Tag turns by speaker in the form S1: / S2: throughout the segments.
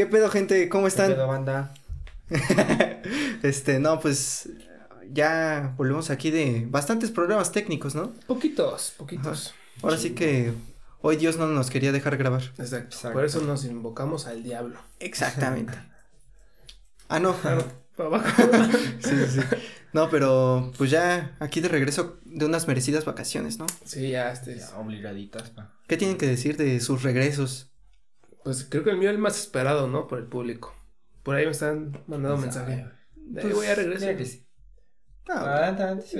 S1: ¿Qué pedo, gente? ¿Cómo
S2: ¿Qué
S1: están?
S2: pedo, banda?
S1: este, no, pues ya volvemos aquí de bastantes problemas técnicos, ¿no?
S3: Poquitos, poquitos.
S1: Ahora sí que hoy Dios no nos quería dejar grabar.
S3: Exacto.
S2: Exacto.
S3: Por eso nos invocamos al diablo.
S1: Exactamente. ah, no.
S3: Claro, para abajo.
S1: sí, sí, sí. No, pero pues ya aquí de regreso de unas merecidas vacaciones, ¿no?
S3: sí, ya este.
S2: Ya, obligaditas, pa.
S1: ¿Qué tienen que decir de sus regresos?
S3: Pues creo que el mío es el más esperado, ¿no? Por el público. Por ahí me están mandando
S2: Pues,
S3: mensaje. De ahí voy a regresar.
S2: Mira que sí.
S1: No,
S2: Adelante, adelante, sí.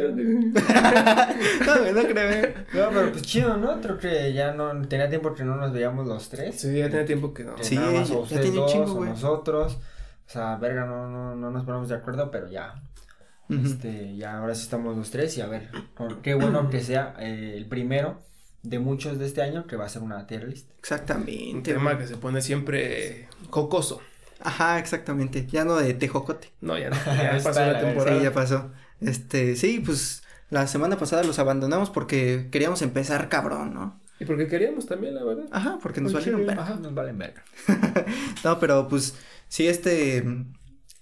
S1: no, no creo.
S2: No, pero pues chido, ¿no? Creo que ya no tenía tiempo que no nos veíamos los tres.
S3: Sí, ya tiene tiempo que no.
S2: Que
S1: Sí,
S2: nada más
S1: ya-
S2: o
S1: ya un
S2: dos,
S1: chingo,
S2: o
S1: güey.
S2: nosotros. O sea, verga, no, no, no nos ponemos de acuerdo, pero ya. Este, ya ahora sí estamos los tres y a ver, por- qué bueno que sea eh, el primero de muchos de este año que va a ser una tier list.
S3: Un
S1: Exactamente.
S3: tema que se pone siempre cocoso.
S1: Ajá, exactamente. Ya no de tejocote.
S3: No, ya no. Ya pasó
S2: la
S3: temporada.
S1: Sí, ya pasó. Este, sí, pues la semana pasada los abandonamos porque queríamos empezar cabrón, ¿no?
S3: Y porque queríamos también, la verdad.
S1: Ajá, porque nos valieron verga.
S2: Ajá, nos valen verga.
S1: No, pero pues sí, este,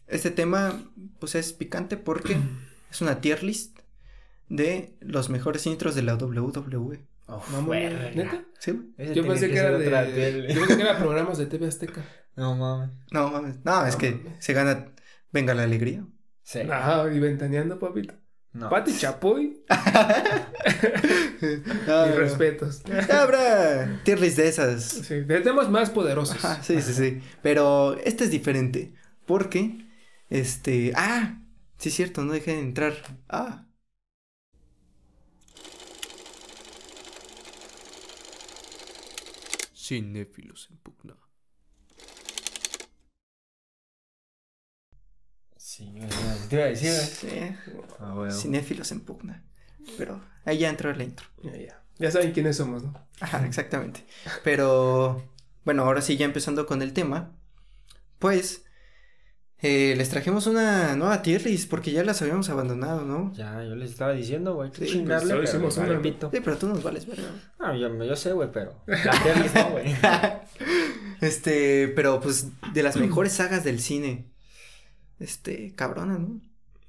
S1: este tema pues es picante porque es una tier list de los mejores intros de la WWE.
S3: Vamos,
S2: verga.
S3: ¿neta?
S1: ¿Sí?
S3: Yo pensé que, era
S2: otra
S3: de...
S2: tele.
S3: Yo pensé que era programas de TV Azteca.
S2: No mames.
S1: No mames. No, es
S3: No
S1: que
S3: mames.
S1: se gana Venga la alegría.
S2: Sí.
S3: Ajá, y ventaneando, papito.
S2: No.
S3: Pati Chapoy,
S1: No,
S3: mis
S1: no.
S3: respetos.
S1: Habrá tier list de esas.
S3: Sí, de temas más poderosos.
S1: Ajá, sí, sí, sí. Pero este es diferente. Porque, este. Ah, sí, es cierto, no dejé de entrar. Ah. Cinéfilos en pugna.
S2: Sí, te iba a decir, güey.
S1: Sí,
S2: Ah, bueno.
S1: cinéfilos en pugna. Pero ahí ya entró la intro.
S3: Ya, ya. Ya saben quiénes somos, ¿no?
S1: Ajá, exactamente. Pero, bueno, ahora sí, ya empezando con el tema. Pues, eh, les trajimos una nueva tier list porque ya las habíamos abandonado, ¿no?
S2: Ya, yo les estaba diciendo, güey, que
S1: Sí,
S2: chingarle,
S3: pues, solo
S2: pero
S3: hicimos
S2: vale
S3: una, ¿no?
S2: pito.
S1: Sí, pero tú nos vales verga.
S2: Ah, yo, yo sé, güey, pero la tier list no, güey.
S1: Este, pero pues de las mejores sagas del cine. Este, cabrona, ¿no?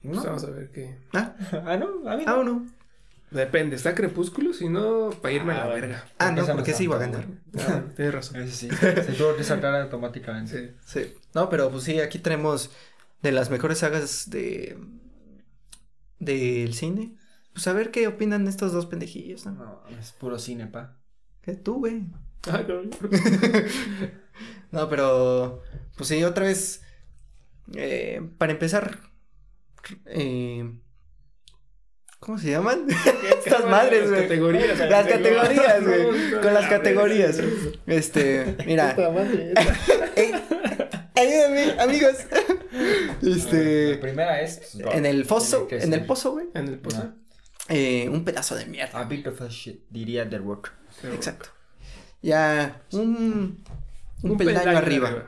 S3: Pues
S2: No.
S3: vamos a ver qué.
S1: Ah,
S2: Ah, no, a mí
S1: ah,
S2: no.
S1: o no.
S3: Depende, ¿está Crepúsculo? Si no, para irme a
S2: Ah,
S3: la
S2: bueno.
S3: verga.
S1: Ah, no,
S2: no
S1: porque sí iba a ganar.
S3: Ah, tienes razón.
S2: Ese sí, se tuvo que saltar automáticamente.
S3: Sí.
S1: Sí. No, pero pues sí, aquí tenemos de las mejores sagas de del cine. Pues a ver qué opinan estos dos pendejillos, ¿no?
S2: No, es puro cine, pa.
S1: ¿Qué tú, güey?
S3: Ah, claro.
S1: No, pero pues sí, otra vez eh, para empezar eh, ¿Cómo se llaman? Estas madres,
S3: Las
S1: güey.
S3: categorías.
S1: Las categorías, güey.
S3: No,
S1: Con las categorías. Este, mira. Ey, ayúdame, amigos.
S2: La
S1: Este,
S2: primera es. pues,
S1: en el foso, en el pozo, güey.
S3: En el pozo.
S1: eh, un pedazo de mierda.
S2: A bit of a shit, diría The Rock.
S1: Exacto. Ya, un, un, peldaño, arriba.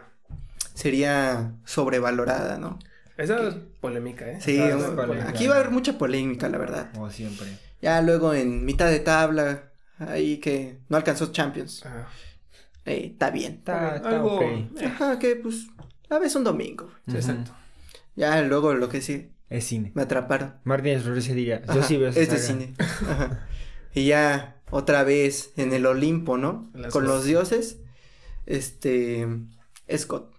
S1: Sería sobrevalorada, ¿no?
S3: Esa es polémica, ¿eh?
S1: Sí,
S2: es polémica.
S1: aquí va a haber mucha polémica, la verdad.
S2: Como siempre.
S1: Ya luego en mitad de tabla, ahí que no alcanzó Champions.
S3: Ah,
S1: Eh, está bien.
S2: Está, está
S3: Algo-
S2: ok.
S1: Ajá, que pues, a veces un domingo.
S3: sí, exacto.
S1: Ya luego lo que sí,
S2: Es cine.
S1: me atraparon.
S2: Martín Scorsese diría, yo
S1: Ajá,
S2: sí veo
S1: Es de cine. Ajá. Y ya otra vez en el Olimpo, ¿no?
S3: Las
S1: Con los dioses, este, Scott.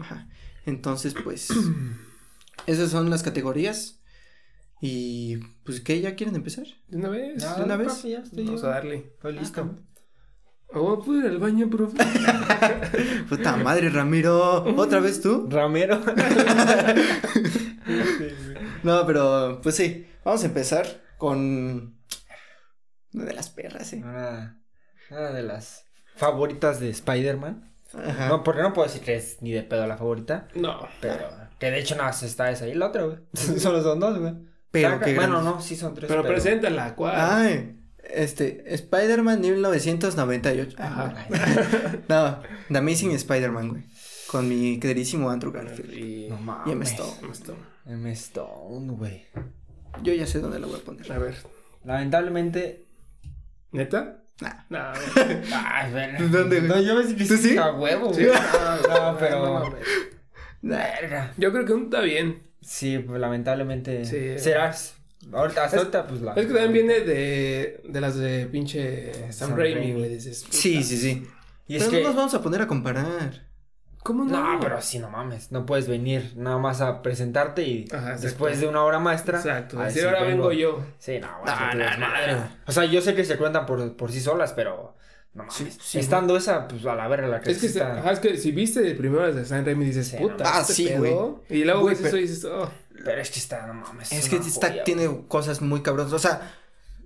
S1: Ajá. Entonces, pues, esas son las categorías. Y, pues, ¿qué? ¿Ya quieren empezar?
S3: ¿De una vez?
S2: Ya,
S1: ¿De una vez?
S2: papi, ya estoy
S3: Vamos
S2: yo.
S3: a darle.
S2: Estoy listo.
S3: Oh, ¿puedo ir al baño, profe?
S1: Puta madre, Ramiro. ¿Otra vez tú?
S2: Ramiro.
S1: No, pero, pues sí. Vamos a empezar con una de las perras, ¿eh?
S2: una, una de las favoritas de Spider-Man.
S1: Ajá.
S2: No, porque no puedo decir que es ni de pedo la favorita.
S3: No.
S2: Pero que de hecho nada más está esa y la otra, güey. Solo son dos, güey.
S1: Pero
S2: Saca-
S1: qué
S2: Bueno, no, sí son tres.
S3: Pero preséntala, ¿cuál?
S1: Ay, este, Spider-Man 1998.
S3: Ajá.
S1: No, The Amazing Spider-Man, güey. Con mi queridísimo Andrew Garfield.
S3: Y...
S2: No
S1: Y
S2: mames.
S1: Emma Stone.
S3: Emma Stone.
S2: Emma Stone, güey.
S1: Yo ya sé dónde la voy a poner.
S3: A ver.
S2: Lamentablemente,
S3: ¿Neta?
S1: Nah.
S3: No.
S2: Ay, verga.
S1: ¿Dónde, güey?
S2: No, yo me que
S1: ¿Tú sí?
S2: a huevo,
S3: Sí.
S2: güey. No, no, pero.
S3: No.
S2: Verga.
S3: Yo creo que un está bien.
S2: Sí, pues lamentablemente.
S3: Sí.
S2: Serás. Ahorita, hasta
S3: Es-
S2: ahorita, pues la.
S3: Es que también viene de, de las de pinche Sam,
S2: Sam
S3: Raimi, güey. Dices.
S1: Sí, sí, sí.
S2: Y es
S1: Pero
S2: que.
S1: no nos vamos a poner a comparar.
S3: ¿Cómo no?
S2: No, pero sí, no mames. No puedes venir nada más a presentarte y
S3: Ajá,
S2: después de una hora maestra.
S3: Exacto.
S2: a
S3: Así
S2: decir,
S3: ahora vengo yo.
S2: Sí, no, güey.
S1: No, no, no.
S2: güey. O sea, yo sé que se cuentan por, por sí solas, pero. No mames.
S1: Sí, sí,
S2: Estando esa, pues a la verga la que
S3: Es que, se- ajá, es que si viste primero de Sam Raimi dices,
S2: Sí,
S3: puta,
S2: no.
S1: Ah,
S3: este
S1: sí,
S3: pedo. Y luego
S1: Güey,
S3: ves
S1: pero-
S3: eso y dices, oh.
S2: Pero es que está, no mames.
S1: Es que está,
S2: joya,
S1: tiene
S2: güey.
S1: cosas muy cabronas. O sea,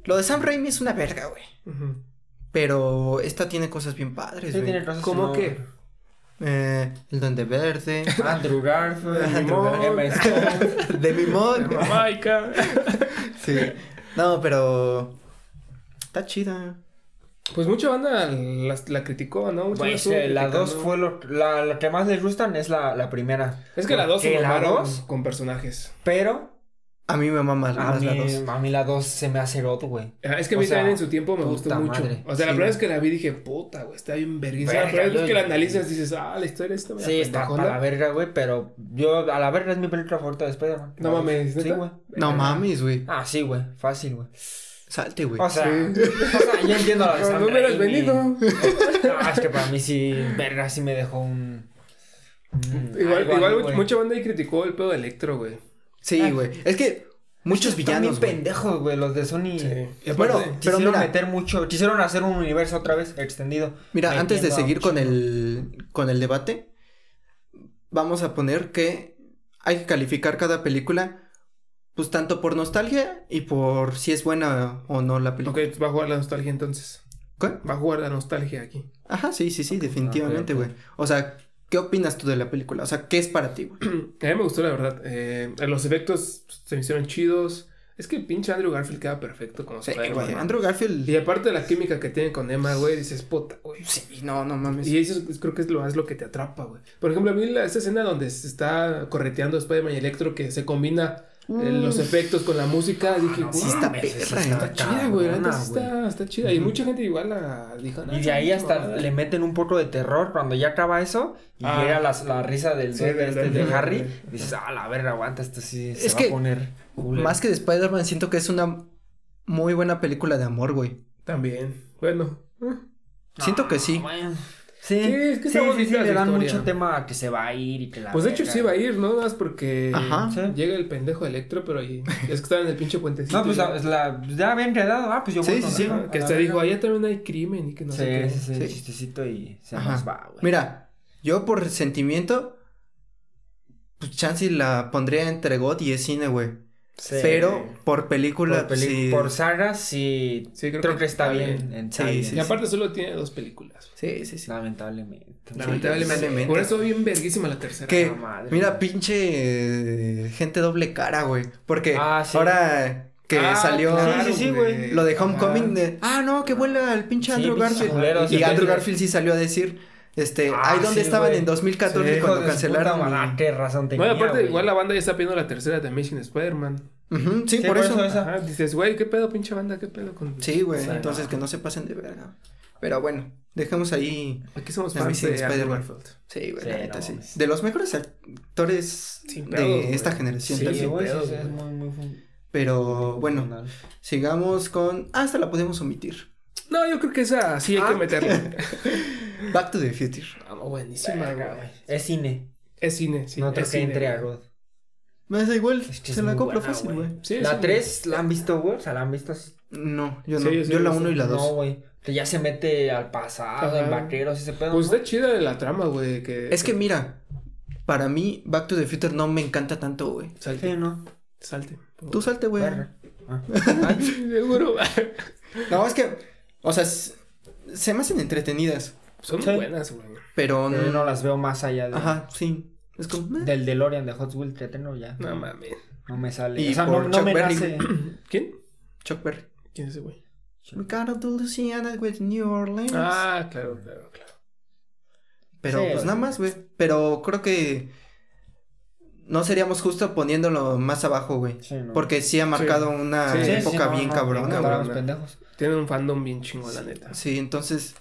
S1: lo de Sam Raimi es una verga, güey.
S3: Ujú.
S1: Pero esta tiene cosas bien padres,
S2: Sí,
S1: güey.
S2: tiene cosas
S3: ¿Cómo
S2: no-
S3: que?
S1: Eh, el Duende Verde.
S2: Andrew Garfield,
S1: Andrew. Demi Moore.
S3: Jamaica.
S1: Sí. No, pero. Está chida.
S3: Pues mucha banda la, la criticó, ¿no? Mucha
S2: Güey,
S3: la
S2: es
S3: estuvo
S2: que la 2
S3: criticando.
S2: fue lo. La, la que más les gustan es la, la primera.
S3: Es que la 2 se
S2: la dos-
S3: con personajes.
S2: Pero.
S1: A mí me mama
S2: A
S1: más
S2: mí,
S1: la 2.
S2: a mí la 2 se me hace roto, güey.
S3: Es que a
S2: O
S3: mí
S2: sea,
S3: también en su tiempo me gustó mucho.
S2: madre.
S3: O sea, la
S1: Sí.
S3: primera vez que la vi dije, puta, güey, está bien verguísima.
S2: Verga,
S3: Pero es
S2: yo-
S3: que la analizas dices, ah, la historia está media
S2: Sí, está para la verga, güey. Pero yo, a la verga es mi película favorita de Spider-Man.
S3: No mames,
S2: Sí, güey.
S1: No mames, güey.
S2: Ah, sí, güey. Fácil, güey.
S1: Salte, güey.
S2: O sea,
S3: Sí.
S2: o sea, yo entiendo la de
S3: No, no hubieras venido.
S2: No, es que para mí sí, verga, sí me dejó un. un-
S3: Igual,
S2: algo
S3: igual mucha banda ahí criticó el pedo de Electro, güey.
S1: Sí, güey. Es que muchos
S2: Están
S1: villanos.
S2: bien
S1: güey.
S2: pendejos, güey, los de Sony.
S3: Sí.
S1: Bueno, pero
S2: Quisieron
S1: mira-
S2: meter mucho, quisieron hacer un universo otra vez extendido.
S1: Mira, antes de seguir con el, con el debate, vamos a poner que hay que calificar cada película, pues tanto por nostalgia y por si es buena o no la película.
S3: Ok, va a jugar la nostalgia entonces.
S1: ¿Qué?
S3: Va a jugar la nostalgia aquí.
S1: Ajá, sí, sí, sí, definitivamente,
S2: ok.
S1: güey. O sea, ¿qué opinas tú de la película? O sea, ¿qué es para ti, güey?
S3: A mí me gustó, la verdad. Eh, los efectos se me hicieron chidos. Es que pinche Andrew Garfield queda perfecto como
S1: Sí,
S3: Spider-Man,
S1: güey. Andrew Garfield.
S3: Y aparte de la química que tiene con Emma, güey, dices, puta, güey.
S1: Sí, no, no mames.
S3: Y eso es- creo que es lo, es lo que te atrapa, güey. Por ejemplo, a mí la, esa escena donde se está correteando Spider-Man y Electro, que se combina los efectos con la música, dije,
S2: no,
S1: sí está perra,
S3: está chida, güey. Está, está chida. Y mucha gente igual la dijo, "No,
S2: Y de ahí hasta
S3: mamada".
S2: le meten un poco de terror cuando ya acaba eso y
S3: Ah.
S2: llega la, la risa del
S3: Sí,
S2: este de. Harry. Y dices, ah, la verga, aguanta, esto sí se
S1: Es
S2: va
S1: que
S2: a poner. culero".
S1: Más que de Spider-Man, siento que es una muy buena película de amor, güey.
S3: También. Bueno. eh.
S1: Siento que sí.
S2: bueno. Sí,
S3: Sí, es que
S2: sí, sí, sí, le dan
S3: historia.
S2: mucho tema a que se va a ir y que la
S3: Pues de hecho sí va a ir, ¿no? Nada más porque
S1: Ajá.
S3: Llega el pendejo de Electro, pero ahí es que estaba en el pinche puentecito.
S2: No, pues
S3: ya.
S2: la, ya había enredado, ah, pues yo
S1: Sí,
S2: voy
S1: sí,
S2: con
S1: sí.
S3: que se dijo, allá también hay crimen y que no
S2: Sí,
S3: sé qué.
S2: sí, sí,
S1: Sí.
S2: chistecito y se
S1: Ajá.
S2: nos va, güey.
S1: Mira, yo por sentimiento, pues Chansey la pondría entre God y es cine, güey.
S2: Sí.
S1: Pero por película,
S2: por,
S1: sí.
S2: por saga, sí,
S3: Sí,
S2: creo, que, está bien. en
S1: Sí,
S2: Silence.
S1: sí,
S3: Y aparte solo tiene dos películas.
S1: Sí, sí, sí.
S2: Lamentablemente.
S3: Lamentablemente. Por eso bien verguísima la tercera.
S1: Que,
S2: madre.
S1: mira, pinche eh, gente doble cara, güey. Porque
S2: Ah, sí.
S1: ahora que
S3: Ah,
S1: salió
S2: claro, Sí, sí, sí, güey.
S1: lo de. Homecoming, de, ah, no, que vuela el pinche Andrew Garfield. y Andrew. Garfield sí salió a decir, este,
S2: Ah,
S1: ahí donde
S2: sí,
S1: estaban en 2014
S2: Sí,
S1: cuando cancelaron. y-
S2: qué razón tenía,
S3: Bueno, aparte, igual la banda ya está pidiendo la tercera de Amazing Spider-Man.
S1: Sí,
S2: Sí,
S1: por,
S2: por
S1: eso.
S3: Ajá, dices, güey, ¿qué pedo, pinche banda? ¿Qué pedo con.?
S1: Sí, güey, entonces que no se pasen de verga. Pero bueno, dejemos ahí.
S3: Aquí somos
S1: Amazing
S3: fans de
S1: Spider-Man. Sí, güey,
S2: Sí,
S1: la neta
S2: no
S1: sí. De los mejores actores de esta generación
S3: Sí,
S2: güey, sí,
S3: pedos,
S2: sí, es muy, muy fun-
S1: Pero bueno, sigamos con. Ah, esta la podemos omitir.
S3: No, yo creo que esa sí hay
S1: Ah.
S3: que meterla.
S1: Back to the Future.
S3: Ah, buenísima, güey.
S2: Es cine.
S3: Es cine, sí.
S2: no creo
S3: es
S2: que
S3: cine,
S2: entre a. God.
S1: Me da igual,
S2: Es que
S1: se la
S2: muy
S1: compro
S2: buena,
S1: fácil,
S2: güey.
S1: güey.
S3: Sí,
S2: la
S3: sí.
S2: 3 la han visto, güey. O sea, la han visto así.
S1: No, yo
S3: Sí,
S1: no.
S3: yo
S1: Yo,
S3: sí
S1: la 1 y la
S2: No,
S1: 2.
S2: güey. Que ya se mete al pasado,
S3: Ajá.
S2: en vaqueros y ese pedo.
S3: Pues
S2: ¿no?
S3: está chida la trama, güey. Que,
S1: es que mira, para mí, Back to the Future no me encanta tanto, güey.
S3: Salte,
S2: Sí, ¿no?
S3: salte.
S1: Tú salte, güey.
S2: Verga. Ah. Ay,
S3: Seguro.
S1: No, es que, o sea, se me hacen entretenidas,
S3: Son
S2: Sí.
S3: buenas, güey.
S1: pero
S2: pero
S1: no.
S2: no las veo más allá de,
S1: Ajá, sí. Es como. eh.
S2: del DeLorean de Hot Wheels que tengo ya.
S3: No mames.
S2: No me sale.
S1: Y
S2: o sea,
S1: por
S2: no, no
S1: Chuck
S2: me
S1: Berry.
S2: nace.
S3: ¿Quién?
S1: Chuck Berry.
S3: ¿Quién es ese güey?
S1: We gotta do Louisiana with New Orleans.
S3: Ah, claro, claro, claro.
S1: Pero
S2: Sí,
S1: pues nada más, güey. Pero creo que no seríamos justo poniéndolo más abajo, güey.
S2: Sí, no.
S1: Porque sí ha marcado una
S3: Sí, sí,
S1: época
S2: no,
S1: bien
S2: no,
S1: cabrona,
S2: no,
S1: güey.
S2: pendejos.
S3: Tienen un fandom bien chingo, la neta.
S1: Sí, entonces.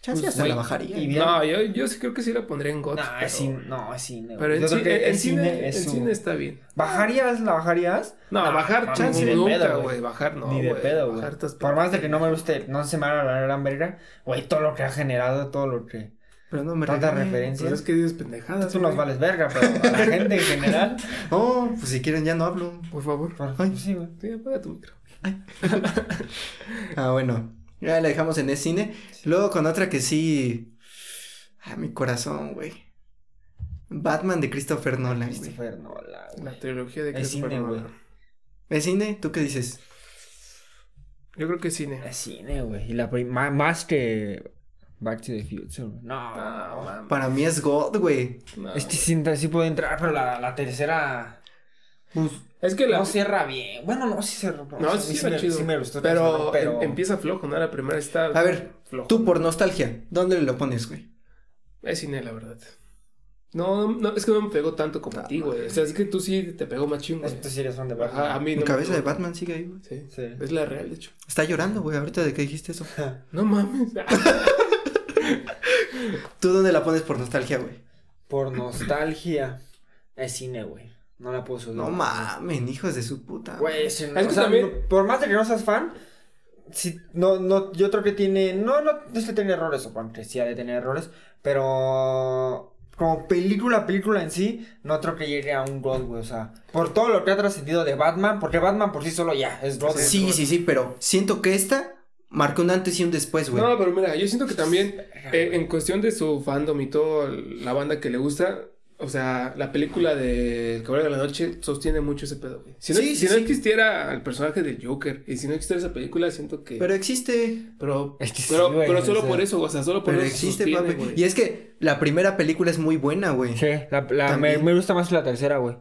S1: Chance
S2: Pues,
S1: hasta la bajaría.
S2: y bien-
S3: No, yo, yo sí creo que sí la pondría en GOT.
S2: No,
S3: pero,
S2: es cine, no, es cine.
S3: pero en, ci- cine,
S2: es
S3: en
S2: su-
S3: cine está bien.
S2: ¿Bajarías? ¿La bajarías?
S3: No,
S2: No,
S3: bajar chance
S2: ni de
S3: nunca,
S2: pedo,
S3: güey. Bajar no,
S2: Ni de pedo, güey. Por más de que no me guste, no se me haga la gran verga, güey, todo lo que ha generado, todo lo que...
S1: Pero no me
S2: Tanta
S1: regañen.
S2: referencia.
S3: Pues es que dices pendejadas.
S2: Tú nos vales verga, pero a la gente en general...
S1: Oh, pues si quieren ya no hablo.
S3: Por favor.
S2: pues,
S1: Ay.
S2: sí, güey.
S3: Sí, apaga tu micro.
S1: Ah, bueno. Ya la dejamos en el cine. Luego con otra que sí. Ah, mi corazón, güey. Batman de Christopher Nolan, güey.
S2: Christopher Nolan, güey.
S3: La trilogía de
S2: Es
S3: Christopher
S2: cine, güey.
S3: Nolan.
S1: ¿Es cine? ¿Tú qué dices?
S3: Yo creo que cine.
S2: Es cine, güey. Y la más que Back to the Future. güey. No,
S3: No.
S1: Para mí es God, güey.
S3: No.
S2: Este sí, sí puede entrar, pero la, la tercera
S1: Pues,
S3: Es que la.
S2: no cierra bien. Bueno, no, sí cerró.
S3: No, sí,
S2: me,
S3: chido.
S2: sí me gustó.
S3: pero,
S2: pero...
S3: em- empieza flojo, ¿no? La primera está.
S1: A ver,
S3: flojo.
S1: tú por nostalgia, ¿dónde lo pones, güey?
S3: Es cine, la verdad. No, no, es que no me pegó tanto como a ti, güey. O sea, es que tú sí te pegó más chingo.
S2: Sí eres fan de Batman.
S3: Ajá, a mí
S1: Mi
S3: no me
S1: cabeza de. Batman sigue ahí, güey.
S3: Sí.
S2: Sí.
S3: Es la real, de hecho.
S1: Está llorando, güey, ahorita de que dijiste eso.
S3: No mames.
S1: ¿Tú dónde la pones por nostalgia, güey?
S2: Por nostalgia. Es cine, güey. No la puedo subir.
S1: No mames, hijos de su puta.
S2: Güey, es,
S3: que
S2: o sea,
S3: también-
S2: no- por más de que no seas fan, sí, no, no, yo creo que tiene, no, no, es que tiene errores, o aunque sí ha de tener errores, pero como película, película en sí, no creo que llegue a un God, güey, o sea, por todo lo que ha trascendido de Batman, porque Batman por sí solo ya, es God.
S1: Sí, sí, sí, pero siento que esta marcó un antes y un después, güey.
S3: No, pero mira, yo siento que también eh, en cuestión de su fandom y toda la banda que le gusta, o sea, la película de El Caballero de la Noche sostiene mucho ese pedo, güey. Si no,
S1: Sí,
S3: si
S1: sí,
S3: no
S1: sí.
S3: existiera el personaje del Joker y si no existiera esa película, siento que...
S1: Pero existe.
S3: Pero,
S2: Es que sí,
S3: pero,
S2: güey,
S3: pero
S2: o
S3: solo
S2: sea,
S3: por eso, o sea, solo por
S1: Pero
S3: eso
S1: existe,
S3: sostiene,
S1: papi.
S3: güey.
S1: Y es que la primera película es muy buena, güey.
S2: Sí, la, la- me, me gusta más la tercera, güey.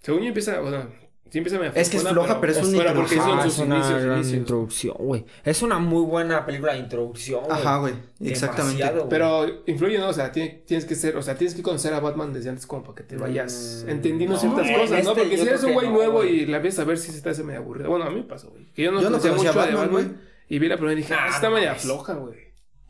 S3: Según yo empieza, o sea, sí empieza medio
S1: Es que es floja, pero es una introducción.
S3: son
S2: Ah,
S3: sus
S2: es una
S3: inicios,
S2: gran
S3: inicios.
S2: introducción, güey. Es una muy buena película de introducción, güey.
S1: Ajá, güey. Exactamente.
S2: Güey.
S3: Pero influye, ¿no? O sea, tiene- tienes que ser, o sea, tienes que conocer a Batman desde antes como para que te vayas
S2: Mm,
S3: entendiendo
S2: no,
S3: ciertas cosas, ¿no?
S2: este
S3: Porque si eres un güey
S2: no,
S3: nuevo
S2: güey.
S3: y la ves a ver si se te hace medio aburrida. Bueno, a mí me pasó, güey. Que yo no,
S1: Yo no
S3: conocía
S1: conocía
S3: mucho
S1: Batman,
S3: de Batman. Y vi la primera y dije,
S2: Nah,
S3: ah, está media floja, güey.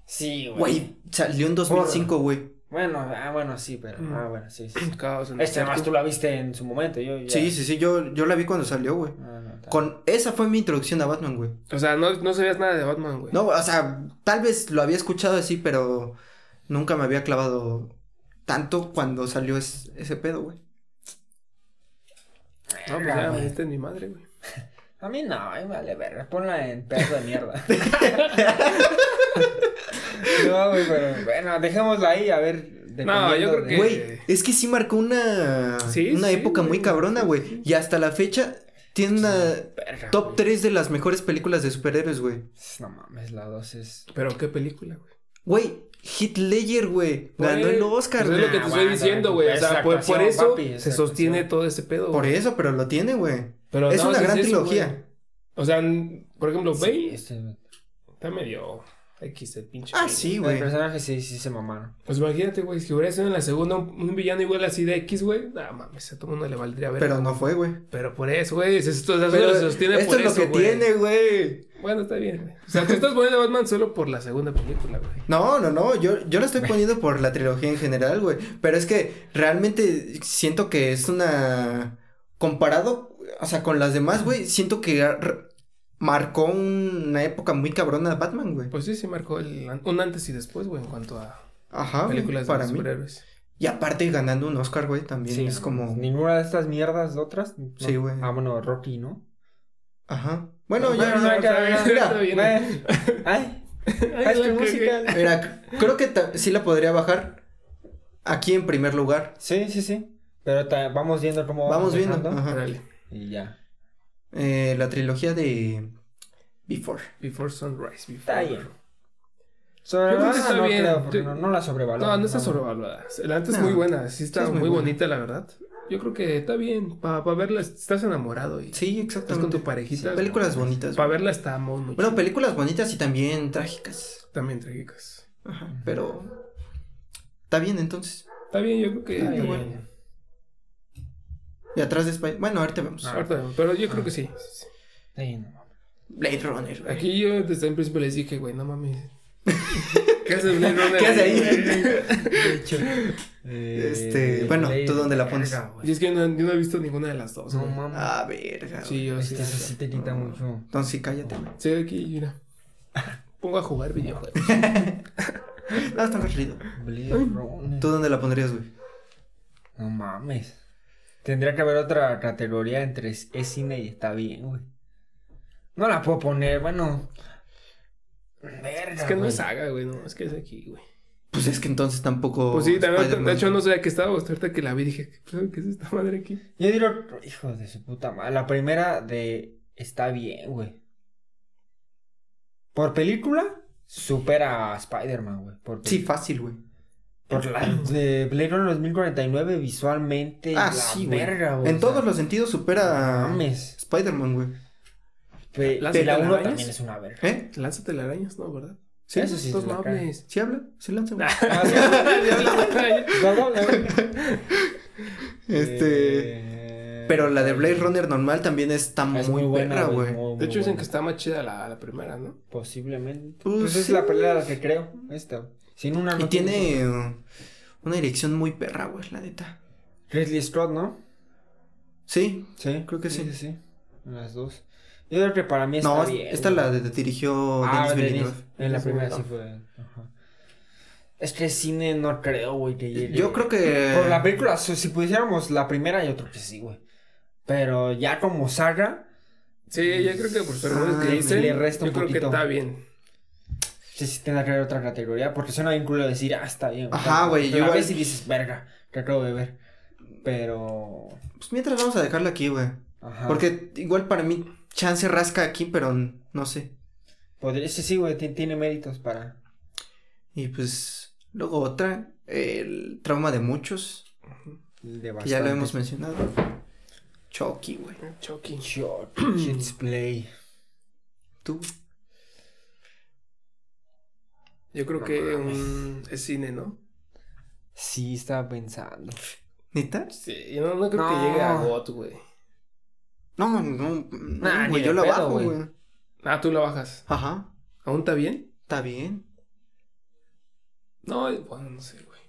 S2: Sí, güey.
S1: Güey, salió en 2005, güey.
S2: Bueno, ah, bueno, sí, pero.
S3: Mm.
S2: Ah, bueno, sí, sí.
S3: Caos en el
S2: Este
S3: circo.
S2: más tú la viste en su momento, yo ya.
S1: Sí, sí, sí, yo, yo la vi cuando salió, güey.
S2: Ah, no,
S1: Con esa fue mi introducción a Batman, güey.
S3: O sea, no, no sabías nada de Batman, güey.
S1: No, o sea, tal vez lo había escuchado así, pero nunca me había clavado tanto cuando salió es- ese pedo, güey.
S3: No, pues
S2: Verga,
S3: ya
S2: güey.
S3: diste en mi madre, güey.
S2: A mí no, a mí me vale verga. Ponla en pedazo de mierda. no, güey, pero bueno, dejémosla ahí, a ver.
S3: No, yo creo
S2: de-
S3: que-
S1: Güey, es que sí marcó una,
S3: Sí,
S1: una
S3: sí,
S1: época muy
S3: güey.
S1: cabrona, güey.
S3: Sí.
S1: Y hasta la fecha tiene una
S2: Verga,
S1: top
S2: güey.
S1: 3 de las mejores películas de superhéroes, güey.
S2: No mames, la 2 es.
S3: Pero qué película, güey.
S1: Güey, Ledger, güey. Ganó
S3: Güey,
S1: el Oscar,
S3: pues es lo
S1: güey.
S3: que te estoy
S2: aguanta,
S3: diciendo, güey. O sea, por, por eso
S2: papi,
S3: se sostiene todo ese pedo.
S1: Por
S3: güey.
S1: eso, pero lo tiene, güey.
S3: Pero
S1: es una gran
S3: eso,
S1: trilogía.
S3: güey. O sea, por ejemplo,
S2: Sí,
S3: Bane
S2: este-
S3: está medio X el pinche.
S1: Ah,
S3: Bane.
S1: sí,
S2: El
S1: güey.
S2: personaje sí, sí se mamaron.
S3: Pues imagínate, güey, si hubiera sido en la segunda un, un villano igual así de X, güey. Nah, mames, a todo mundo le valdría ver.
S1: Pero no fue, güey.
S3: Pero por eso, güey. Esto, esto
S1: Pero
S3: se sostiene
S1: esto
S3: por
S1: es lo que
S3: güey.
S1: tiene, güey.
S3: Bueno, está bien, güey. O sea, tú estás poniendo a Batman solo por la segunda película, güey.
S1: No, no, no, yo, yo lo estoy poniendo por la trilogía en general, güey. Pero es que realmente siento que es una... Comparado, o sea, con las demás, güey, siento que ar- marcó una época muy cabrona de Batman, güey.
S3: Pues sí, sí marcó el, un antes y después, güey, en cuanto a
S1: Ajá,
S3: películas de
S1: para mí.
S3: superhéroes.
S1: Y aparte ganando un Oscar, güey, también es como...
S2: Ninguna de estas mierdas de otras. ¿no?
S1: Sí, güey.
S2: Ah, bueno, Rocky, ¿no?
S1: Ajá. Bueno,
S3: Bueno,
S1: ya...
S3: no.
S2: Ay, School Musical.
S1: mira, creo que sí la podría bajar aquí en primer lugar.
S2: Sí, sí, sí. Pero vamos viendo cómo
S1: Vamos viendo, ajá.
S3: Órale.
S2: Y ya.
S1: Eh, la trilogía de Before.
S3: Before Sunrise. Before.
S2: Está bien.
S3: Yo creo que
S2: Sobrevalorada
S3: está
S2: no
S3: bien.
S2: creo, porque
S3: Yo-
S2: no, no la.
S3: No, no está sobrevaluada. La antes es
S1: No.
S3: muy buena. Sí está
S1: Sí, es muy
S3: bonita, la verdad. Yo creo que está bien. Para verla, estás enamorado y
S1: Sí,
S3: estás con
S1: exactamente.
S3: tu parejita.
S1: Películas bonitas.
S3: Para verla está muy, muy
S1: Bueno, películas bonitas y también trágicas.
S3: También trágicas.
S1: Ajá, pero está bien entonces.
S3: Está bien, yo creo que.
S2: Está
S3: está
S2: bien.
S3: bueno.
S1: Y atrás de Spider... Bueno, ahorita vemos.
S2: Ah.
S3: Ahorita, pero yo creo que sí.
S2: Sí, no mames.
S1: Blade Runner, güey.
S3: Aquí yo desde el principio les dije, güey, no mames. ¿Qué hace Blade Runner?
S1: ¿Qué hace ahí?
S2: De hecho. eh,
S1: Este, bueno, ¿tú dónde la pones?
S2: verga, güey.
S3: Y es que no, yo no he visto ninguna de las dos.
S2: No mames.
S1: Ah, verga.
S3: Sí, yo sí.
S2: eso sí te quita mucho.
S1: Entonces sí, cállate, güey.
S3: Sí, aquí, mira. Pongo a jugar videojuegos.
S1: No, está referido.
S2: Blade Runner.
S1: ¿Tú dónde la pondrías, güey?
S2: No mames. Tendría que haber otra categoría entre es es cine y está bien, güey. No la puedo poner, bueno. Verga.
S3: Es que no
S2: güey.
S3: es saga, güey, no, es que es aquí, güey.
S1: Pues es que entonces tampoco.
S3: Pues sí, también, de hecho no sabía que estaba, hasta ahorita que la vi dije, ¿qué qué es esta madre aquí?
S2: Yo digo, hijo de su puta madre. La primera de está bien, güey. Por película, supera a Spider-Man, güey. Por
S1: Sí, fácil, güey.
S2: Por la de Blade Runner 2049, visualmente.
S1: Ah,
S2: la
S1: sí,
S2: verga, güey.
S1: En
S2: o sea,
S1: todos los sentidos supera a. Spider-Man, güey.
S2: Pe-
S3: ¿Lánzate
S2: la
S3: las
S2: 1
S3: arañas?
S2: también es una verga.
S1: ¿Eh?
S3: Lánzate las arañas, ¿no? ¿Verdad?
S1: Sí,
S2: Eso sí,
S3: mames.
S1: ¿Sí habla? ¿Sí lanza?
S2: Ah, sí. No, no, no.
S1: Este.
S2: Eh,
S1: Pero la de Blade Runner normal también está
S2: es
S1: muy,
S2: buena,
S1: güey.
S3: De hecho dicen que está más chida la, la primera, ¿no?
S2: Posiblemente.
S1: Pues
S2: Pues, es la pelea la que creo. Esta. Sin una.
S1: Y
S2: no
S1: tiene uh, una dirección muy perra, güey, la neta.
S2: Ridley Scott, ¿no?
S1: Sí.
S2: Sí.
S1: Creo que sí.
S2: Sí, sí. Las dos. Yo creo que para mí está
S1: No,
S2: bien.
S1: esta
S2: güey.
S1: la de, dirigió
S2: Ah,
S1: Denis. Villeneuve.
S2: En la primera sí fue. Ajá. Es que cine no creo, güey, que llegue.
S1: Yo creo que.
S2: Por la película, si si pusiéramos la primera, yo creo que sí, güey. Pero ya como saga,
S3: Sí, yo creo que por errores
S1: Ah,
S3: que
S1: le-
S3: dicen,
S2: le resta
S3: yo
S2: un
S3: creo que
S2: poquito.
S3: está bien.
S2: Sí, sí tendrá que haber otra categoría. Porque suena bien culo decir, ah, está bien.
S1: Ajá, güey,
S2: Yo a veces dices, verga, que acabo de ver. Pero.
S1: Pues mientras vamos a dejarla aquí, güey.
S2: Ajá.
S1: Porque igual para mí, chance rasca aquí, pero no sé.
S2: Podría, sí, sí, güey, ti- tiene méritos para.
S1: Y pues. Luego otra. El trauma de muchos.
S2: De
S1: Que ya lo hemos mencionado. Chucky, güey.
S3: Chucky.
S2: Short, Shit's Play.
S1: Tú.
S3: Yo creo
S2: No
S3: que un, es cine, ¿no?
S2: Sí, estaba pensando.
S1: ¿Neta?
S3: Sí, yo no, no creo que llegue a GOT, güey.
S1: No, no, no,
S2: Nah,
S1: güey, yo la
S2: pedo,
S1: bajo,
S2: güey.
S3: Ah, tú la bajas.
S1: Ajá,
S3: ¿Aún está bien?
S1: está bien.
S3: No, bueno, no sé, güey.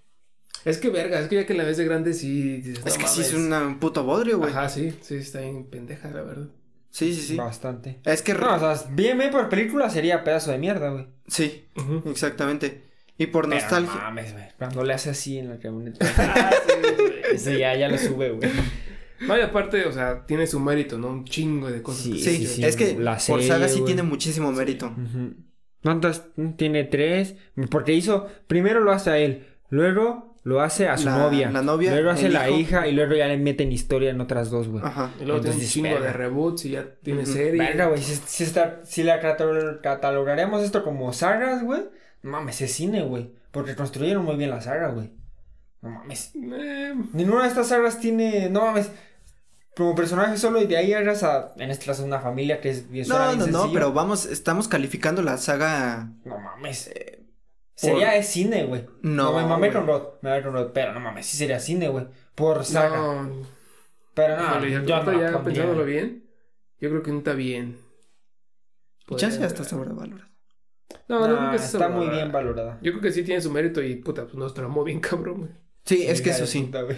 S3: Es que verga, es que ya que la ves de grande sí dices,
S1: Es
S3: no
S1: que sí es una- un puto bodrio, güey.
S3: Ajá, sí, sí, está bien pendeja, la verdad.
S1: Sí, sí, sí.
S2: Bastante.
S1: Es que.
S2: No, o sea, bien, bien por película sería pedazo de mierda, güey.
S1: Sí, exactamente. Y por
S2: Pero
S1: nostalgia.
S2: No mames, güey. Cuando le hace así en la camioneta.
S3: Ah, sí.
S2: Ese ya, ya lo sube, güey.
S3: No, y aparte, o sea, tiene su mérito, ¿no? Un chingo de cosas.
S2: Sí,
S3: que
S1: Sí,
S2: sí,
S1: es que
S2: la
S1: por saga sí tiene muchísimo mérito.
S2: ¿Cuántas? Tiene tres. Porque hizo. Primero lo hace a él. Luego lo hace a su
S1: La-
S2: novia.
S1: la novia,
S2: Luego hace la
S1: hijo.
S2: hija. Y luego ya le meten historia en otras dos, güey.
S1: Ajá.
S3: Y luego tiene un
S2: Entonces,
S3: chingo de reboots y ya tiene
S1: Ujú.
S3: serie.
S2: Verga, güey. Si, si, está- si la catal- catalogaríamos esto como sagas, güey. No mames, es cine, güey. Porque construyeron muy bien la saga, güey. No mames.
S3: Eh,
S2: Ninguna de estas sagas tiene. No mames. Como personaje solo y de ahí hagas a. En este caso, una familia que es bien
S1: No, no, no,
S2: sencillo.
S1: pero vamos, estamos calificando la saga.
S2: No mames.
S1: Eh,
S2: Sería es cine, güey.
S1: No,
S2: No, me mamé con Rod. Me mamé con Rod. Pero no mames, sí sería cine, güey. Por saga.
S3: no,
S2: Pero no,
S3: híjole,
S2: yo no
S3: ya
S2: pondría.
S3: pensándolo bien, yo creo que no está bien.
S1: Chance ya
S3: Podría-
S1: está sobrevalorado.
S3: No, no, creo que sea
S2: está muy bien valorada.
S3: Yo creo que sí tiene su mérito y puta, pues nos tramó bien cabrón, güey.
S1: Sí, es que eso sí.
S2: puta, güey.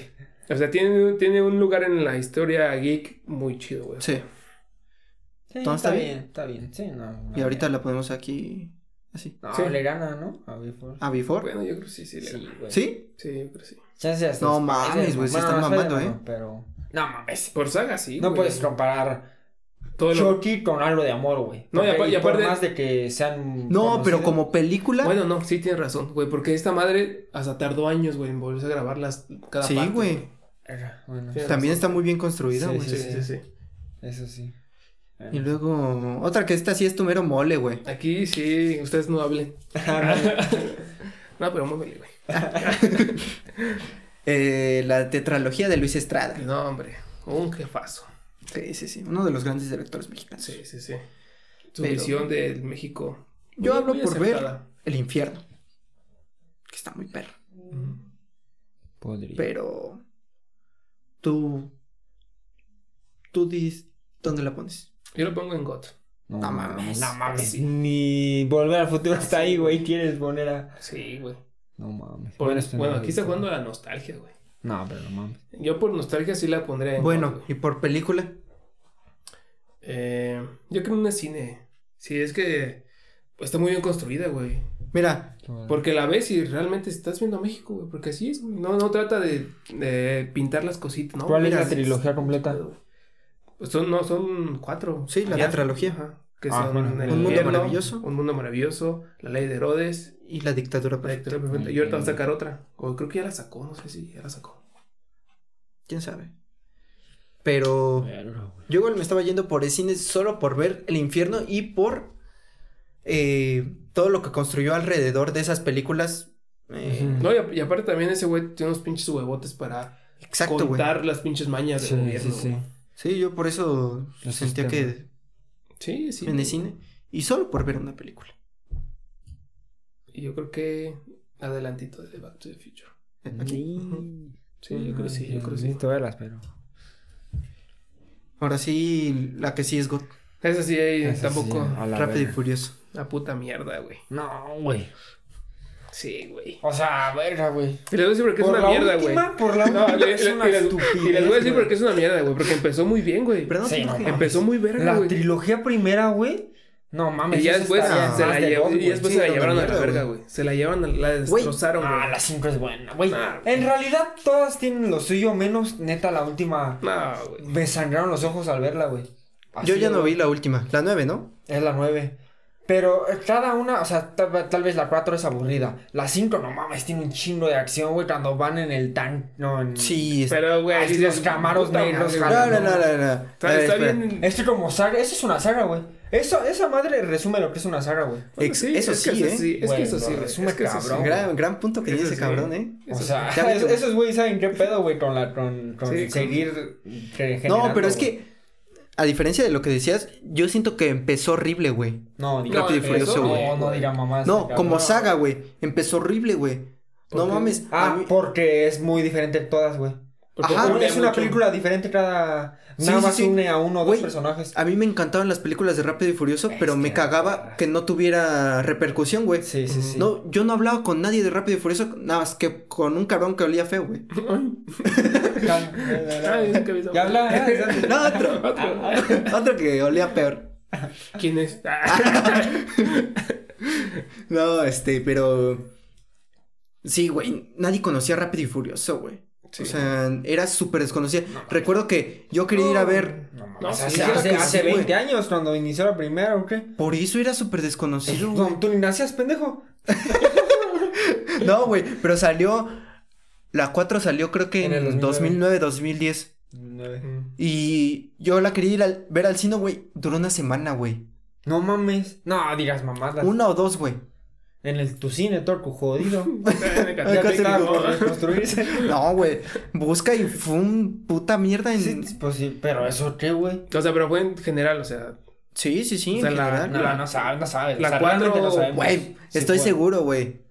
S3: O sea, tiene, tiene un lugar en la historia geek muy chido, güey.
S1: Sí.
S2: Sí, está
S1: ¿está
S2: bien, está bien. Sí, no. no,
S1: Y ahorita la ponemos aquí. Así.
S2: No,
S3: Sí.
S2: le gana, ¿no? A Before.
S1: ¿A Before?
S3: Bueno, yo creo que sí, sí. le
S2: Sí,
S3: gana.
S2: güey.
S1: ¿Sí?
S3: Sí, yo creo que sí.
S2: Chance hasta
S1: No mames, güey, se están
S2: no,
S1: mamando, ¿eh?
S2: no, Pero. No mames.
S3: Por saga, sí.
S2: No
S3: güey.
S2: puedes comparar
S3: Todo lo-
S2: Chucky con algo de amor, güey.
S3: No, y
S2: Porque-
S3: apa- y
S2: por
S3: aparte-
S2: más de que sean.
S1: No, pero como película.
S3: Bueno, no, sí tienes razón, güey, porque esta madre hasta tardó años, güey, en volverse a grabarlas cada
S1: Sí,
S3: parte,
S1: güey.
S2: Bueno,
S3: Tienes
S1: también
S3: razón.
S1: está muy bien construida,
S2: Sí,
S1: güey.
S3: Sí, sí, sí.
S2: eso sí.
S1: Y luego, otra que esta sí es tu mero mole, güey.
S3: Aquí sí, ustedes no hablen. no, pero móvele, güey.
S1: Eh, la tetralogía de Luis Estrada.
S3: No, hombre, un jefazo.
S1: Sí, sí, sí. Uno de los grandes directores mexicanos.
S3: Sí, sí, sí. Su
S1: Pero-
S3: visión del México.
S1: Yo
S3: muy-
S1: hablo
S3: muy
S1: por ver. El infierno. Que está muy perro.
S2: Podría.
S1: Pero. Tú. tú dis dónde la pones.
S3: Yo lo pongo en GOT.
S2: No,
S1: No
S2: mames. No mames. Ni volver al futuro está ahí, güey. Quieres poner a.
S3: Sí, güey.
S2: No mames.
S3: Por- bueno,
S2: no
S3: aquí está jugando la nostalgia, güey.
S2: No, pero no mames.
S3: Yo por nostalgia sí la pondré en
S1: Bueno, y por película.
S3: Eh, yo creo en un cine. Sí, es que pues, está muy bien construida, güey.
S1: Mira,
S3: Porque la ves y realmente estás viendo a México, güey. Porque así es, güey. No, no trata de, de pintar las cositas, ¿no?
S2: ¿Cuál es la trilogía completa?
S3: Son, no, son cuatro.
S1: Sí, la
S3: Ya.
S1: tetralogía.
S3: Ajá. Que
S2: Ah,
S3: son
S2: bueno.
S3: El
S1: Un mundo maravilloso.
S3: Un mundo maravilloso. La ley de Herodes.
S1: y la dictadura
S3: La
S1: perfecta.
S3: Dictadura Perfecta. Y ahorita va a sacar otra. O creo que ya la sacó, no sé si ya la sacó.
S1: ¿Quién sabe? Pero yo igual me estaba yendo por el cine solo por ver el infierno y por eh, todo lo que construyó alrededor de esas películas. eh.
S3: No, y, aparte también ese güey tiene unos pinches huevotes para
S1: Exacto, güey.
S3: contar las pinches mañas
S2: Sí,
S3: del
S2: sí,
S3: gobierno.
S2: sí.
S3: güey.
S1: Sí, yo por eso sentía que
S3: Sí, sí.
S1: en el cine. Y solo por ver una película.
S3: Y yo creo que adelantito de Back to the Future.
S1: Aquí.
S3: Sí, yo creo que sí, yo creo que sí.
S2: Necesito verlas, pero.
S1: Ahora sí, la que sí es God.
S3: Esa sí, ahí
S2: Esa
S3: tampoco.
S2: sí,
S1: Rápido y. Furioso.
S3: La puta mierda, güey.
S2: No, güey.
S3: Sí, güey.
S2: O sea, verga, güey.
S3: Y les voy a decir porque es
S2: Por
S3: una
S2: la
S3: mierda, güey.
S2: última, por la
S3: No,
S2: última
S3: le-
S2: es una estupidez.
S3: y les voy a decir porque es una mierda, güey. Porque empezó muy bien, güey.
S1: Pero no
S2: Sí, no.
S3: Empezó muy verga,
S2: La
S3: güey.
S2: trilogía primera, güey. No mames.
S3: Y ya después
S2: está
S3: se la, y después
S1: Sí,
S3: se la llevaron a la verga, güey. Se la llevaron, la destrozaron,
S2: Ah,
S3: güey.
S2: la 5 es buena, güey.
S3: Nah.
S2: En realidad, todas tienen lo suyo, menos neta la última.
S3: No, güey.
S2: Me sangraron los ojos al verla, güey.
S1: Yo ya no vi la última. La nueve, ¿no?
S2: Es la 9. Pero eh, cada una, o sea, tal, tal vez la 4 es aburrida. La 5, no mames, tiene un chingo de acción, güey, cuando van en el tank, no, en...
S1: Sí.
S3: Pero, güey.
S2: Así los camaros negros,
S1: No, no, no, no, no.
S3: Está,
S1: A ver,
S3: está
S1: espera.
S3: bien.
S2: Este como saga, eso es una saga, güey. Eso, esa madre resume lo que es una saga, güey.
S3: Bueno,
S1: Ex- eso
S3: es que
S1: sí,
S3: eso
S1: ¿eh?
S3: Es que eso sí,
S2: resume
S3: Es que eso sí.
S2: cabrón.
S1: Gran, gran punto que tiene ese
S3: sí.
S1: cabrón, ¿eh?
S2: O sea,
S3: sí.
S2: Esos,
S1: güey.
S2: saben qué pedo, güey, con la, con, con
S3: Sí, con-
S2: seguir
S1: No, pero es que, a diferencia de lo que decías, yo siento que empezó horrible, güey.
S2: No, diga,
S3: No,
S1: Rápido y Furioso,
S2: no,
S1: güey.
S2: no diga mamás.
S1: No,
S2: cabrón.
S1: como saga, güey. Empezó horrible, güey.
S3: ¿Por
S1: No
S3: qué?
S1: mames.
S2: Ah,
S1: mí-
S2: porque es muy diferente todas, güey.
S3: Porque
S1: Ajá,
S2: es una
S3: mucho.
S2: película diferente cada...
S1: Sí,
S2: Nada
S1: sí,
S2: más
S1: sí.
S2: une a uno o dos personajes.
S1: A mí me encantaban las películas de Rápido y Furioso,
S2: Es
S1: pero me cagaba que no tuviera repercusión, güey.
S2: Sí, sí, sí.
S1: No, yo no hablaba con nadie de Rápido y Furioso, nada más que con un cabrón que olía feo, güey.
S2: Ya habla,
S3: madre.
S2: ya,
S1: No, otro.
S3: Otro.
S1: Otro que olía peor.
S3: ¿Quién es?
S1: No, este, pero. Sí, güey. Nadie conocía Rápido y Furioso, güey.
S3: Sí.
S1: O sea, era súper desconocida. Recuerdo que yo quería ir a ver.
S2: No, mames,
S3: No,
S2: hace,
S3: sí,
S1: claro
S2: hace,
S1: que
S2: hace
S1: sí, güey.
S2: 20 años cuando inició la primera, ¿o qué?
S1: Por eso era súper desconocido, güey.
S2: No, tú ni nacías, pendejo.
S1: No, güey. Pero salió. La 4 salió creo que
S2: En el
S1: en 2009, 2010. Y yo la quería ir a ver al cine, güey. Duró una semana, güey.
S2: No mames. No, digas mamadas.
S1: Una o dos, güey.
S2: En el tu cine, torco jodido. Por reconstruirse.
S1: No, güey. Busca y fue un puta mierda en.
S2: Sí, pues sí, pero eso qué, güey.
S3: O sea, pero fue en general, o sea.
S1: Sí, sí, sí.
S3: O sea,
S1: en
S3: la-
S1: general.
S2: No,
S3: La-
S2: no sabes, no sabes.
S3: la
S2: o sea, no sabemos.
S1: Güey, estoy
S2: fue.
S1: seguro, güey.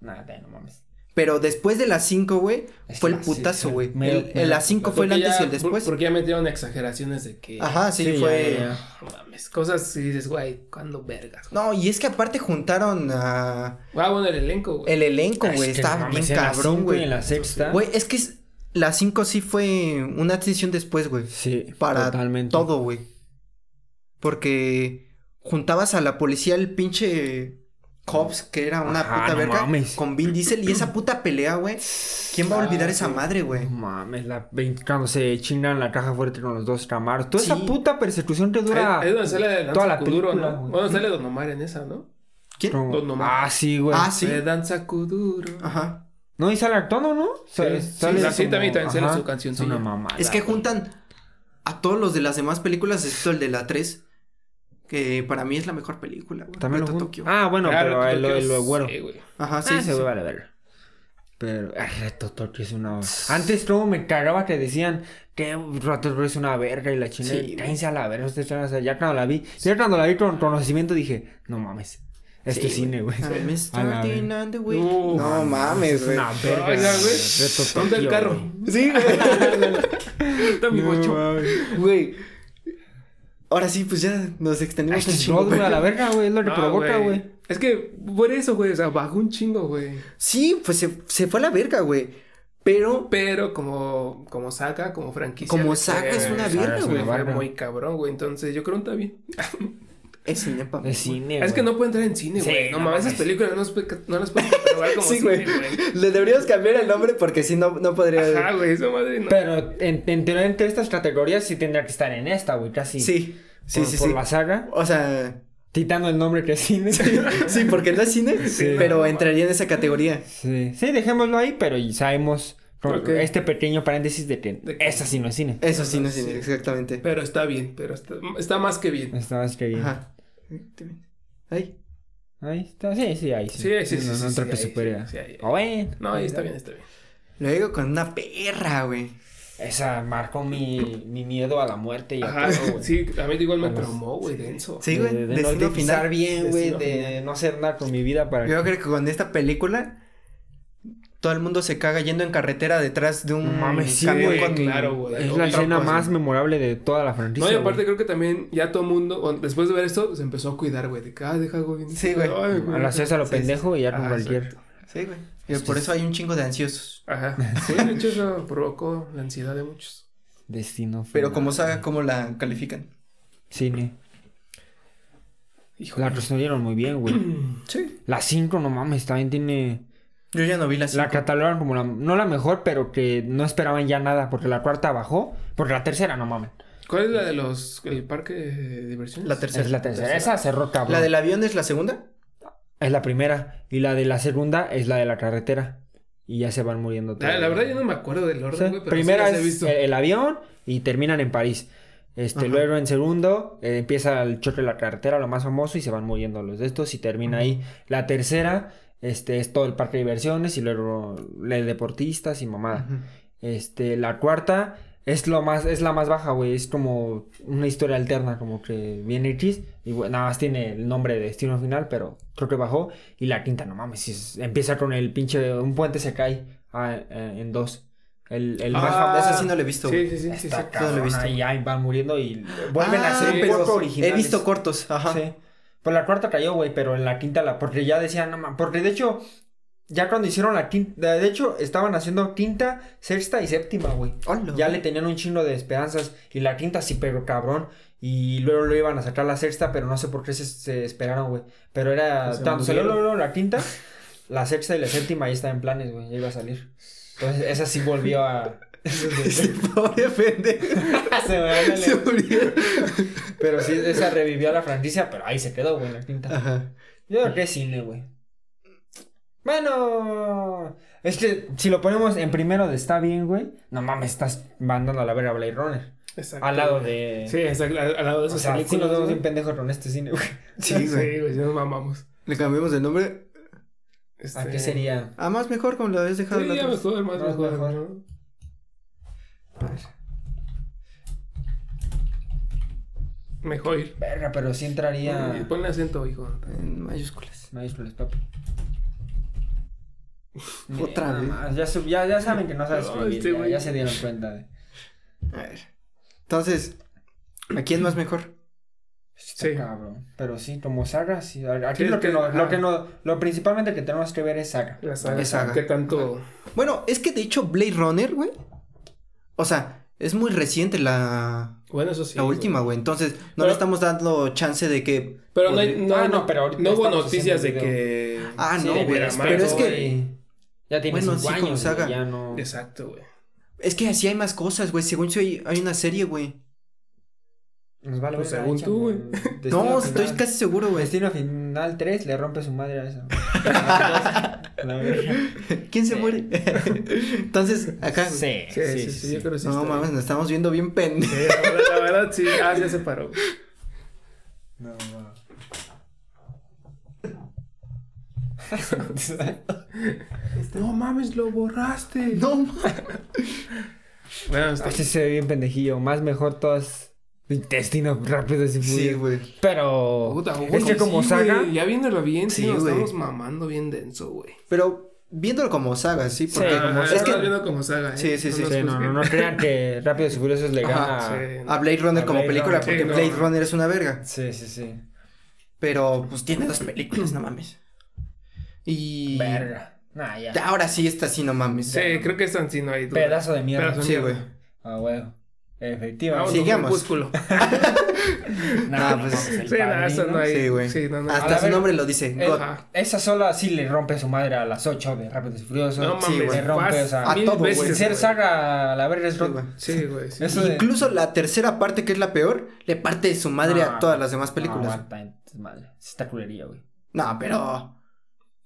S2: Nada, no mames.
S1: Pero después de las 5, güey,
S2: Es
S1: fue el putazo, güey. El,
S2: me-
S1: el las 5 fue el antes
S3: ya-
S1: y el después.
S3: Porque ya metieron exageraciones de que.
S1: Ajá, sí,
S2: Sí,
S1: fue.
S2: ya,
S3: mames. Cosas sí dices, güey, ¿cuándo vergas?
S1: No, y es que aparte juntaron a.
S3: Ah, bueno, el elenco, güey.
S1: El elenco,
S2: Es
S1: güey.
S2: que
S1: Estaba
S2: no
S1: bien cabrón,
S2: cinco y En
S1: güey.
S2: la sexta.
S1: Güey, es que es- la 5 sí fue una adquisición después, güey.
S2: Sí,
S1: Para
S2: totalmente.
S1: todo, güey. Porque juntabas a la policía, el pinche Cops, que era una
S2: Ajá,
S1: puta
S2: no
S1: verga,
S2: mames.
S1: con Vin Diesel y esa puta pelea, güey. ¿Quién va a olvidar esa madre, güey?
S2: No mames, la, cuando se chingan la caja fuerte con los dos camaros. Toda
S1: Sí.
S2: esa puta persecución te dura.
S3: Es donde sale
S2: toda la
S3: Kuduro,
S2: película,
S3: ¿no?
S2: güey.
S3: Bueno, sale Don Omar en esa, ¿no?
S1: ¿Quién?
S3: Don Omar.
S2: Ah, sí, güey.
S1: Ah, sí.
S3: Eh, Danza Kuduro.
S1: Ajá.
S2: No, y sale actuando, ¿no? Sale,
S3: Sí,
S2: sale
S3: sí, sí,
S2: como-
S3: también- también sale su cancioncilla.
S2: Una mamada.
S1: Es que juntan a todos los de las demás películas, excepto el de la 3, que para mí es la mejor película, güey.
S2: También lo
S1: Reto Tokio.
S2: Ah, bueno,
S3: Claro,
S2: pero el, lo
S3: es-
S2: güero.
S3: Sí, güey.
S1: Ajá, sí,
S2: Ah,
S1: sí,
S2: se
S1: sí.
S2: vale ver. Pero, Reto Tokio es una. Antes, como me cagaba que decían que Reto Tokio es una verga y la chingada.
S1: Sí,
S2: Cállense a la verga, ustedes van a hacer. Ya cuando la vi, ya cuando la vi con conocimiento dije, no mames. Esto es
S1: Sí,
S2: cine, güey.
S3: No,
S1: no mames, güey.
S2: Una verga.
S3: Oiga, güey.
S2: Reto
S3: ¿Dónde el
S2: Tokio,
S3: carro?
S1: Sí, güey.
S3: Está mi bocho.
S1: Güey. Ahora sí, pues ya nos extendimos un chingo,
S2: güey, a la verga, güey. Es lo que
S3: No,
S2: provoca, güey.
S3: Es que por eso, güey, o sea, bajó un chingo, güey.
S1: Sí, pues se, se fue a la verga, güey. Pero
S3: Pero como, como saga, como franquicia.
S1: Como
S3: fue-
S1: es una verga,
S3: fue
S2: güey. Verga.
S3: muy cabrón, güey. Entonces yo creo que está bien.
S1: es cine, papá.
S2: Es cine,
S3: Es que no puede entrar en cine,
S2: Sí,
S3: güey. no
S2: no
S3: mames, esas películas no, las puede- no las puedes catalogar como
S1: Sí,
S3: cine,
S1: güey.
S3: güey.
S1: Le deberíamos cambiar el nombre porque si no, no podría.
S3: Ajá, güey, esa madre no.
S2: Pero en, en teoría, entre estas categorías sí tendría que estar en esta, güey, casi.
S1: Sí, sí,
S2: por,
S1: sí,
S2: por
S1: sí.
S2: la saga.
S1: O sea,
S2: Quitando el nombre que es cine.
S1: sí, porque no es cine,
S2: Sí.
S1: pero
S3: No,
S1: entraría en esa categoría.
S2: Sí, sí, dejémoslo ahí, pero y sabemos con
S3: Ok.
S2: este pequeño paréntesis de que
S3: De
S2: esa sí no es cine.
S1: Eso sí, no es
S3: Sí.
S1: cine, exactamente.
S3: Pero está bien, pero está, está más que bien.
S2: Está más que bien.
S1: Ajá. Ahí.
S2: Ahí está, sí, sí, ahí sí.
S3: Sí, sí, sí,
S2: No,
S3: sí,
S2: no
S3: sí, ahí,
S2: se pudiera.
S3: sí, ahí,
S2: Ah, bueno.
S3: No, ahí está bien, está bien.
S1: Luego con una perra, güey.
S2: Esa marcó mi, mi miedo a la muerte y a
S3: Ajá,
S2: todo, güey.
S3: sí, a mí igual me
S2: A
S3: traumó, güey, denso.
S1: Sí,
S2: De-
S1: güey.
S2: De, no
S1: Destino
S2: de pisar
S1: final.
S2: bien, güey. De no hacer nada con mi vida para
S1: Yo creo que con esta película todo el mundo se caga yendo en carretera detrás de un
S2: mames, sí,
S1: camión
S2: güey.
S1: con
S3: claro, güey.
S2: Es la escena más
S1: güey.
S2: memorable de toda la franquicia.
S3: No, y
S2: güey.
S3: aparte creo que también ya todo mundo, o- después de ver esto, se empezó a cuidar, güey. De que, ah, deja algo bien.
S1: Sí, güey.
S3: Ay,
S2: A la César lo
S1: Sí, sí,
S2: pendejo y ya con
S3: Ah,
S2: cualquier.
S3: exacto.
S1: Sí, güey. Y por eso hay un chingo de ansiosos.
S3: Ajá. Sí, de hecho eso provocó la ansiedad de muchos.
S2: Destino.
S1: Pero como saga, ¿cómo la califican?
S2: Cine.
S3: Híjole.
S2: La resolvieron muy bien, güey.
S1: Sí.
S2: La 5, no mames, también tiene.
S1: Yo ya no vi la
S2: La
S1: cinco.
S2: catalogaron como la. No la mejor, pero que no esperaban ya nada. Porque la cuarta bajó. Porque la tercera, no mames.
S3: ¿Cuál es la de los, el parque de diversiones?
S1: La tercera.
S2: Es la tercera. Esa cerró cabrón.
S1: ¿La del avión es la segunda?
S2: Es la primera. Y la de la segunda es la de la carretera. Y ya se van muriendo
S3: La, la verdad yo no me acuerdo del orden, güey, pero
S2: Primera
S3: sí las he
S2: es
S3: visto.
S2: el, el avión y terminan en París. Este,
S1: Ajá.
S2: luego en segundo eh, empieza el choque de la carretera, lo más famoso, y se van muriendo los de estos y termina ahí. La tercera, este, es todo el parque de diversiones y luego el de deportistas y mamada. Este, la cuarta es lo más, es la más baja, güey. Es como una historia alterna, como que viene X. Y bueno, nada más tiene el nombre de destino final, pero creo que bajó. Y la quinta, no mames, es- empieza con el pinche. Un puente se cae ah, eh, en dos. El, el más
S3: Ah,
S2: famoso.
S1: Esa sí no la he visto.
S3: Sí,
S1: güey.
S3: sí, sí, sí, sí.
S1: lo he visto.
S2: ahí ahí van muriendo y vuelven a
S1: Ah,
S2: ser un poco originales.
S1: He visto cortos. Ajá.
S2: Sí. Pues la cuarta cayó, güey, pero en la quinta la... Porque ya decían, no mames, porque de hecho... Ya cuando hicieron la quinta... De hecho, estaban haciendo quinta, sexta y séptima, güey. Ya le tenían un chingo de esperanzas. Y la quinta sí pegó cabrón. Y luego lo iban a sacar la sexta, pero no sé por qué se, se esperaron, güey. Pero era...
S3: Se
S2: tanto salió luego la quinta, la sexta y la séptima ya estaban en planes, güey. Ya iba a salir. Entonces esa sí volvió a...
S1: Ese pobre pendejo.
S2: Se me.
S1: Se murió.
S2: Pero sí, esa revivió a la franquicia, pero ahí se quedó, güey, la quinta.
S1: Ajá.
S2: Yo creo que es cine, güey. Bueno, es que si lo ponemos en primero de está bien, güey. No mames, estás mandando a la verga a Blade Runner.
S3: Exacto.
S2: Al lado de.
S3: Sí, exacto, al, al lado de
S2: o
S3: esas
S2: sea, sí nos
S3: películas,
S2: vemos bien pendejos con este cine, güey.
S1: Sí, güey.
S3: Sí, güey, nos mamamos.
S1: Le cambiamos el nombre.
S3: Este...
S2: ¿A qué sería?
S1: Ah, más mejor como lo habías dejado
S3: Sí,
S1: la
S3: ya mejor, más
S2: Más
S3: mejor.
S2: mejor.
S3: ¿no? Mejor ir.
S2: Verga, pero sí entraría.
S3: Ponle acento, hijo.
S1: En mayúsculas.
S2: Mayúsculas, papi.
S1: Otra
S2: Nada
S1: vez.
S2: más, Ya, ya, ya saben que no sabes
S3: No,
S2: escribir.
S3: este
S2: ya,
S3: güey.
S2: ya se dieron cuenta de.
S1: A ver. Entonces, ¿a quién más mejor?
S2: Está
S3: Sí.
S2: cabrón. Pero sí, como saga, sí. Aquí
S3: Sí, es
S2: lo que,
S3: que-
S2: no, lo que no, lo principalmente que tenemos que ver es saga.
S3: La saga.
S1: Es saga.
S3: ¿Qué tanto?
S1: Bueno, es que de hecho Blade Runner, güey. O sea, es muy reciente la,
S3: Bueno, eso sí.
S1: la
S3: güey.
S1: última, güey. Ences no
S3: Pero-
S1: le estamos dando chance de que.
S3: Pero no, hay, no,
S2: Ah,
S3: hay-
S2: no, pero ahorita
S3: no hubo noticias de que.
S1: Ah,
S2: Sí,
S1: no, güey. Pero es
S3: no,
S1: que.
S2: Ya tiene
S1: Bueno,
S2: cinco
S1: sí, como
S2: años,
S1: saga.
S2: ya no...
S3: Exacto, güey.
S1: Es que así hay más cosas, güey. Según yo hay, hay una serie, güey.
S2: Nos vale
S3: Pues
S2: verga,
S3: según tú, güey.
S1: No,
S2: Final.
S1: estoy casi seguro, güey.
S2: Destino Final 3 le rompe su madre a esa. La verga.
S1: ¿Quién se
S2: Sí.
S1: muere? Entonces, acá.
S2: Sí,
S3: Sí, sí, sí, yo creo que sí.
S1: No mames, nos estamos viendo bien pendejos.
S3: Sí, la verdad, la verdad, sí. Ah, ya se paró. güey.
S2: No, no.
S3: No mames, lo borraste.
S1: No mames.
S3: Bueno, está
S2: Este se ve bien pendejillo. Más mejor todas Destino rápido y
S1: Sí,
S2: furioso.
S1: güey.
S2: Pero.
S3: Puta,
S2: es
S3: güey,
S2: que como
S3: sí,
S2: saga.
S3: güey, ya viéndolo bien, sí,
S1: Sí,
S3: nos
S1: güey.
S3: estamos mamando bien denso, güey.
S1: Pero viéndolo como saga, sí, porque
S2: Sí,
S3: Ah,
S2: como
S3: es
S1: es
S3: que viendo como saga, ¿eh?
S1: Sí, sí, sí.
S2: no, no,
S3: juzguen.
S2: no crean que Rápidos y Furiosos le
S1: Ajá,
S2: gana.
S3: Sí.
S1: a Blade Runner
S2: A
S1: como
S2: Blade
S1: película,
S2: Runner.
S1: porque
S3: Sí, no.
S1: Blade Runner es una verga.
S2: Sí, sí, sí.
S1: Pero pues tiene dos películas, no mames. Y
S2: Verga. Nah, ya.
S1: ahora sí esta sí no mames.
S3: Sí, creo que esta sí no hay duda.
S2: Pedazo de mierda.
S3: Pedazo de
S1: Sí, güey.
S2: Ah, huevo. Efectivamente.
S1: Sí. Sigamos.
S3: Crepúsculo.
S2: Nah,
S1: Ah,
S2: no
S1: pues,
S2: el
S3: Sí, nada, esa
S2: Padrino.
S3: no hay.
S1: Sí, güey.
S3: Sí, no, no.
S2: A
S1: Hasta su
S2: verga.
S1: nombre lo dice.
S3: Ajá.
S2: Esa sola sí le rompe su madre a las 8 de Rápidos y Furiosos.
S3: No
S1: Sí,
S3: mames,
S1: güey.
S2: Le rompe, o sea,
S1: a
S3: mil
S1: todo, güey.
S3: veces,
S2: Sin ser saga, a la verga es
S1: Sí,
S2: rock.
S1: güey.
S3: Sí, güey. sí.
S2: Eso de-
S1: Incluso la tercera parte, que es la peor, le parte su madre
S2: No,
S1: a todas las demás
S2: No,
S1: películas.
S2: aguanta, entonces, madre. Está culería, güey.
S1: No, pero.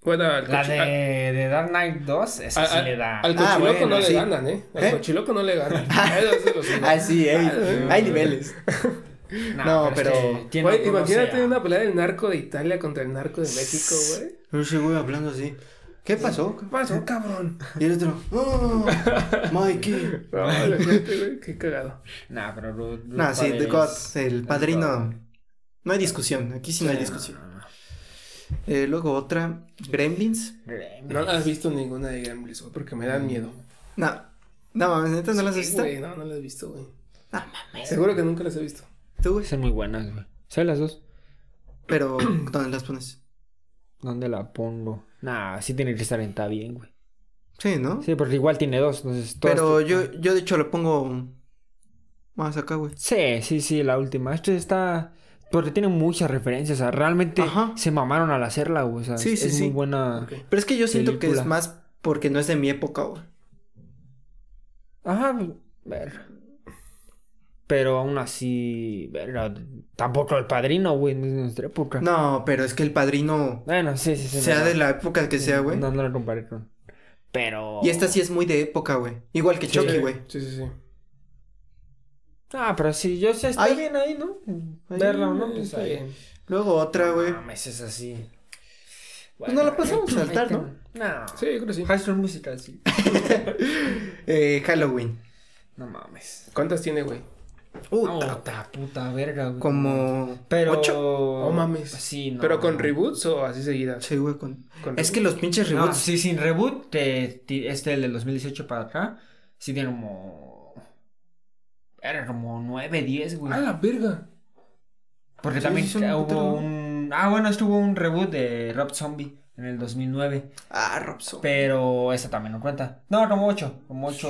S3: Bueno, al
S2: La de, de Dark Knight 2, esa
S3: al-
S2: sí le da.
S3: Al
S1: Ah,
S3: cochiloco
S1: bueno,
S3: no le ganan, ¿eh? Al
S1: ¿Eh?
S3: cochiloco no le ganan. Sé.
S1: Ah, sí, hay,
S3: Ah,
S1: hay niveles.
S2: Nah,
S1: no, pero-
S3: imagínate una pelea del narco de Italia contra el narco de México, güey.
S1: Pero ese güey hablando así. ¿Qué pasó?
S3: ¿Qué pasó, cabrón?
S1: Y el otro. Oh, Mikey.
S3: No, qué cagado.
S2: Nah, pero. Ru- Ru-
S1: No, sí, The God, el padrino. No hay discusión, aquí sí no hay discusión. Eh, luego otra, Gremlins.
S3: No has visto ninguna de Gremlins, güey, porque me dan miedo.
S1: No, no mames, ¿neta no las has visto?
S3: güey, no, no las he visto, güey.
S1: No mames.
S3: Seguro que nunca las he visto.
S1: Tú, güey.
S2: Son muy buenas, güey. ¿Sabes las dos?
S1: Pero, ¿dónde las pones?
S2: ¿Dónde la pongo? Nah, sí tiene que estar en bien, güey.
S1: Sí, ¿no?
S2: Sí, porque igual tiene dos, entonces todas
S1: Pero
S2: te-
S1: yo, yo de hecho lo pongo más acá, güey.
S2: Sí, sí, sí, la última. Esto está... Porque tiene muchas referencias, o sea, realmente
S1: Ajá.
S2: se mamaron al hacerla, güey. O sea,
S1: Sí,
S2: es,
S1: sí,
S2: es
S1: sí.
S2: muy buena.
S1: Pero es que yo siento que es más porque no es de mi época, güey.
S2: Ajá, ver. Pero aún así, verga, tampoco el padrino, güey, no es de nuestra época.
S1: No, pero es que el padrino,
S2: Bueno, sí, sí, sí.
S1: sea
S2: no,
S1: de la época que sea, güey.
S2: No, no lo comparé con. Pero.
S1: Y esta sí es muy de época, güey. Igual que
S3: Sí,
S1: Chucky, güey.
S3: Sí, sí, sí.
S2: Ah, pero sí, yo sé, está
S1: Ay.
S2: bien ahí, ¿no?
S1: Ahí,
S2: Verla o no, pues
S3: Está
S2: ahí.
S3: bien.
S1: Luego otra, güey.
S2: No mames, es así.
S1: Pues no la pasamos a saltar, ¿no?
S2: No.
S3: Sí, yo creo que sí.
S2: High School Musical, sí.
S1: Eh, Halloween.
S2: No mames.
S3: ¿Cuántas tiene, güey?
S1: Puta.
S2: Puta, puta verga, güey.
S1: Como.
S2: Pero.
S1: ¿Ocho?
S3: No mames.
S2: Sí, no.
S3: ¿Pero con
S2: no.
S3: reboots o así seguidas?
S1: Sí, güey. Con...
S3: Con
S1: Es que los pinches
S2: No,
S1: reboots.
S2: sí, sin reboot, te- ti- este, el del 2018 para acá, sí tiene como. Era como 9, 10, güey.
S3: ¡A la verga!
S2: Porque
S1: sí,
S2: también
S1: sí,
S2: hubo
S1: putero.
S2: un. Ah, bueno, estuvo un reboot de Rob Zombie en el 2009.
S1: Ah, Robson.
S2: Pero esa también no cuenta. No, como 8. Como 8.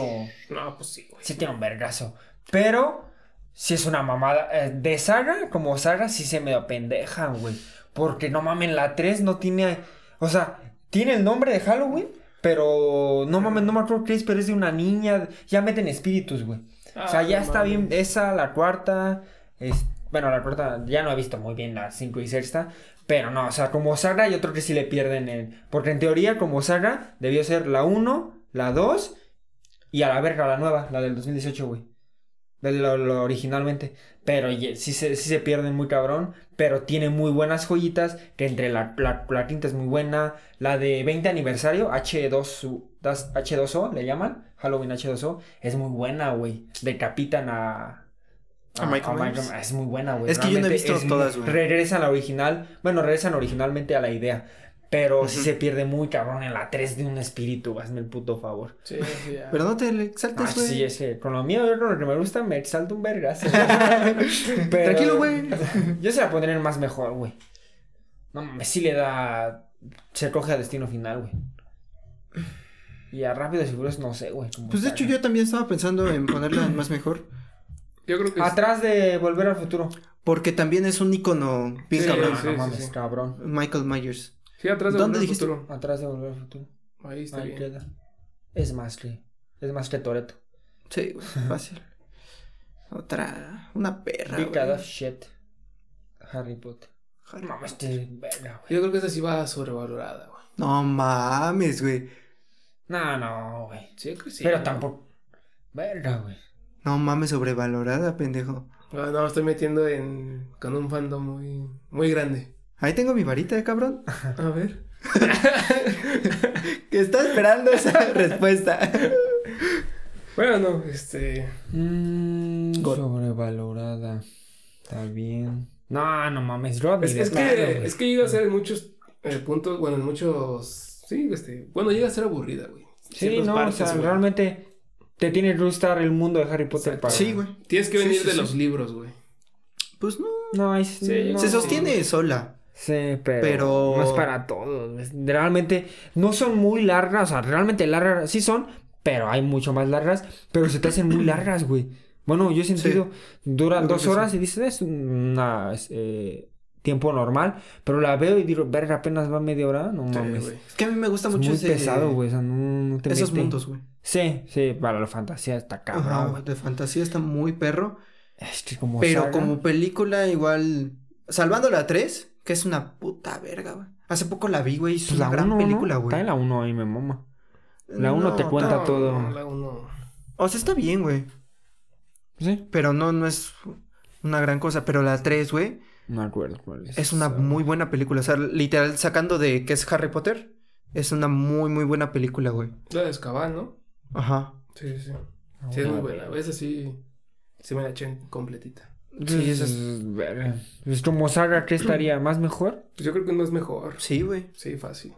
S3: No, pues sí, güey.
S2: Sí tiene un vergazo. Pero. Sí es una mamada. eh, de saga, como saga, sí se me pendeja, güey. Porque no mamen, la 3 no tiene. O sea, tiene el nombre de Halloween. Pero no mames, no me acuerdo qué es, pero es de una niña. Ya meten espíritus, güey. O sea, ya está bien. Esa, la cuarta. Es, bueno, la cuarta ya no he visto muy bien la 5 y sexta. Pero no, o sea, como saga, yo creo que sí le pierden el. Porque en teoría, como saga, debió ser la 1, la 2 y a la verga la nueva, la del 2018, güey. De lo, lo originalmente. Pero sí se, sí se pierden muy cabrón. Pero tiene muy buenas joyitas. Que entre la, la, la quinta es muy buena. La de 20 aniversario, H2, das- H2O, le llaman. Halloween H2O. Es muy buena, güey. Decapitan a.
S1: ¿A Michael Myers?
S2: Es muy buena, güey.
S1: Es que yo no he visto todas, güey.
S2: Regresan a la original. Bueno, regresan originalmente a la idea. Pero sí
S1: Ujú.
S2: se pierde muy cabrón en la 3 de un espíritu. Hazme el puto favor.
S3: Sí, sí, ya.
S1: Pero no te le
S2: Ah,
S1: exaltes, güey.
S2: sí, es que con lo mío, lo que me gusta, me exalta un. Pero-
S1: Tranquilo, güey.
S2: Yo se la pondré en más mejor, güey. No mames, sí le da. Se coge a destino final, güey. Y a Rápido y Furiosos no sé, güey.
S1: Pues de hecho yo también estaba pensando en ponerla en más mejor.
S3: Yo creo que sí.
S2: Atrás de Volver al Futuro.
S1: Porque también es un icono bien
S3: Sí,
S1: cabrón.
S2: no,
S3: sí,
S2: no
S3: sí,
S2: mames,
S3: sí.
S2: cabrón.
S1: Michael Myers.
S3: Sí, atrás de
S1: ¿Dónde
S3: Volver al
S1: dijiste?
S3: Futuro.
S2: Atrás de Volver al Futuro.
S3: Ahí está
S2: Ahí
S3: bien.
S2: queda. Es más que. Es más que Toreto.
S1: Sí, güey, fácil. Otra. Una perra.
S2: Big of shit. Harry Potter.
S1: Harry
S2: Mames,
S1: Potter.
S2: este verga, güey.
S3: Yo creo que esa sí va sobrevalorada, güey.
S1: No mames, güey.
S2: No, no, güey.
S3: Sí, que sí.
S2: Pero
S3: ¿no?
S2: tampoco. Verga, güey.
S1: No mames, sobrevalorada, pendejo.
S3: No, no, estoy metiendo en... con un fandom muy, muy grande.
S1: Ahí tengo mi varita, eh, cabrón.
S3: A ver.
S1: Que está esperando esa respuesta.
S3: Bueno, no, este...
S1: God.
S2: sobrevalorada. Está bien. No, no mames.
S3: Es, que, es que llega a ser en muchos eh, puntos, bueno, en muchos, sí, este, bueno, llega a ser aburrida, güey.
S2: Sí, no,
S3: partes,
S2: o sea,
S3: güey.
S2: realmente te tiene que gustar el mundo de Harry Potter
S3: Exacto.
S2: para...
S1: Sí, güey.
S3: Tienes que venir
S1: sí,
S3: de
S1: sí.
S3: los libros, güey.
S1: Pues no.
S2: No, es,
S3: Sí,
S2: no.
S1: Se sostiene sola.
S2: Sí, pero,
S1: Pero-
S2: no es para todos. Realmente no son muy largas, o sea, realmente largas sí son, pero hay mucho más largas, pero se te hacen muy largas, güey. Bueno, yo he sentido, duran dos horas
S1: sí.
S2: y dices, es una es, eh, tiempo normal, pero la veo y digo, verga, apenas va media hora, no mames.
S3: güey.
S1: Es que a mí me gusta
S2: es
S1: mucho
S2: muy
S1: ese-
S2: pesado, güey, o sea, no, no te
S1: Esos
S2: mete.
S1: mundos, güey.
S2: Sí, sí, para la fantasía está cabrón. güey.
S1: de fantasía está muy perro.
S2: Es que como
S1: Pero
S2: saga-
S1: como película, igual. Salvando la 3, que es una puta verga, güey. Hace poco la vi, güey. Es
S2: pues
S1: una
S2: la
S1: gran
S2: uno,
S1: película,
S2: ¿no?
S1: güey.
S2: Está en la 1 ahí me mama. la uno te cuenta
S3: No,
S2: todo.
S3: la uno.
S1: O sea, está bien, güey.
S2: Sí.
S1: Pero no, no es una gran cosa. Pero la 3, güey,
S2: No me acuerdo cuál es.
S1: es una muy buena película. O sea, literal, sacando de que es Harry Potter, es una muy, muy buena película, güey.
S3: La de Azkaban, ¿no?
S1: Ajá.
S3: Sí, sí, sí.
S2: Ah,
S3: Sí, es muy buena. Esa sí, sí me la eché completita.
S1: Sí, esa es-
S2: es... verga. Pues como saga, ¿qué estaría? ¿Más mejor?
S3: Pues yo creo que no es mejor.
S1: Sí, güey.
S3: Sí, fácil.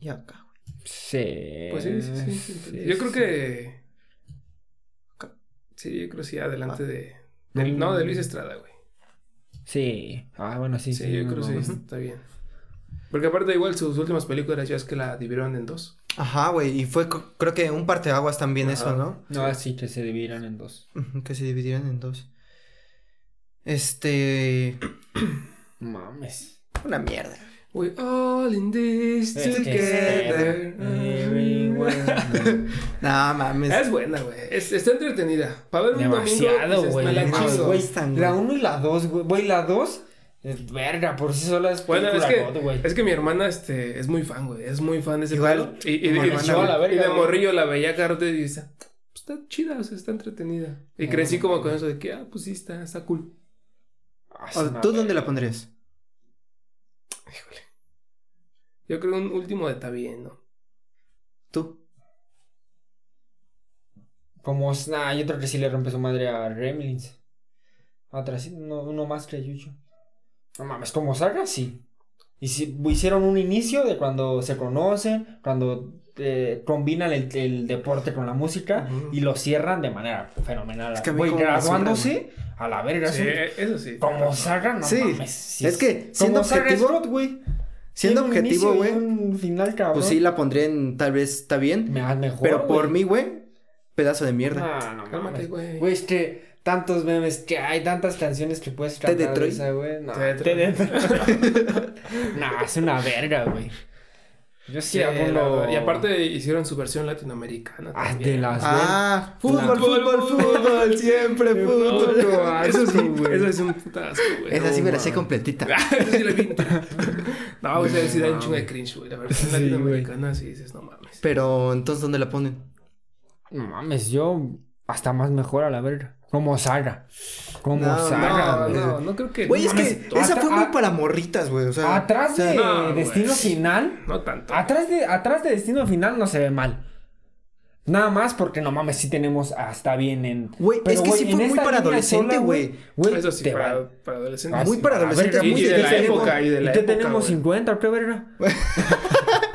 S1: Y acá, güey.
S2: Sí.
S3: Pues sí, sí, sí. sí.
S2: sí,
S3: yo creo que. Sí, yo creo que sí, adelante
S1: Ah.
S3: de. del- no, de Luis Estrada, güey.
S2: Sí. Ah, bueno, sí,
S3: Sí,
S2: sí.
S3: yo
S2: no
S3: creo que sí, está bien. Porque aparte, igual sus últimas películas ya es que la dividieron en dos.
S1: Ajá, güey. Y fue, creo que un parteaguas también eso. ¿no?
S2: No, sí, que se dividieran en dos.
S1: Que se dividieron en dos. Este.
S2: Mames.
S1: Una mierda.
S3: We all in this
S2: Es
S3: together.
S1: No mames.
S3: Es buena, güey. Es, está entretenida. Para ver un
S2: Demasiado, güey.
S3: me la
S2: no,
S3: chingo.
S2: güey.
S1: Están,
S2: La
S1: güey.
S2: 1 y la 2, güey. Güey, la 2. Es verga, por sí sola es
S3: Bueno, es que,
S2: God, güey.
S3: es que mi hermana este, es muy fan, güey. Es muy fan de ese
S1: Igual.
S3: Y, y, y-
S1: hermana,
S3: y-
S2: güey. la verga,
S3: y de morrillo la veía cada rato y dice, "Pues está chida, o sea, está entretenida. Y
S2: No,
S3: crecí
S2: no
S3: como con eso de que, ah, pues sí, está, está cool.
S2: Ah,
S1: ¿Tú dónde la pondrías?
S3: Híjole. Yo creo un último está bien, ¿no?
S1: Tú.
S2: Como, nah, yo creo que sí le rompe su madre a Remlins. Otra, sí, uno, uno más que Yucho. No mames, como saga, sí. Y si hicieron un inicio de cuando se conocen, cuando eh, combinan el, el deporte con la música y lo cierran de manera fenomenal.
S1: Es que me
S2: graduándose a la verga.
S3: Sí,
S2: un-
S3: eso sí.
S2: como saga, no
S1: Sí,
S2: mames. sí
S1: es que, siendo objetivo-
S2: güey.
S1: Siendo objetivo, güey.
S2: un final cabrón.
S1: Pues sí, la pondría en tal vez está bien.
S2: Me- mejor,
S1: Pero por mí, güey, pedazo de mierda.
S2: No, no
S3: Cálmate,
S2: mames.
S3: güey.
S2: Güey, es que tantos memes que hay, tantas canciones que puedes
S1: Te
S2: cantar de
S1: Detroit.
S2: esa, güey. No,
S3: Te
S2: te Detroit. no, es una verga, güey. Yo sí.
S3: Y aparte hicieron su versión latinoamericana.
S2: Ah,
S3: también.
S2: de las...
S1: Ah, fútbol,
S3: Fútbol,
S1: fútbol, fútbol, siempre
S3: No,
S1: fútbol.
S3: eso sí,
S2: güey.
S3: eso es un putasco, güey.
S1: Esa sí me la sé completita.
S3: Eso sí la vi. No, güey, sí da un chingo de cringe, güey. La versión
S2: Sí,
S3: latinoamericana sí dices, no mames.
S1: Pero entonces, ¿dónde la ponen?
S2: No mames, yo hasta más mejor a la verga. Como saga. Como
S1: No,
S2: saga,
S3: No,
S2: güey.
S3: no, no creo que.
S1: Güey,
S3: no
S1: es que esa fue muy para morritas, güey. O sea,
S2: Atrás de
S3: no,
S2: Destino. Final...
S3: No tanto.
S2: Atrás de, atrás de Destino Final no se ve mal. Nada más porque no mames, sí tenemos hasta bien en.
S1: Güey, es que sí
S2: en
S1: fue muy para adolescente, güey.
S2: Güey,
S3: Eso sí,
S2: te
S3: para,
S2: va-
S3: para adolescentes.
S1: Muy para
S2: a la
S1: adolescentes,
S2: verga.
S1: muy
S3: Y de la época, y de
S2: Y
S3: la
S2: te
S3: época.
S2: tenemos
S3: güey.
S2: 50, ¿qué verga?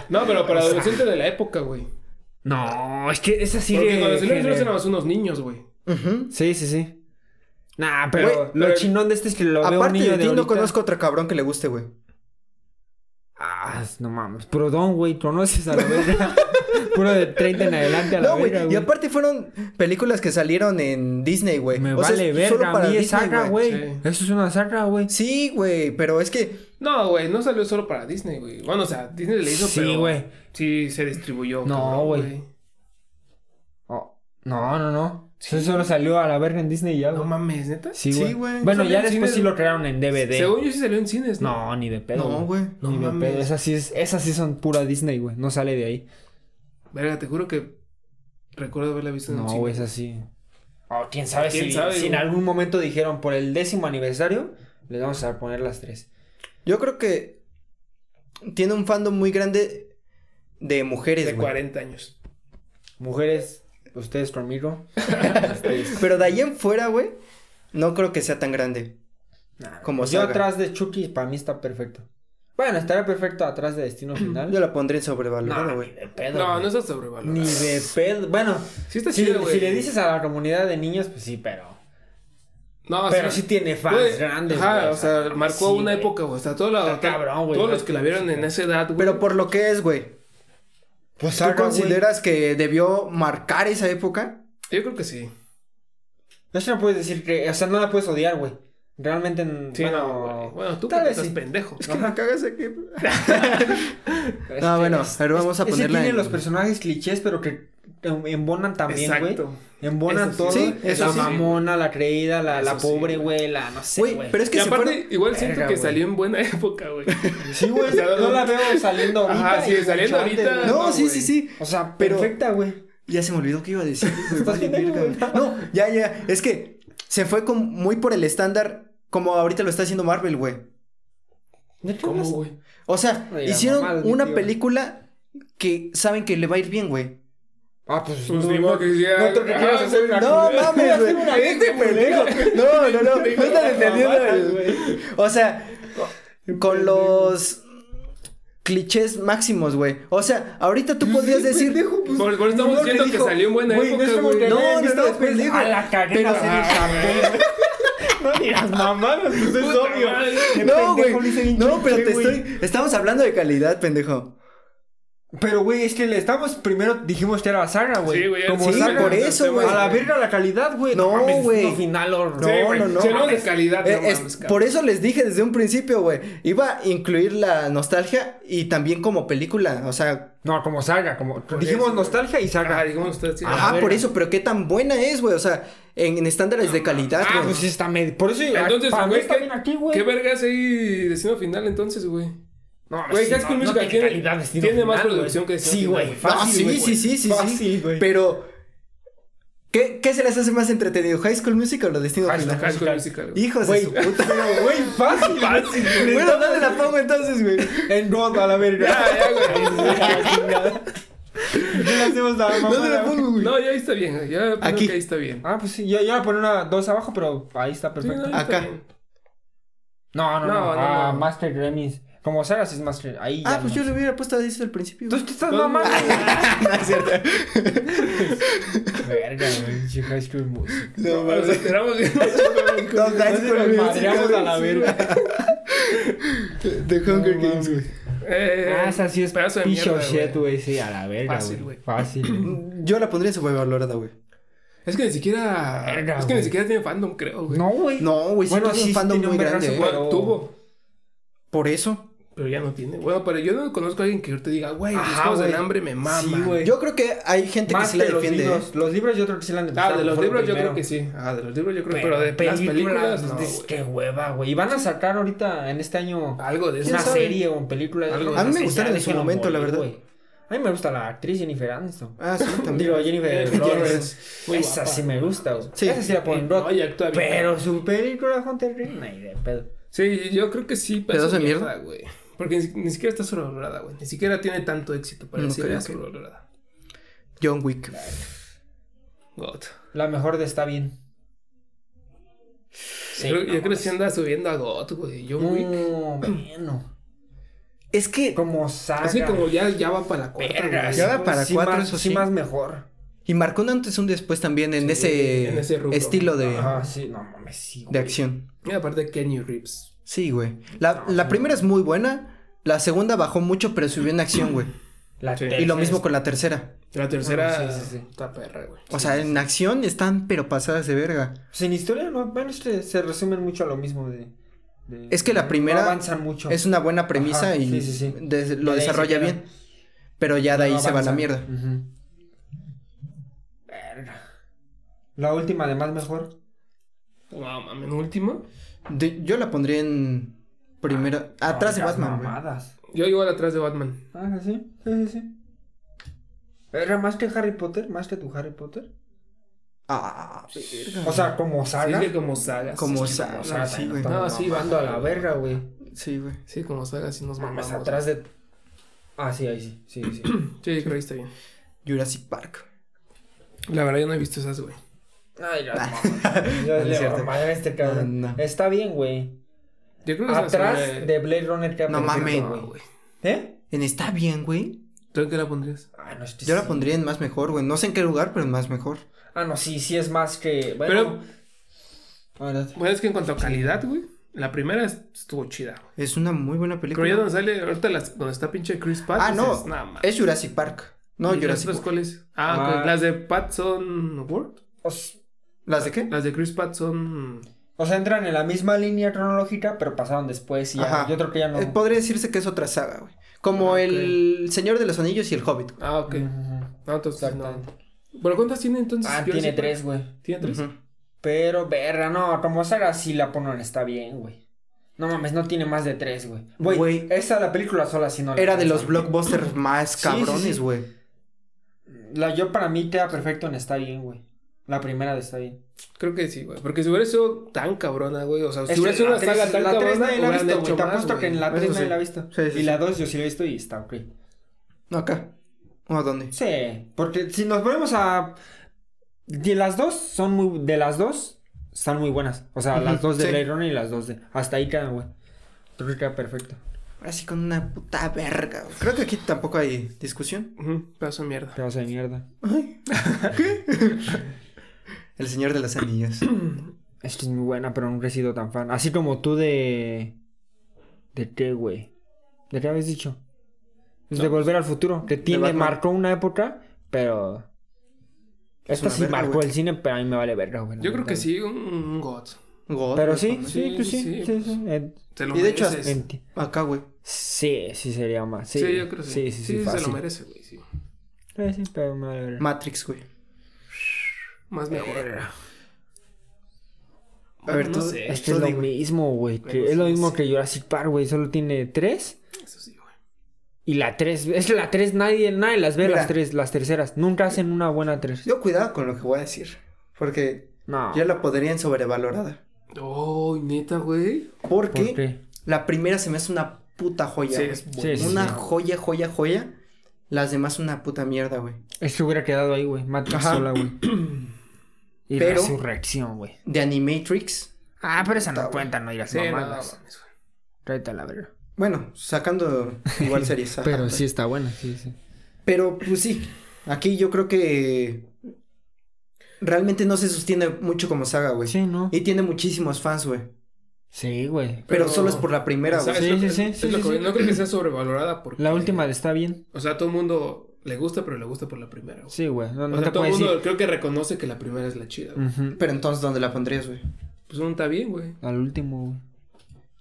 S3: No, pero para adolescentes de la época, güey.
S2: No, es que esa sí
S3: Porque cuando eran más unos niños, güey.
S1: Ujú.
S2: Sí, sí, sí. Nah, pero
S1: Güey,
S2: lo
S3: pero-
S2: chingón de este es que lo veo un
S1: Aparte
S2: niño
S1: de
S2: de
S1: ti, no conozco otro cabrón que le guste, güey.
S2: Ah, no mames. Pero Don, güey, conoces a la verga. Puro de 30 en adelante a la
S1: No, güey. Y aparte fueron películas que salieron en Disney, güey.
S2: Me
S1: O sea,
S2: vale
S1: solo
S2: verga, a
S1: para
S2: es
S1: Disney,
S2: saga, güey.
S3: Sí.
S2: Eso es una saga, güey.
S1: Sí, güey, pero es que
S3: No, güey, no salió solo para Disney, güey. Bueno, o sea, Disney le hizo,
S2: Sí,
S3: pero...
S2: güey.
S3: Sí, se distribuyó.
S2: No, güey. Oh, no, no, no. Eso solo salió a la verga en Disney y ya,
S3: No
S2: güey.
S3: mames, ¿neta?
S2: Sí,
S1: Sí,
S2: güey. Bueno, ya después
S3: cines.
S2: sí lo crearon en DVD.
S3: Según yo sí salió en cines, ¿no?
S2: No, ni de pedo.
S1: no, güey.
S3: No
S2: ni de
S3: mames.
S2: pedo. Esas sí, es- esas sí son pura Disney, güey. No sale de ahí.
S3: Verga, te juro que recuerdo haberla visto en
S2: No,
S3: un cine.
S2: güey, es así. Oh, quién sabe
S3: ¿Quién
S2: si,
S3: sabe,
S2: si en algún momento dijeron por el décimo aniversario, les vamos a poner las tres.
S1: Yo creo que tiene un fandom muy grande de mujeres,
S3: De
S1: güey.
S3: 40 años.
S2: Mujeres, ustedes conmigo. Ustedes-
S1: Pero de ahí en fuera, güey, no creo que sea tan grande.
S2: Nah,
S1: Como
S2: yo
S1: saga.
S2: atrás de Chucky, para mí está perfecto. Bueno, estaría perfecto atrás de Destino Final.
S1: Yo la pondré en sobrevalorada, güey.
S2: de pedo.
S3: No, no está sobrevalorado.
S2: Ni de pedo. Bueno,
S3: Sí está
S2: si,
S3: chido,
S2: si le dices a la comunidad de niños, pues sí, pero.
S3: No,
S2: pero sí tiene fans grandes.
S3: Ajá,
S2: güey,
S3: o sea,
S2: sí,
S3: marcó una época, güey. O sea, todo la-
S2: cabrón, güey,
S3: todos los que la vieron en esa edad, güey.
S1: Pero por lo que es, güey.
S2: Pues
S1: ¿Tú
S2: güey.
S1: consideras que debió marcar esa época?
S3: Yo creo que sí.
S2: Eso no puedes decir que. O sea, no la puedes odiar, güey. Realmente. en-
S3: Sí,
S2: bueno,
S3: no. Bueno, tú
S2: tal vez
S3: estás
S2: sí.
S3: pendejo.
S1: Es que me cagas aquí. Ah,
S2: que
S1: bueno, pero vamos a
S2: es- ese
S1: ponerla
S2: tiene
S1: en-
S2: los personajes clichés, pero que embonan también, güey.
S3: Exacto.
S2: Embonan
S3: Eso
S2: todo.
S3: sí.
S1: Eso
S2: la
S1: sí.
S2: mamona, la creída, la, pobre,
S3: güey.
S2: la no sé,
S1: Güey, pero es que
S3: y aparte, igual siento
S2: Verga,
S3: que salió en buena época, güey.
S2: Sí, güey,
S3: O sea,
S2: no la veo saliendo ahorita.
S3: Ajá, sí, saliendo
S2: antes,
S3: ahorita.
S1: No,
S3: no,
S1: sí, sí, sí.
S2: O sea,
S1: Pero-
S2: perfecta, güey.
S1: Ya se me olvidó que iba a decir, vale, verga. No, ya, ya. Es que se fue con- muy por el estándar como ahorita lo está haciendo Marvel, güey.
S2: ¿De qué
S3: ¿Cómo, güey?
S1: O sea, hicieron una
S2: tío.
S1: película que saben que le va a ir bien, güey.
S2: Ah, pues,
S3: Pues
S2: no, no,
S3: que ya-
S2: no te quieras
S3: Ah,
S2: hacer una
S1: No mames, güey.
S2: Una
S1: Este pendejo. No, no, no. No están entendiendo el.
S2: güey.
S1: O sea, con los clichés máximos, güey. O sea, ahorita tú podrías decir.
S3: Por, por eso estamos
S2: No, que
S3: diciendo que,
S2: dijo,
S3: salió en buena
S2: no
S3: época, güey.
S2: que
S1: No, no, no,
S2: después,
S1: pendejo.
S2: A la hacer esa peli". No digas mamadas, pues es obvio.
S1: No, güey.
S2: pendejo,
S1: No, pero te estoy. Estamos hablando de calidad, pendejo.
S2: Pero, güey, es que le estamos primero dijimos que era saga, güey.
S3: Sí, güey,
S2: Como
S1: Sí,
S2: saga.
S1: por eso, güey.
S2: A la verga la calidad, güey.
S1: No, güey.
S2: no final o-
S1: No,
S3: Sí,
S1: no, no.
S3: Si hablamos de calidad,
S1: Eh,
S3: no
S1: es-
S3: mames, cabrón.
S1: por eso les dije desde un principio, güey. Iba a incluir la nostalgia y también como película. O sea,
S2: No, como saga, como
S3: Por
S2: dijimos
S3: eso,
S2: nostalgia y saga.
S3: Ajá, digamos ustedes. sí.
S2: A la
S1: ajá, por eso, pero qué tan buena es, güey. O sea, en, en estándares de calidad,
S2: Ah,
S1: güey.
S2: pues sí está medio. Por eso
S3: Entonces, güey,
S2: está
S3: ¿qué,
S2: bien aquí, güey.
S3: ¿qué vergas hay Destino Final entonces, güey?
S2: No,
S3: Güey,
S2: sí,
S3: High School
S2: no,
S3: tiene-
S2: calidad,
S3: tiene más
S2: Final,
S3: producción
S2: güey.
S3: que Destino
S2: Sí,
S3: Final,
S2: güey.
S3: güey.
S1: No,
S2: Fácil,
S1: sí,
S2: güey.
S1: sí, sí, sí,
S2: Fácil,
S1: sí. Pero. ¿qué, ¿Qué se les hace más entretenido? ¿High School Musical o Destino
S2: High
S1: Final?
S3: High School Musical. güey.
S1: Hijos de
S2: Güey,
S1: su puta.
S2: pero, güey, fácil.
S3: Fácil, güey.
S1: Bueno, ¿dónde la pongo entonces, güey?
S2: En God, a la verga.
S3: Ya, ya, güey.
S2: ¿Qué le hacemos la mamada,
S1: ¿Dónde la pongo, güey?
S3: No, ya ahí está bien. Ya
S1: Aquí.
S3: que ahí está bien.
S2: Ah, pues sí, yo, yo voy a poner una dos abajo, pero ahí está
S3: Sí,
S2: perfecto.
S3: no, ahí está
S1: Acá.
S3: bien.
S2: No, no, no.
S3: No, no,
S2: ah,
S3: no.
S2: Master Grammys. Como Saga sí es Master. Ahí ya
S1: Ah, pues
S2: no.
S1: yo le hubiera puesto desde el principio.
S2: Entonces te estás
S3: No,
S2: mamando.
S1: No, es cierto.
S2: Verga, güey. che, High School Music.
S1: No,
S3: Nos enteramos bien.
S1: No,
S2: Nos madreamos a la verga.
S1: The Hunger
S2: No,
S1: Games, güey.
S3: Eh,
S2: Ah, esa sí es
S3: pedazo de mierda,
S2: shit, güey. Sí, a la verga,
S3: Fácil,
S2: güey. Fácil.
S1: Yo la pondría en sobrevalorada, güey.
S3: Es que ni siquiera.
S2: Verga,
S3: es que
S2: güey.
S3: ni siquiera tiene fandom, creo, güey.
S2: No, güey.
S1: No, güey, sí
S2: Bueno,
S1: tiene
S2: sí,
S1: un fandom muy grande,
S3: tuvo.
S1: Por eso.
S3: Pero ya no tiene. Bueno, pero yo no conozco a alguien que te diga, güey, los juegos del hambre me.
S2: Sí, güey.
S1: Yo creo que hay gente que sí la
S2: que los
S1: defiende. ¿eh?
S2: libros. Los libros yo creo que sí la han
S3: Ah, de los libros yo creo que sí. Ah, de los libros yo creo pero de las películas, no.
S2: Qué hueva, güey. Y van a sacar ahorita en este año
S3: Algo de eso.
S2: una
S1: sabe?
S2: serie o película.
S3: Algo A mí
S1: me gustaron en su momento, la verdad.
S2: A mí me gusta la actriz Jennifer Aniston.
S1: Ah, sí, también.
S2: Digo, Jennifer Lawrence. Esa
S3: guapa.
S2: sí me gusta, güey.
S1: Sí.
S2: Esa sí la ponen rock.
S3: actúa bien.
S2: Pero su película Hunter Green, ni de pedo.
S3: Sí, yo creo que sí.
S1: ¿Pedazo de mierda?
S3: güey. Porque ni, ni siquiera está sobrevalorada, güey. Ni siquiera tiene tanto éxito para
S1: Mm,
S3: decir
S1: ok,
S3: que
S1: ok.
S3: sobrevalorada.
S1: John Wick.
S3: God.
S2: La mejor de Está Bien. Sí, no
S3: yo creo que sí anda subiendo a God, güey. John Wick.
S2: No, bueno.
S1: Es que.
S2: Como saga.
S3: Así como ya, ya va para la cuarta,
S2: Verga,
S3: güey.
S1: Ya va para
S2: sí
S1: cuatro,
S2: más-
S1: eso
S2: sí.
S1: sí.
S2: más mejor.
S1: Y marcó un antes y un después también en
S3: Sí,
S1: ese,
S3: en ese rubro.
S1: estilo de,
S2: Ajá, sí, no mames, sí, güey.
S1: de acción.
S3: Y aparte Kenny Reeves.
S1: Sí, güey. La,
S2: No,
S1: la primera es muy buena. La segunda bajó mucho, pero subió en acción, güey.
S2: La
S3: Sí.
S2: tercera
S1: Y lo mismo con la tercera.
S3: La tercera
S2: Ah, sí, sí, sí.
S3: está perra, güey.
S1: O sea, en acción están pero pasadas de verga.
S2: Pues en historia, no, bueno, es que se resumen mucho a lo mismo de... de-
S1: Es que la
S2: no
S1: primera
S2: avanzan mucho.
S1: Es una buena premisa
S2: Ajá,
S1: y
S2: sí, sí, sí.
S1: des- lo
S2: De se
S1: desarrolla bien. Pero ya de ahí
S2: No
S1: se va la mierda.
S2: Verga. La última, además, mejor.
S3: No, mames, ¿en última?
S1: De- yo la pondría en primera. atrás de
S2: No,
S1: Batman,
S2: mamadas.
S3: Yo igual atrás de Batman.
S2: Ah, sí, sí, sí, sí. ¿Era más que Harry Potter? ¿Más que tu Harry Potter?
S1: Ah, verga.
S2: O sea, como
S3: Sí,
S2: saga.
S3: que como saga.
S1: Como
S3: sí,
S1: saga,
S3: como
S2: saga,
S1: sí, güey.
S2: estamos
S3: No, sí,
S2: mamando a la verga, güey.
S1: Sí, güey.
S3: Sí, como saga, sí nos
S2: Mames,
S3: mamamos.
S2: atrás de... Ah, sí, ahí sí, sí, sí.
S3: Sí, creo que ahí está bien.
S1: Jurassic Park.
S3: La verdad, yo no he visto esas, güey.
S2: Ay. Ya
S1: No es
S2: le
S1: cierto.
S2: madre a este cabrón.
S1: No, no.
S2: Está bien, güey.
S3: Yo creo que
S2: atrás de Blade Runner queda
S1: No mames.
S3: No,
S2: güey.
S3: güey.
S2: ¿Eh?
S1: En está bien, güey.
S3: ¿Tú en qué la pondrías?
S2: Ah, no, este
S1: Yo la pondría en más mejor, güey. No sé en qué lugar, pero en más mejor.
S2: Ah, no, sí, sí es más que. Bueno,
S3: Pero-. Bueno, es que en cuanto a calidad, güey, la primera estuvo chida, güey.
S1: Es una muy buena película.
S3: Pero ya donde sale, ahorita las, donde está pinche Chris Pratt.
S1: Ah, no. Es Jurassic Park. No,
S3: ¿Y las
S1: Jurassic Park.
S3: cuáles? Ah,
S2: Ah.
S3: las de Pat son World.
S1: ¿Las de qué?
S3: Las de Chris Pratt son.
S2: O sea, entran en la misma línea cronológica, pero pasaron después y ya.
S1: Ajá.
S2: Yo creo que ya no.
S1: Eh, podría decirse que es otra saga, güey. Como
S3: Ah,
S1: el Señor de los Anillos y el Hobbit.
S3: Ah, ok.
S2: Ujú.
S3: No, entonces no.
S2: Exactamente.
S3: ¿Pero cuántas tiene entonces?
S2: Ah, tiene tres, güey.
S3: ¿Tiene tres?
S2: Pero, verga, no, como saga sí la ponen, está bien, güey. No mames, no tiene más de tres, güey. Güey,
S1: Güey.
S2: esa la película sola sí no la
S1: Era de los blockbusters más
S2: Sí, sí, sí.
S1: cabrones, güey.
S2: La yo para mí queda perfecto en Está bien, güey. La primera de Está bien.
S3: Creo que sí, güey. Porque si hubiera sido tan cabrona, güey. O sea, si
S2: Es
S3: hubiera sido una saga
S2: tres-
S3: tan
S2: la
S3: cabrona,
S2: nadie la ha
S3: hubieran
S2: visto, güey.
S3: hecho
S2: Te
S3: más,
S2: apuesto que en la
S1: Eso
S2: 3
S1: sí.
S2: nadie la ha visto.
S1: Sí, sí,
S2: y la
S1: sí.
S2: 2 yo sí la he visto y está ok.
S1: No, acá. ¿O a dónde?
S2: Sí, porque si nos ponemos a... De las dos son muy... De las dos están muy buenas. O sea, las dos de
S1: sí.
S2: Blade Runner y las dos de... Hasta ahí quedan, güey. Creo que queda perfecto.
S1: Así con una puta verga, güey. Creo que aquí tampoco hay discusión.
S3: Ujú, pedazo de mierda.
S2: Pedazo de mierda.
S1: ¿Qué? el Señor de los Anillos.
S2: Es que es muy buena, pero nunca he sido tan fan. Así como tú de... ¿De qué, güey? ¿De qué habías dicho? Es de Volver al Futuro. Que tiene, marcó una época, pero...
S1: Es
S2: Esta sí
S1: verga,
S2: marcó
S1: güey.
S2: el cine, pero a mí me vale verga, güey.
S3: Yo creo que sí, un, un God.
S1: God,
S2: Pero sí, pues sí,
S3: sí,
S2: sí,
S3: pues.
S2: sí. En-
S3: Te lo
S1: Y de hecho. Acá, güey.
S2: Sí, sí sería más. Sí,
S3: Sí, yo creo que
S2: sí.
S3: sí.
S2: Sí, sí,
S3: sí, se
S2: fácil.
S3: lo merece, güey. Sí.
S2: Sí, sí, pero me vale verga.
S1: Matrix, güey.
S3: Más mejor.
S1: A ver,
S3: no
S1: tú-
S3: sé.
S2: Es lo
S1: digo.
S2: mismo, güey. que es lo mismo
S3: sí.
S2: que Jurassic Park, güey. Solo tiene tres.
S3: Eso sí, güey.
S2: Y la tres, es que la tres nadie, nadie las ve
S1: Mira.
S2: las tres, las terceras. Nunca hacen una buena tres.
S1: Yo cuidado con lo que voy a decir. Porque
S2: No.
S1: ya la podrían sobrevalorada.
S3: Oh, neta, güey.
S1: Porque
S2: ¿Por qué?
S1: la primera se me hace una puta joya.
S3: Sí,
S1: güey.
S3: es
S2: Sí, sí,
S1: una
S2: sí.
S1: joya, joya, joya. Las demás una puta mierda, güey.
S2: Es que hubiera quedado ahí, güey. Matrix sola, güey. Y
S1: Pero-
S2: Resurrección, güey.
S1: De Animatrix.
S2: Ah, pero esa no cuenta, no irás
S3: Sí, no, no,
S2: mamadas. a la verga.
S1: Bueno, sacando igual series. ajá.
S2: Pero sí está buena, sí, sí.
S1: Pero pues sí. Aquí yo creo que realmente no se sostiene mucho como saga, güey.
S2: Sí, ¿no?
S1: Y tiene muchísimos fans, güey.
S2: Sí, güey.
S1: Pero,
S3: Pero-
S1: solo es por la primera,
S3: O sea,
S1: güey.
S2: Sí, sí, sí, sí.
S3: No creo que sea sobrevalorada porque...
S2: La última está bien.
S3: O sea, todo el mundo le gusta, pero le gusta por la primera, güey.
S2: Sí, güey. No, no
S3: o sea, todo el mundo
S2: decir.
S3: creo que reconoce que la primera es la chida, güey.
S1: Pero entonces, ¿dónde la pondrías, güey?
S3: Pues no está bien, güey.
S2: Al último, güey.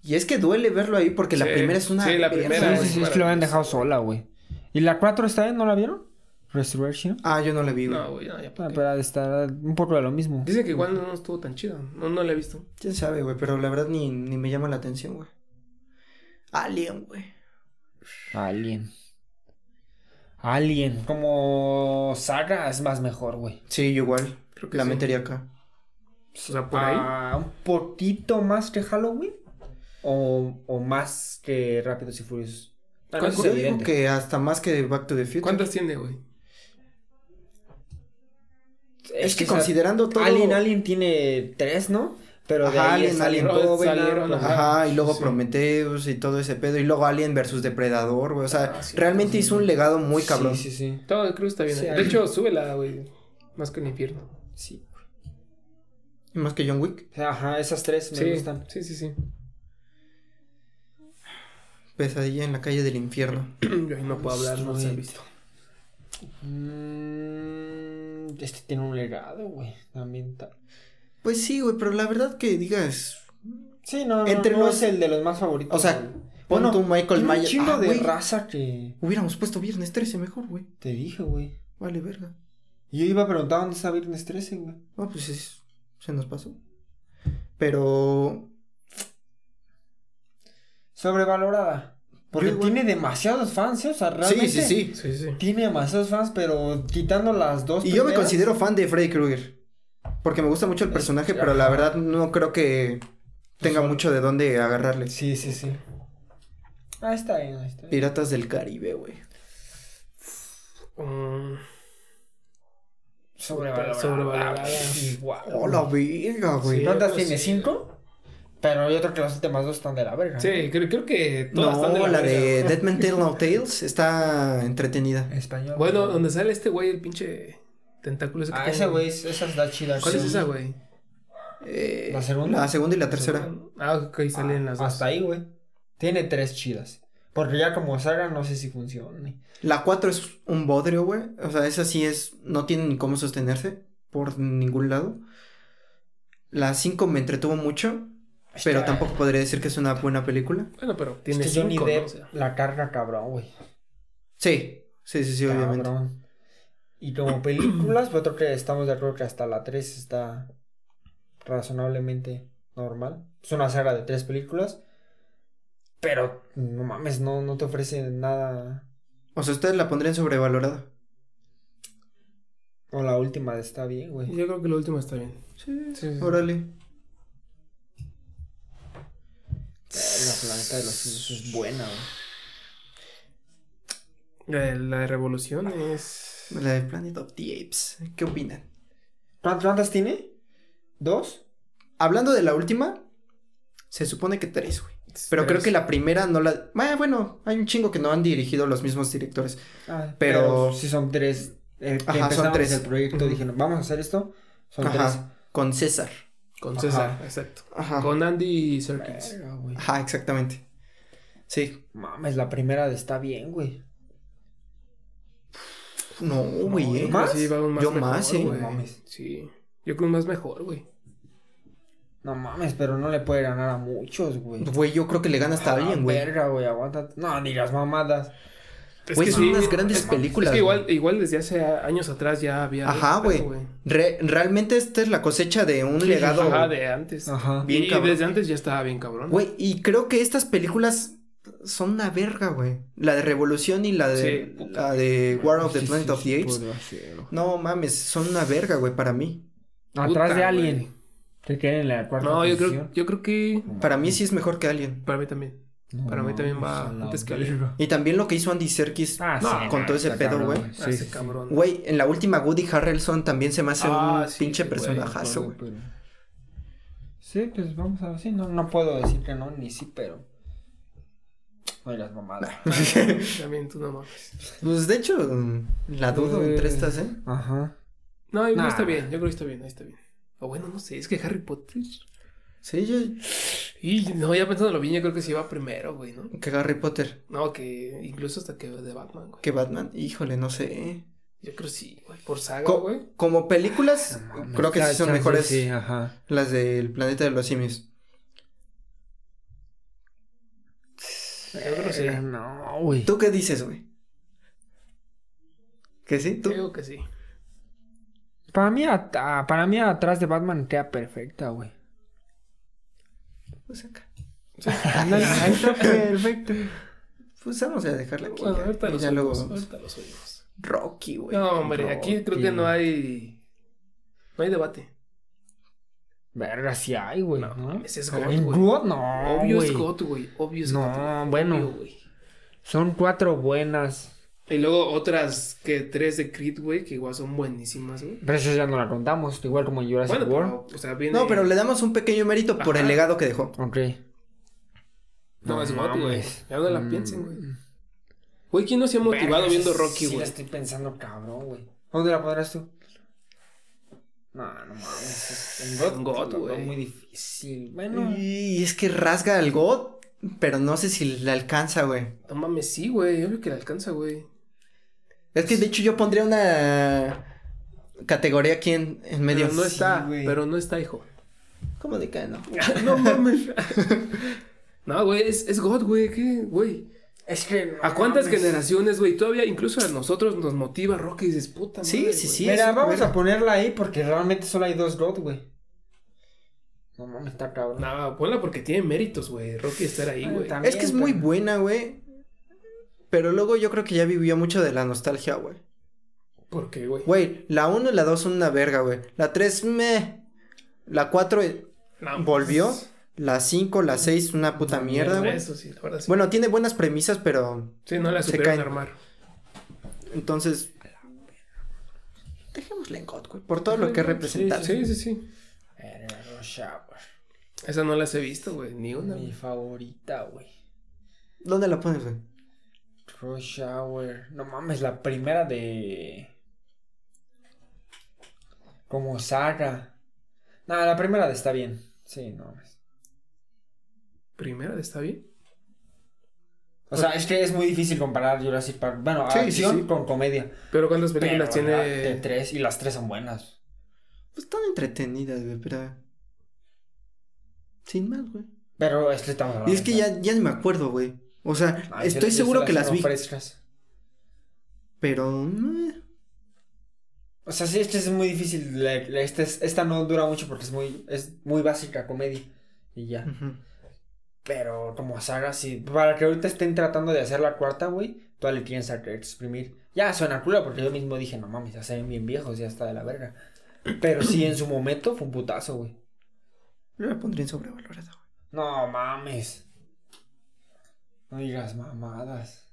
S1: Y es que duele verlo ahí porque la primera es una.
S3: sí, la primera
S2: Sí, sí, sí, es que lo habían dejado sola, güey. ¿Y la 4 está bien? ¿No la vieron? Resurrection.
S1: Ah, yo no la vi, güey.
S3: No, güey, no, ya
S2: Ah, pero estar un poco de lo mismo.
S3: Dicen que igual no estuvo tan chida. No, no la he visto.
S1: Quién sabe, güey, pero la verdad ni, ni me llama la atención, güey. Alien, güey.
S2: Alien. Alien. Como saga es más mejor, güey.
S1: Sí, yo igual.
S3: Creo que
S1: La
S3: sí.
S1: metería acá.
S3: O sea, por ahí.
S2: Ah, un poquito más que Halloween. O, o más que Rápidos y Furiosos.
S1: Yo digo que hasta más que Back to the Future.
S3: ¿Cuántas tiene, güey?
S1: Es que
S2: o sea,
S1: considerando todo.
S2: Alien, Alien tiene tres, ¿no? Pero de
S1: Ajá,
S2: ahí
S1: Alien,
S2: Alien Covenant, ajá.
S1: Ajá, y luego
S3: Sí.
S1: Prometheus y todo ese pedo. Y luego Alien versus Depredador, güey. O sea,
S3: Ah, sí,
S1: realmente
S3: sí.
S1: hizo un legado muy cabrón.
S2: Sí, sí, sí.
S3: Todo creo que está bien.
S2: Sí,
S3: de
S2: ahí.
S3: hecho, súbela, güey. Más que el infierno.
S2: Sí.
S1: Y Más que John Wick.
S2: Ajá, esas tres me
S3: sí,
S2: gustan.
S3: sí, sí, sí.
S1: Pesadilla en la calle del infierno.
S3: Yo ahí no puedo hablar, no se ha visto.
S2: Mm, este tiene un legado, güey. También ta-
S1: Pues sí, güey, pero la verdad que digas.
S2: Sí, no, no,
S1: Entre
S2: no
S1: los-
S2: es el de los más favoritos.
S1: O sea,
S2: güey.
S1: pon
S2: Bueno,
S1: tu Michael
S2: tiene un
S1: Myers.
S2: chingo
S1: Ah,
S2: de
S1: güey,
S2: raza que
S1: Hubiéramos puesto viernes 13 mejor, güey.
S2: te dije, güey.
S1: Vale, verga.
S2: Yo iba a preguntar dónde está Viernes 13, güey.
S1: No, pues es- se nos pasó. Pero.
S2: Sobrevalorada. Porque
S1: Yo
S2: tiene demasiados fans, ¿eh? O sea, realmente.
S1: Sí, sí, sí.
S3: Sí, sí.
S2: Tiene demasiados fans, pero quitando las dos.
S1: Y yo me considero fan de Freddy Krueger. Porque me gusta mucho el personaje, pero la verdad no creo que tenga
S2: Ujú.
S1: mucho de dónde agarrarle.
S2: Sí, sí, sí. Ah, está bien, ahí está bien.
S1: Piratas del Caribe, güey.
S3: Mm,
S2: Sobrevalorada.
S3: Sobrevalorada.
S2: Igual.
S1: Oh, la verga, güey.
S3: Sí.
S2: ¿Cuántas
S3: pues
S2: tiene?
S3: sí.
S2: ¿Cinco? Pero yo creo que las últimas dos están de la verga.
S3: Sí, creo, creo que todas están de
S1: No,
S3: la,
S1: la
S3: verga,
S1: de
S3: güey.
S1: Dead Man Tell No Tales está entretenida.
S2: Español.
S3: Bueno, donde sale este güey, el pinche tentáculo ese que
S2: Ah, ese güey, esa está chida.
S3: ¿Cuál es esa, güey?
S1: Eh,
S2: ¿La segunda?
S1: La segunda y la tercera.
S3: Ah, ok, salen las dos.
S2: Hasta ahí, güey. Tiene tres chidas. Porque ya como saga no sé si funcione.
S1: La 4 es un bodrio, güey. O sea, esa sí es. No tiene ni cómo sostenerse por ningún lado. La 5 me entretuvo mucho. Pero tampoco podría decir que es una buena película.
S3: Bueno, pero tiene
S2: Johnny
S3: cinco, ¿no?
S2: Depp
S3: O sea,
S2: la carga cabrón, güey.
S1: Sí, sí, sí, sí, obviamente.
S2: Y como películas, pues creo que estamos de acuerdo que hasta la 3 está razonablemente normal. Es una saga de tres películas. Pero, no mames, no, no te ofrece nada.
S1: O sea, ustedes la pondrían sobrevalorada.
S2: O la última está bien, güey.
S3: Yo creo que la última está bien.
S1: Sí,
S3: Sí, sí.
S1: órale.
S2: La planeta de los simios es buena, güey.
S3: La de, la de Revolución es.
S1: La de Planet of the Apes. ¿Qué opinan?
S2: ¿Cuántas tiene? ¿Dos?
S1: Hablando de la última, se supone que tres, güey. Pero creo que la primera no la. Ah, bueno, hay un chingo que no han dirigido los mismos directores.
S2: Ah,
S1: Pero-
S2: si son tres. eh, que
S1: Ajá, son tres.
S2: el proyecto, dijeron, vamos a hacer esto. Son
S1: Ajá. Con César.
S3: Con
S2: Ajá.
S3: César, exacto.
S1: Ajá.
S3: Con Andy
S2: tres.
S3: Serkis.
S1: Ajá, exactamente. Sí.
S2: Mames, la primera está bien, güey.
S1: No, güey,
S3: yo
S1: eh.
S3: creo
S2: ¿Más?
S3: que sí va un más
S1: Yo
S3: mejor,
S1: más, sí.
S3: güey.
S2: Mames.
S3: Sí. Yo creo un más mejor, güey.
S2: No mames, pero no le puede ganar a muchos, güey.
S1: Güey, yo creo que le gana hasta
S2: Ah,
S1: alguien, güey.
S2: Verga, güey, aguanta. No, ni las mamadas.
S3: Es
S1: Güey,
S3: que
S1: son
S3: sí,
S1: unas grandes
S3: es-
S1: películas,
S3: Es que igual,
S1: güey.
S3: igual desde hace años atrás ya había.
S1: Ajá, güey.
S3: pero,
S1: Re- realmente esta es la cosecha de un
S3: Sí,
S1: legado.
S3: Ajá, de antes.
S2: Ajá.
S1: Bien
S3: y
S1: cabrón.
S3: desde antes ya estaba bien cabrón.
S1: Güey, y creo que estas películas son una verga, güey. La de Revolución y la de
S3: Sí,
S1: la de War of the
S2: Sí,
S1: Planet
S2: sí,
S1: of the Apes. No mames, son una verga, güey, para mí.
S2: Atrás
S3: Puta,
S2: de. Alien. ¿Te queda en la cuarta
S3: No, yo creo, yo creo que.
S1: Para mí sí es mejor que Alien.
S3: Para mí también.
S2: No
S3: para mí también va antes que Alien.
S1: Y también lo que hizo Andy Serkis.
S2: Ah,
S3: No,
S2: sí,
S1: con todo ese pedo, güey.
S2: Sí,
S3: Ah,
S2: sí.
S1: Güey, en la última Woody Harrelson también se me hace
S3: Ah,
S1: un
S3: sí,
S1: pinche personajazo, güey.
S2: Pero- Sí, pues vamos a ver. Sí, no, no puedo decir que no, ni sí, pero. Ay, las mamadas.
S3: También tú no mames.
S1: Pues de hecho, mm, la dudo entre estas, ¿eh?
S2: Ajá.
S3: No, yo creo
S2: Nah.
S3: que está bien. Yo creo que está bien, ahí está bien. O bueno, no sé, es que Harry Potter.
S1: Sí, yo.
S3: Y no, ya pensándolo bien, yo creo que sí va primero, güey, ¿no?
S1: Que Harry Potter.
S3: No, que incluso hasta que de Batman, güey.
S1: Que Batman. Híjole, no sé.
S3: Yo creo sí, güey. Por saga,
S1: Co-
S3: güey.
S1: Como películas, creo que sí son mejores
S2: Sí, ajá.
S1: las del planeta de los simios.
S3: Yo creo que sí.
S2: Eh, No, güey.
S1: ¿Tú qué dices, güey? ¿Que sí? ¿Tú?
S3: Yo digo que sí.
S2: Para mí, at- ah, para mí atrás de Batman queda perfecta, güey.
S1: Pues acá.
S2: Ahí está perfecto.
S1: Pues vamos a dejarla aquí.
S3: Bueno,
S1: ya.
S3: ahorita
S1: Y
S3: los
S1: ya luego
S3: oímos.
S1: vamos.
S3: Ahorita los oímos.
S1: Rocky, güey.
S3: No, hombre, aquí creo que no hay. No hay debate.
S2: Verga, sí hay, güey.
S3: No,
S2: ¿no?
S3: mames, es
S2: ¿En
S3: God?
S2: No,
S3: Obvio es God, güey. Obvio es
S2: No,
S3: God, güey.
S2: bueno.
S3: Obvio, güey.
S2: Son cuatro buenas.
S3: Y luego otras que tres de Creed, güey, que igual son buenísimas, güey.
S2: Pero esas ya no la contamos. Igual como en Jurassic
S3: Bueno,
S2: World.
S3: pero, o sea, viene.
S1: No, pero le damos un pequeño mérito por el legado que dejó.
S2: Ok.
S3: No, es God, güey. Ya no la
S2: Mm.
S3: piensen, güey. Güey, ¿quién no se ha motivado
S2: Verga,
S3: viendo
S2: sí,
S3: Rocky,
S2: Sí,
S3: güey?
S2: la estoy pensando cabrón, güey. ¿Dónde la pondrás tú? No, no mames. es- En God,
S3: En God,
S2: lo veo
S3: güey.
S2: muy difícil. Bueno.
S1: Y es que rasga al God, pero no sé si le alcanza, güey.
S3: No mames, sí, güey. Obvio que le alcanza, güey.
S1: Es que de hecho yo pondría una categoría aquí en, en medio.
S3: Pero no está,
S2: güey.
S3: pero no está, hijo.
S1: ¿Cómo de que no?
S3: no mames. no, güey, es, es God, güey. ¿Qué, güey?
S2: Es que. no
S3: ¿A cuántas
S2: mames.
S3: generaciones, güey? Todavía incluso a nosotros nos motiva Rocky y dices, puta
S1: Sí,
S3: madre,
S1: sí, sí.
S2: Mira, vamos
S1: buena.
S2: a ponerla ahí porque realmente solo hay dos God, güey. No mames, está cabrón.
S3: No, ponla porque tiene méritos, güey. Rocky estar ahí,
S2: Ah,
S3: güey.
S1: Es que es muy buena, güey. Pero luego yo creo que ya vivió mucho de la nostalgia, güey.
S3: ¿Por qué, güey?
S1: Güey, la 1 y la 2 son una verga, güey. La 3, meh. La 4
S3: No,
S1: volvió.
S3: pues,
S1: La 5, la 6, una puta mierda, güey.
S3: Eso sí, la verdad sí.
S1: Bueno, tiene buenas premisas, pero
S3: sí, no la
S1: se
S3: supieron
S1: caen.
S3: armar.
S1: entonces. Dejémosle en God, güey. Por todo lo que representa.
S3: Sí, sí, sí.
S2: Verga, Rush Hour.
S3: Esa no las he visto, güey. Ni una.
S2: Mi favorita, güey.
S1: ¿Dónde la pones, güey?
S2: Rush Hour. No mames, la primera de. Como saga. No, la primera de está bien. Sí, no mames.
S3: Primera, ¿está bien?
S2: O sea, es que es muy difícil comparar Jurassic Park. Bueno,
S1: Sí,
S2: acción
S1: sí.
S2: con comedia.
S3: Pero ¿cuántas películas
S2: Pero la de
S3: tiene?
S2: tres y las tres son buenas.
S1: Pues están entretenidas, güey, pero. Sin más, güey.
S2: Pero es que estamos
S1: Y es que ya, ya ni me acuerdo, güey. O sea,
S2: Ay,
S1: estoy
S2: yo- yo
S1: seguro
S2: se
S1: que las vi,
S2: frescas.
S1: pero. eh,
S2: O sea, sí, este es muy difícil. la- la- este es- esta no dura mucho porque es muy, es muy básica comedia. Y ya.
S1: ujú.
S2: Pero como saga, sí. Para que ahorita estén tratando de hacer la cuarta, güey, todavía le tienes que exprimir. Ya suena culo porque yo mismo dije, no mames, ya se ven bien viejos, ya está de la verga. Pero sí, en su momento fue un putazo, güey.
S1: Yo la pondría en sobrevalorada, güey.
S2: No mames. No digas mamadas.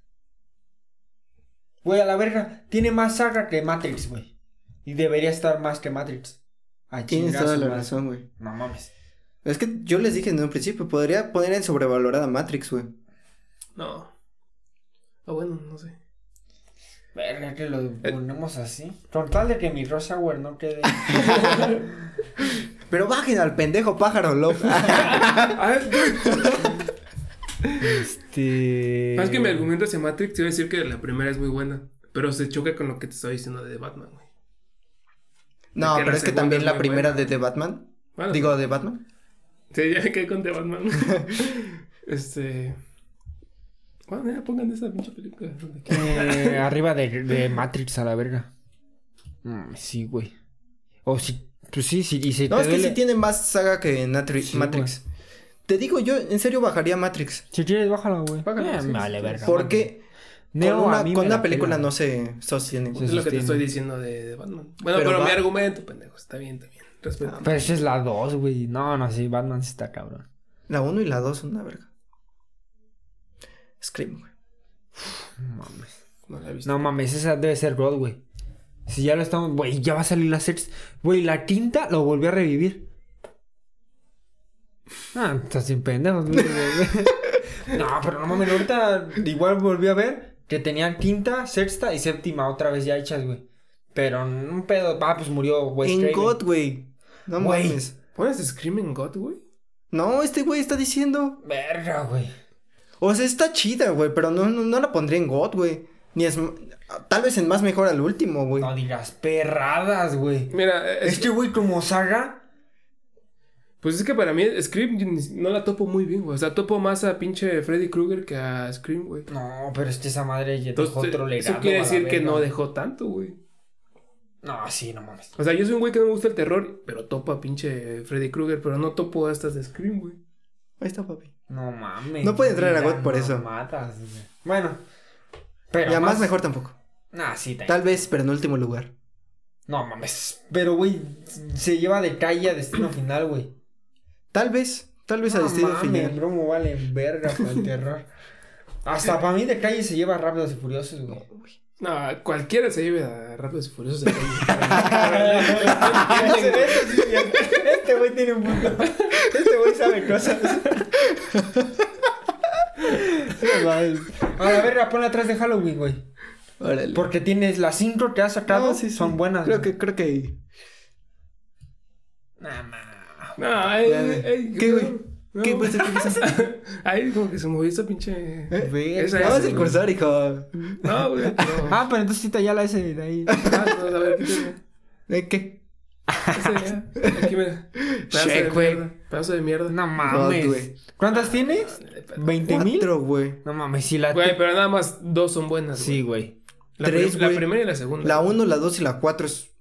S2: Güey, a la verga, tiene más saga que Matrix, güey. Y debería estar más que Matrix.
S1: Tienes toda la razón, güey.
S2: No mames.
S1: Es que yo les dije en un principio, podría poner en sobrevalorada Matrix, güey.
S3: No. Ah, bueno, no sé.
S2: Verga, que lo
S3: Eh.
S2: ponemos así. Con tal de que mi Rush Hour no quede.
S1: Pero bajen al pendejo pájaro loco.
S3: Ah,
S2: Este.
S3: Más que mi argumento hacia Matrix, te iba a decir que la primera es muy buena. Pero se choca con lo que te estaba diciendo de Batman, güey.
S1: no, pero es que también
S3: es
S1: la primera
S3: buena.
S1: de The Batman.
S3: Bueno,
S1: Digo, de Batman.
S3: Sí, ya me quedé con The Batman. este. Bueno, ya pongan esa pinche película.
S2: Eh, arriba de, de Matrix a la verga. Mm, sí, güey. O si. Pues sí, sí. Y si
S1: No,
S2: te
S1: es que sí tiene más saga que Natri-
S2: Sí,
S1: Matrix. Te digo, yo en serio bajaría Matrix.
S2: Si quieres, bájala, güey.
S3: Bájala,
S2: Eh,
S3: sí,
S2: vale verga.
S1: Porque
S2: Neo
S1: con una, con película no se sostiene.
S3: es lo que te estoy diciendo de, de Batman. Bueno,
S1: Pero
S3: pero, mi argumento, pendejo. Está bien, está bien.
S2: Pero esa es la 2, güey. No, no, sí, Batman sí está cabrón.
S1: La 1 y la 2 son una verga. Scream, güey.
S2: No mames.
S3: No la he visto.
S2: No mames, esa debe ser God, güey. Si ya lo estamos. Güey, ya va a salir la sexta. Güey, la quinta lo volvió a revivir. Ah, estás sin pendejos, güey. No, pero no mames, ahorita igual volví a ver que tenían quinta, sexta y séptima otra vez ya hechas, güey. Pero un pedo. Ah, pues murió Wes
S1: en. God, güey. No
S2: Güey.
S1: mames.
S3: ¿Pones Screaming God, güey?
S1: No, este güey está diciendo.
S2: Verga, güey.
S1: O sea, está chida, güey, pero no, no, no la pondría en God, güey. Ni es. Tal vez en más mejor al último, güey.
S2: No digas perradas, güey.
S3: Mira, es,
S2: Es que, güey, como saga.
S3: pues es que para mí Scream no la topo muy bien, güey. O sea, topo más a pinche Freddy Krueger que a Scream, güey.
S2: No, pero es que esa madre ya dejó
S3: Entonces,
S2: otro legado.
S3: eso quiere decir que no dejó tanto, güey.
S2: No, sí, no mames.
S3: O sea, yo soy un güey que no me gusta el terror, pero topo a pinche Freddy Krueger, pero no topo a estas de Scream, güey.
S1: Ahí está, papi.
S2: No mames.
S1: No puede entrar a God por eso.
S2: mamadas, güey. Bueno. Pero
S1: Ya más mejor tampoco.
S2: Nah, sí, ta-
S1: Tal vez, pero en último lugar.
S2: No mames. Pero, güey, se lleva de calle a destino final, güey.
S1: Tal vez. Tal vez a
S2: No
S1: destino
S2: mames,
S1: final.
S2: bromo vale verga para el terror. Hasta para mí de calle se lleva rápidos y furiosos, güey.
S3: No, cualquiera se lleve a Rápidos y Furiosos de
S2: este güey tiene un punto. Este güey sabe cosas. No mames. A la verga, ponla atrás de Halloween, güey.
S1: Órale.
S2: Porque tienes las cinco que has sacado,
S1: No, sí, sí.
S2: son buenas.
S1: Creo
S2: güey.
S1: que, creo que.
S2: Nah, nah.
S3: No,
S1: güey.
S3: ey,
S1: ¿Qué, güey?
S3: No.
S1: ¿Qué pues, ¿Qué pasa?
S3: Ahí como que se movió esa pinche.
S1: ¿Eh?
S3: Esa
S1: Vamos
S3: es,
S1: a
S3: güey.
S1: cursar, hijo.
S3: No, güey. No.
S2: Ah, pero entonces quita ya la S de ahí.
S3: Ah, no, a ver, quítame.
S1: ¿Eh, ¿Qué?
S3: Esa ya. Aquí. Pedazo de
S1: güey.
S3: mierda. Pedazo de mierda.
S2: No mames.
S1: güey.
S2: ¿Cuántas tienes? ¿20 mil?
S1: Cuatro, güey.
S2: No mames, si la.
S3: Güey, pero nada más dos son buenas.
S2: Sí,
S3: güey.
S2: güey.
S3: La,
S1: Tres,
S3: prim- la
S1: güey.
S3: primera y la segunda.
S1: La uno, la dos y la cuatro es-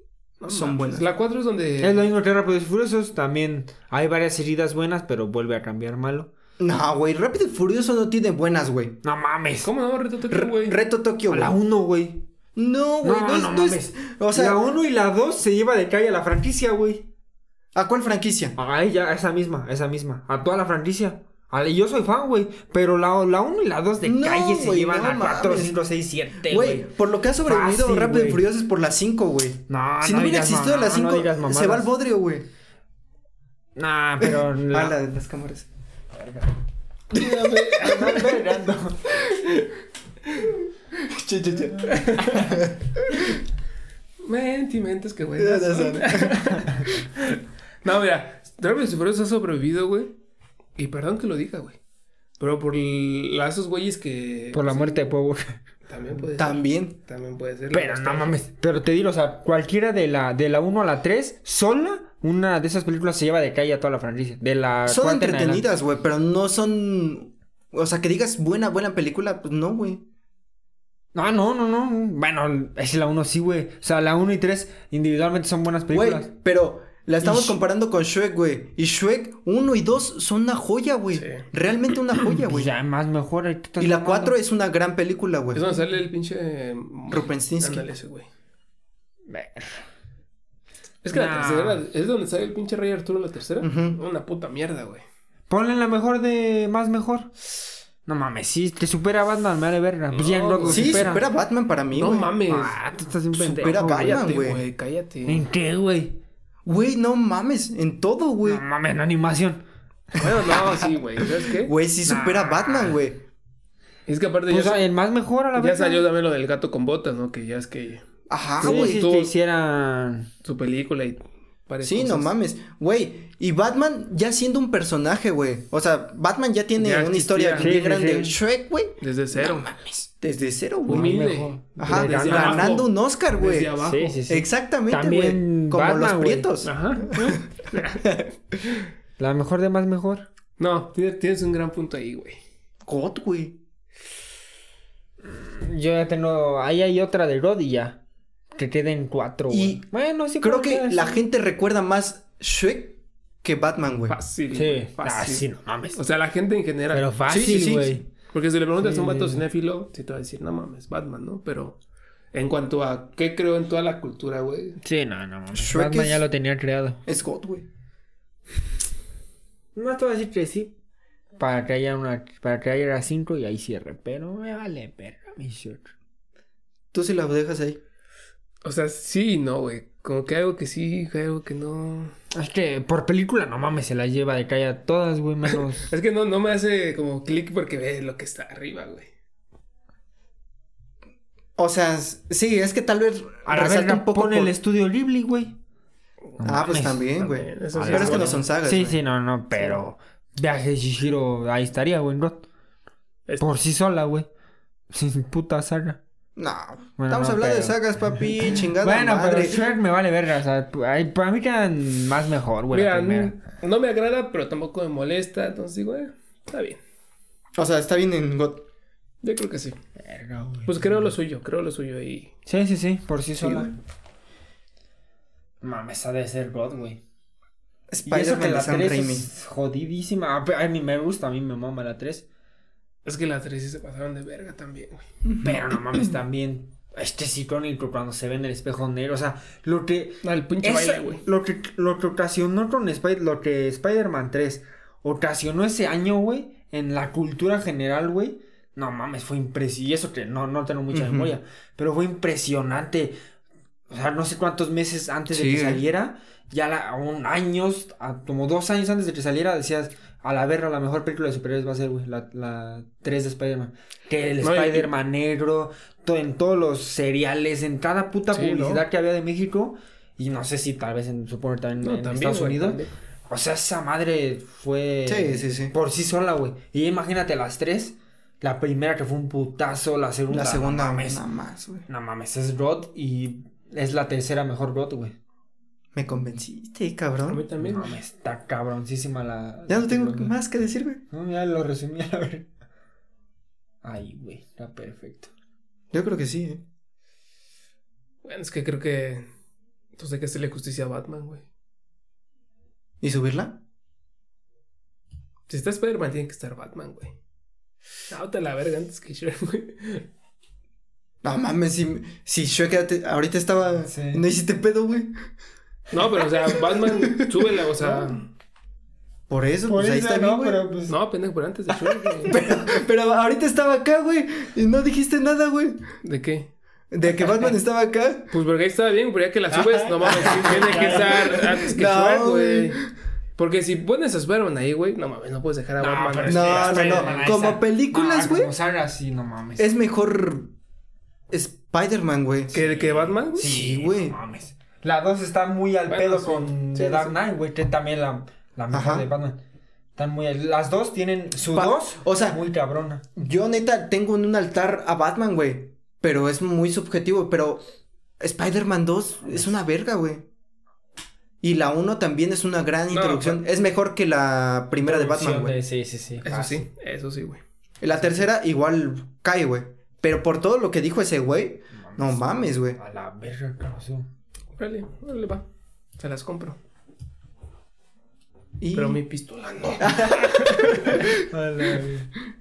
S3: No
S1: son buenas.
S3: La cuatro es donde.
S2: Es lo mismo que Rápidos y Furiosos. También hay varias heridas buenas, pero vuelve a cambiar malo.
S1: No, güey. Rápido y Furioso no tiene buenas, güey.
S2: No mames.
S3: ¿Cómo no? Reto Tokio,
S1: Re-
S3: güey.
S1: Reto Tokio,
S2: A la
S1: güey.
S2: 1, güey.
S1: No, güey.
S2: No,
S1: No, es-
S2: no
S1: no es-
S2: mames.
S1: O sea,
S2: la 1 y la 2 se lleva de calle a la franquicia, güey.
S1: ¿a cuál franquicia?
S2: A ella, esa misma, esa misma. A toda la franquicia. Yo soy fan, güey. Pero la 1 y la 2 de
S1: No,
S2: calle se
S1: güey,
S2: llevan
S1: no
S2: a 4,
S1: mames.
S2: 5, 6, 7,
S1: Güey,
S2: güey.
S1: por lo que ha sobrevivido
S2: Fácil,
S1: Rápido y
S2: güey.
S1: Furioso es por las cinco, güey.
S2: No,
S1: si
S2: no
S1: hubiera existido cinco,
S2: digas
S1: se
S2: mamadas.
S1: va al bodrio, güey.
S2: Nah, pero
S1: Ah,
S2: la...
S1: la de las cámaras. Che.
S3: Mentimentes que son. No, mira, Rápidos y Furiosos ha sobrevivido, güey. Y perdón que lo diga, güey. Pero por esos güeyes que...
S2: Por la muerte de Pueblo.
S3: También puede ser.
S1: También.
S3: También puede ser.
S2: Pero no mames. Pero te digo, o sea, cualquiera de la, de la 1 a la 3, sola, una de esas películas se lleva de calle a toda la franquicia. De la
S1: Son entretenidas, güey, pero no son. O sea, que digas buena, buena película, pues no, güey.
S2: No, no, no, no. Bueno, es la 1 sí, güey. O sea, la 1 y 3 individualmente son buenas
S1: Güey,
S2: películas.
S1: pero la estamos comparando con Shrek, güey. Y Shrek 1 y 2 son una joya, güey.
S3: Sí.
S1: Realmente una joya, güey.
S2: ya, más mejor. ahí tú estás
S1: Y la
S2: mamando.
S1: 4 es una gran película, güey.
S3: Es donde sale el pinche...
S1: Rupenstinsky.
S3: Ándale ese, güey. Es que la tercera... Es donde sale el pinche Rey Arturo la tercera. Una puta mierda, güey.
S2: Ponle la mejor de más mejor. No mames, sí, te supera Batman, me vale verga. Pues ya
S3: No,
S2: no
S1: Sí,
S2: supera.
S1: supera a Batman para mí,
S3: no
S1: güey.
S3: mames.
S2: Ah, tú estás un
S1: Supera
S2: pendejo.
S1: Batman,
S3: cállate,
S1: güey.
S3: güey. Cállate.
S2: ¿En qué, güey?
S1: Güey, no mames, en todo, güey.
S2: No mames, en animación.
S3: Bueno, no, sí, güey. ¿Sabes qué?
S1: Güey, sí supera a. Batman, güey.
S3: Es que aparte
S2: Pues
S3: ya,
S2: el más mejor a la
S3: ya
S2: vez.
S3: salió también lo del gato con botas, ¿no? Que ya es que
S1: Ajá,
S2: Sí,
S1: güey.
S2: si
S3: tú-
S2: te hicieran.
S3: su película y
S1: Sí, no mames. Güey, y Batman ya siendo un personaje, güey. O sea, Batman ya tiene
S3: Ya
S1: una historia
S2: Sí,
S1: bien
S2: sí,
S1: grande.
S2: sí.
S1: Shrek, güey.
S3: Desde cero.
S1: No mames. Desde cero, güey.
S3: Humilde.
S1: Ajá,
S3: Desde
S1: ganando
S3: abajo.
S1: un Oscar, güey.
S3: Desde abajo.
S2: Sí, sí, sí.
S1: Exactamente, güey. Como
S2: Batman,
S1: los prietos.
S3: Ajá.
S2: La mejor de más mejor.
S3: No, tienes, tienes un gran punto ahí, güey.
S1: God, güey.
S2: Yo ya tengo. Ahí hay otra de Rod y ya. Que queden cuatro,
S1: Y
S2: güey. Bueno, sí.
S1: Creo que la gente recuerda más Shrek que Batman, güey.
S3: Fácil.
S2: Sí.
S3: güey,
S2: Ah,
S3: Fácil.
S2: sí, no mames.
S3: O sea, la gente en general.
S2: Pero
S1: sí,
S2: fácil,
S1: sí.
S2: güey.
S3: Porque si le preguntas a un vato cinéfilo, sí te va a decir, no mames, Batman, ¿no? Pero en cuanto a qué creo en toda la cultura, güey.
S2: Sí, no, no mames.
S1: Shrek
S2: Batman
S1: es-
S2: ya lo tenía creado.
S1: Es God, güey.
S2: No te voy a decir que sí. Para que haya una. Para que haya cinco y ahí cierre. Pero me vale verga, mi shit.
S1: Tú sí la dejas ahí.
S3: O sea, sí y no, güey. Como que algo que sí, algo que no.
S2: Es que por película, no mames, se las lleva de calle a todas, güey, menos.
S3: Es que no, no me hace como clic porque ve lo que está arriba, güey.
S1: O sea, sí, es que tal vez
S2: A la
S1: un poco
S2: pone el estudio Ghibli, güey.
S1: Ah, pues también, güey.
S3: También, eso sí
S1: Pero es que no son sagas,
S2: Sí,
S1: güey.
S2: sí, no, no, pero. Viaje de Shihiro, ahí estaría, güey, Por sí sola, güey. Sin puta saga.
S1: No,
S2: Bueno,
S1: estamos
S2: no,
S1: hablando de sagas, papi, chingada
S2: bueno,
S1: madre.
S2: pero Shrek me vale verga. O sea, para mí quedan más mejor, güey. la
S3: Mira,
S2: primera.
S3: no me agrada, pero tampoco me molesta. Entonces digo, eh, está bien.
S1: O sea, está bien en God.
S3: Yo creo que sí.
S2: Verga, güey.
S3: Pues creo lo suyo, creo lo suyo y.
S2: Sí, sí, sí, por sí
S1: Sí,
S2: sola.
S1: güey.
S2: Mames, ha de ser God, güey.
S1: Spider-Man de
S2: la
S1: Sam
S2: 3
S1: Raimi.
S2: es jodidísima. A a mí me gusta, a mí me mama la 3.
S3: Es que las tres sí se pasaron de verga también, güey.
S2: Pero no mames, también. Este es icónico cuando se ve en el espejo negro. O sea, lo que.
S3: Ah, el pinche baile, güey.
S2: lo, que lo que ocasionó con Spider, lo que Spider-Man 3 ocasionó ese año, güey, en la cultura general, güey. No mames, fue impresionante. Y eso que no, no tengo mucha memoria. Pero fue impresionante. O sea, no sé cuántos meses antes de que saliera. Ya la, un años, a- como dos años antes de que saliera, decías, a la verga, la mejor película de superhéroes va a ser, güey, la, la 3 de Spider-Man. Que el
S3: No, y-
S2: Spider-Man negro, to- en todos los seriales, en cada puta
S3: Sí,
S2: publicidad
S3: ¿no?
S2: que había de México. Y no sé si tal vez en, supongo también
S3: No,
S2: en
S3: también,
S2: Estados
S3: güey,
S2: Unidos.
S3: también.
S2: O sea, esa madre fue
S1: Sí, sí, sí.
S2: por sí sola, güey. Y imagínate las tres. La primera que fue un putazo, la segunda.
S1: La segunda,
S2: no mames.
S1: nada más, güey.
S2: No mames, es Rod y es la tercera mejor güey.
S1: Me convenciste,
S3: A mí
S1: cabrón.
S3: también.
S2: No está cabroncísima la.
S1: Ya no tengo más que decir, güey.
S2: No, ya lo resumí a la verga. Ay, güey, está perfecto.
S1: Yo creo que sí, eh.
S3: Bueno, es que creo que. Entonces hay que hacerle justicia a Batman, güey.
S1: ¿Y subirla?
S3: Si está Spider-Man, tiene que estar Batman, güey. No, te la verga antes que Shrek, güey.
S1: No mames, si, si Shrek te- ahorita estaba.
S2: Sí.
S1: No hiciste pedo, güey.
S3: No, pero o sea, Batman, súbela, o sea.
S1: Por eso, pues ahí está bien, güey.
S2: pues.
S3: No, pendejo, pero antes de Shrek, güey.
S1: Pero, pero ahorita estaba acá, güey. Y no dijiste nada, güey.
S3: ¿De qué?
S1: De que Batman estaba acá.
S3: Pues porque ahí estaba bien, pero ya que la subes, no mames, sí, tiene que estar antes que
S1: No,
S3: Shrek, güey.
S1: güey.
S3: Porque si pones a Spider-Man ahí, güey, no mames, no puedes dejar a
S2: No,
S3: Batman.
S2: pero
S3: así.
S1: No, no, no. Como películas, güey.
S2: Como no mames.
S1: Es mejor Spider-Man, güey.
S3: ¿Que, que Batman, güey.
S1: Sí, güey.
S2: No mames. La 2 está muy al
S3: Bueno,
S2: pedo
S3: sí.
S2: con
S3: Sí,
S2: The Dark. Knight, güey. que También la, la mejor
S1: Ajá.
S2: de Batman. Están muy al- Las dos tienen su
S1: Pa-
S2: 2.
S1: o sea-
S2: muy cabrona.
S1: Yo neta tengo en un altar a Batman, güey. Pero es muy subjetivo. Pero Spider-Man 2 es una verga, güey. Y la 1 también es una gran
S3: No,
S1: introducción. Es mejor que la primera de Batman, güey.
S2: Sí, sí, sí.
S3: Eso
S2: Ah,
S3: sí, eso sí, güey.
S1: La tercera igual cae, güey. Pero por todo lo que dijo ese güey, no mames, güey.
S2: A la verga, cabrón.
S3: Órale, órale, va. Se las compro.
S1: Y
S3: Pero mi pistola no.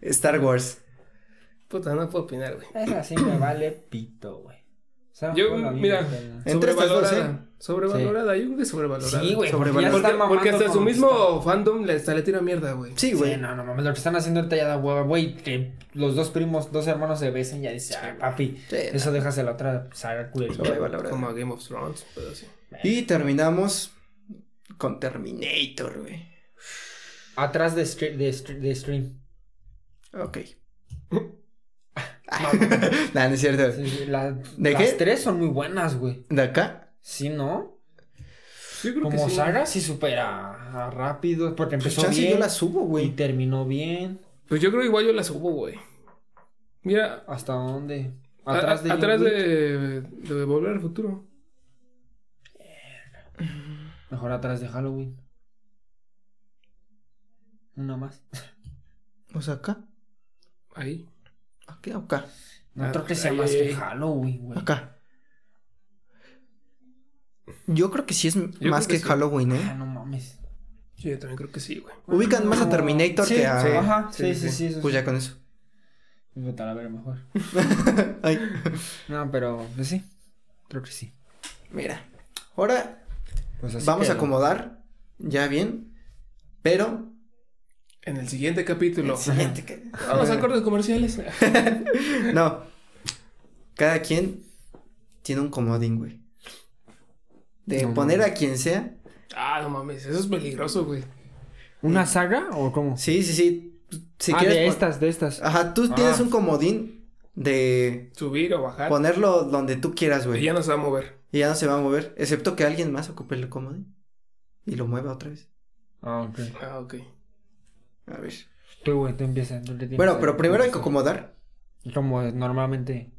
S1: Star Wars.
S3: Puta, no puedo opinar, güey.
S2: Esa sí me vale pito, güey. O sea,
S3: Yo, mira,
S1: Entre estas dos,
S3: Sobrevalorada. Sobrevalorada, yo creo que sobrevalorada.
S2: Sí, güey.
S1: Sobrevalorada.
S2: Porque, ya
S3: Porque, porque hasta su mismo fandom le, hasta le tira mierda, güey.
S1: Sí,
S2: Sí,
S1: güey.
S2: no, no mames, lo que están haciendo ahorita ya da hueva, güey, que los dos primos, dos hermanos se besen, ya dice, ah, papi,
S1: Sí,
S2: eso déjase la otra saga culerita.
S1: Sobrevalorada.
S3: Como a Game of Thrones, pero sí.
S1: Y terminamos con Terminator, güey.
S2: Atrás de, stre- de, stre- de stream.
S1: Ok. nah, no es cierto.
S2: Sí, sí, la-
S1: ¿De
S2: las
S1: qué?
S2: tres son muy buenas, güey.
S1: ¿De acá?
S2: Sí, ¿no?
S3: Yo creo
S2: Como
S3: que sí.
S2: saga sí supera rápido, porque
S1: Pues
S2: empezó bien
S1: yo la subo,
S2: y
S1: güey.
S2: terminó bien.
S3: Pues yo creo igual yo la subo, güey. Mira,
S2: ¿Hasta dónde?
S3: a-
S2: Atrás de
S3: a- atrás de, de Volver al Futuro.
S2: Mejor atrás de Halloween. Una más.
S1: O sea, acá.
S3: Ahí.
S1: Aquí, acá.
S2: No
S3: Ah,
S2: creo que sea
S3: ay,
S2: más que. Halloween, güey.
S1: Acá. Yo creo que sí es más que,
S3: que sí.
S1: Halloween,
S2: Ah,
S1: ¿eh?
S2: no mames.
S3: Sí, yo también creo que sí, güey.
S1: Ubican más a Terminator
S2: Sí,
S1: que a.
S2: sí, Ajá,
S3: Sí,
S2: sí,
S3: sí,
S2: sí, sí. eso
S1: Pues
S2: sí.
S1: ya con eso.
S2: Vete a ver mejor.
S1: Ay.
S2: No, pero pues sí. Creo que sí.
S1: Mira. Ahora
S2: Pues así
S1: vamos a acomodar. Ya bien. Pero.
S3: En el siguiente capítulo.
S1: Siguiente que-
S3: Vamos a cortes comerciales.
S1: No. Cada quien tiene un comodín, güey. De
S2: No
S1: poner
S2: mames.
S1: a quien sea.
S3: Ah, no mames, eso es peligroso, güey.
S2: ¿Una saga o cómo?
S1: Sí, sí, sí. Si
S2: ah,
S1: quieres
S2: de estas, de estas.
S1: Ajá, tú tienes
S2: Ah.
S1: un comodín de
S3: Subir o bajar.
S1: ponerlo donde tú quieras,
S3: Y
S1: güey.
S3: ya no se va a mover.
S1: Y ya no se va a mover, excepto que alguien más ocupe el comodín. Y lo mueva otra vez.
S2: Ah, ok.
S3: Ah, ok.
S1: A ver.
S2: Tú, güey, tú empiezas. tú tienes
S1: Bueno, pero primero hay que acomodar.
S2: Como normalmente.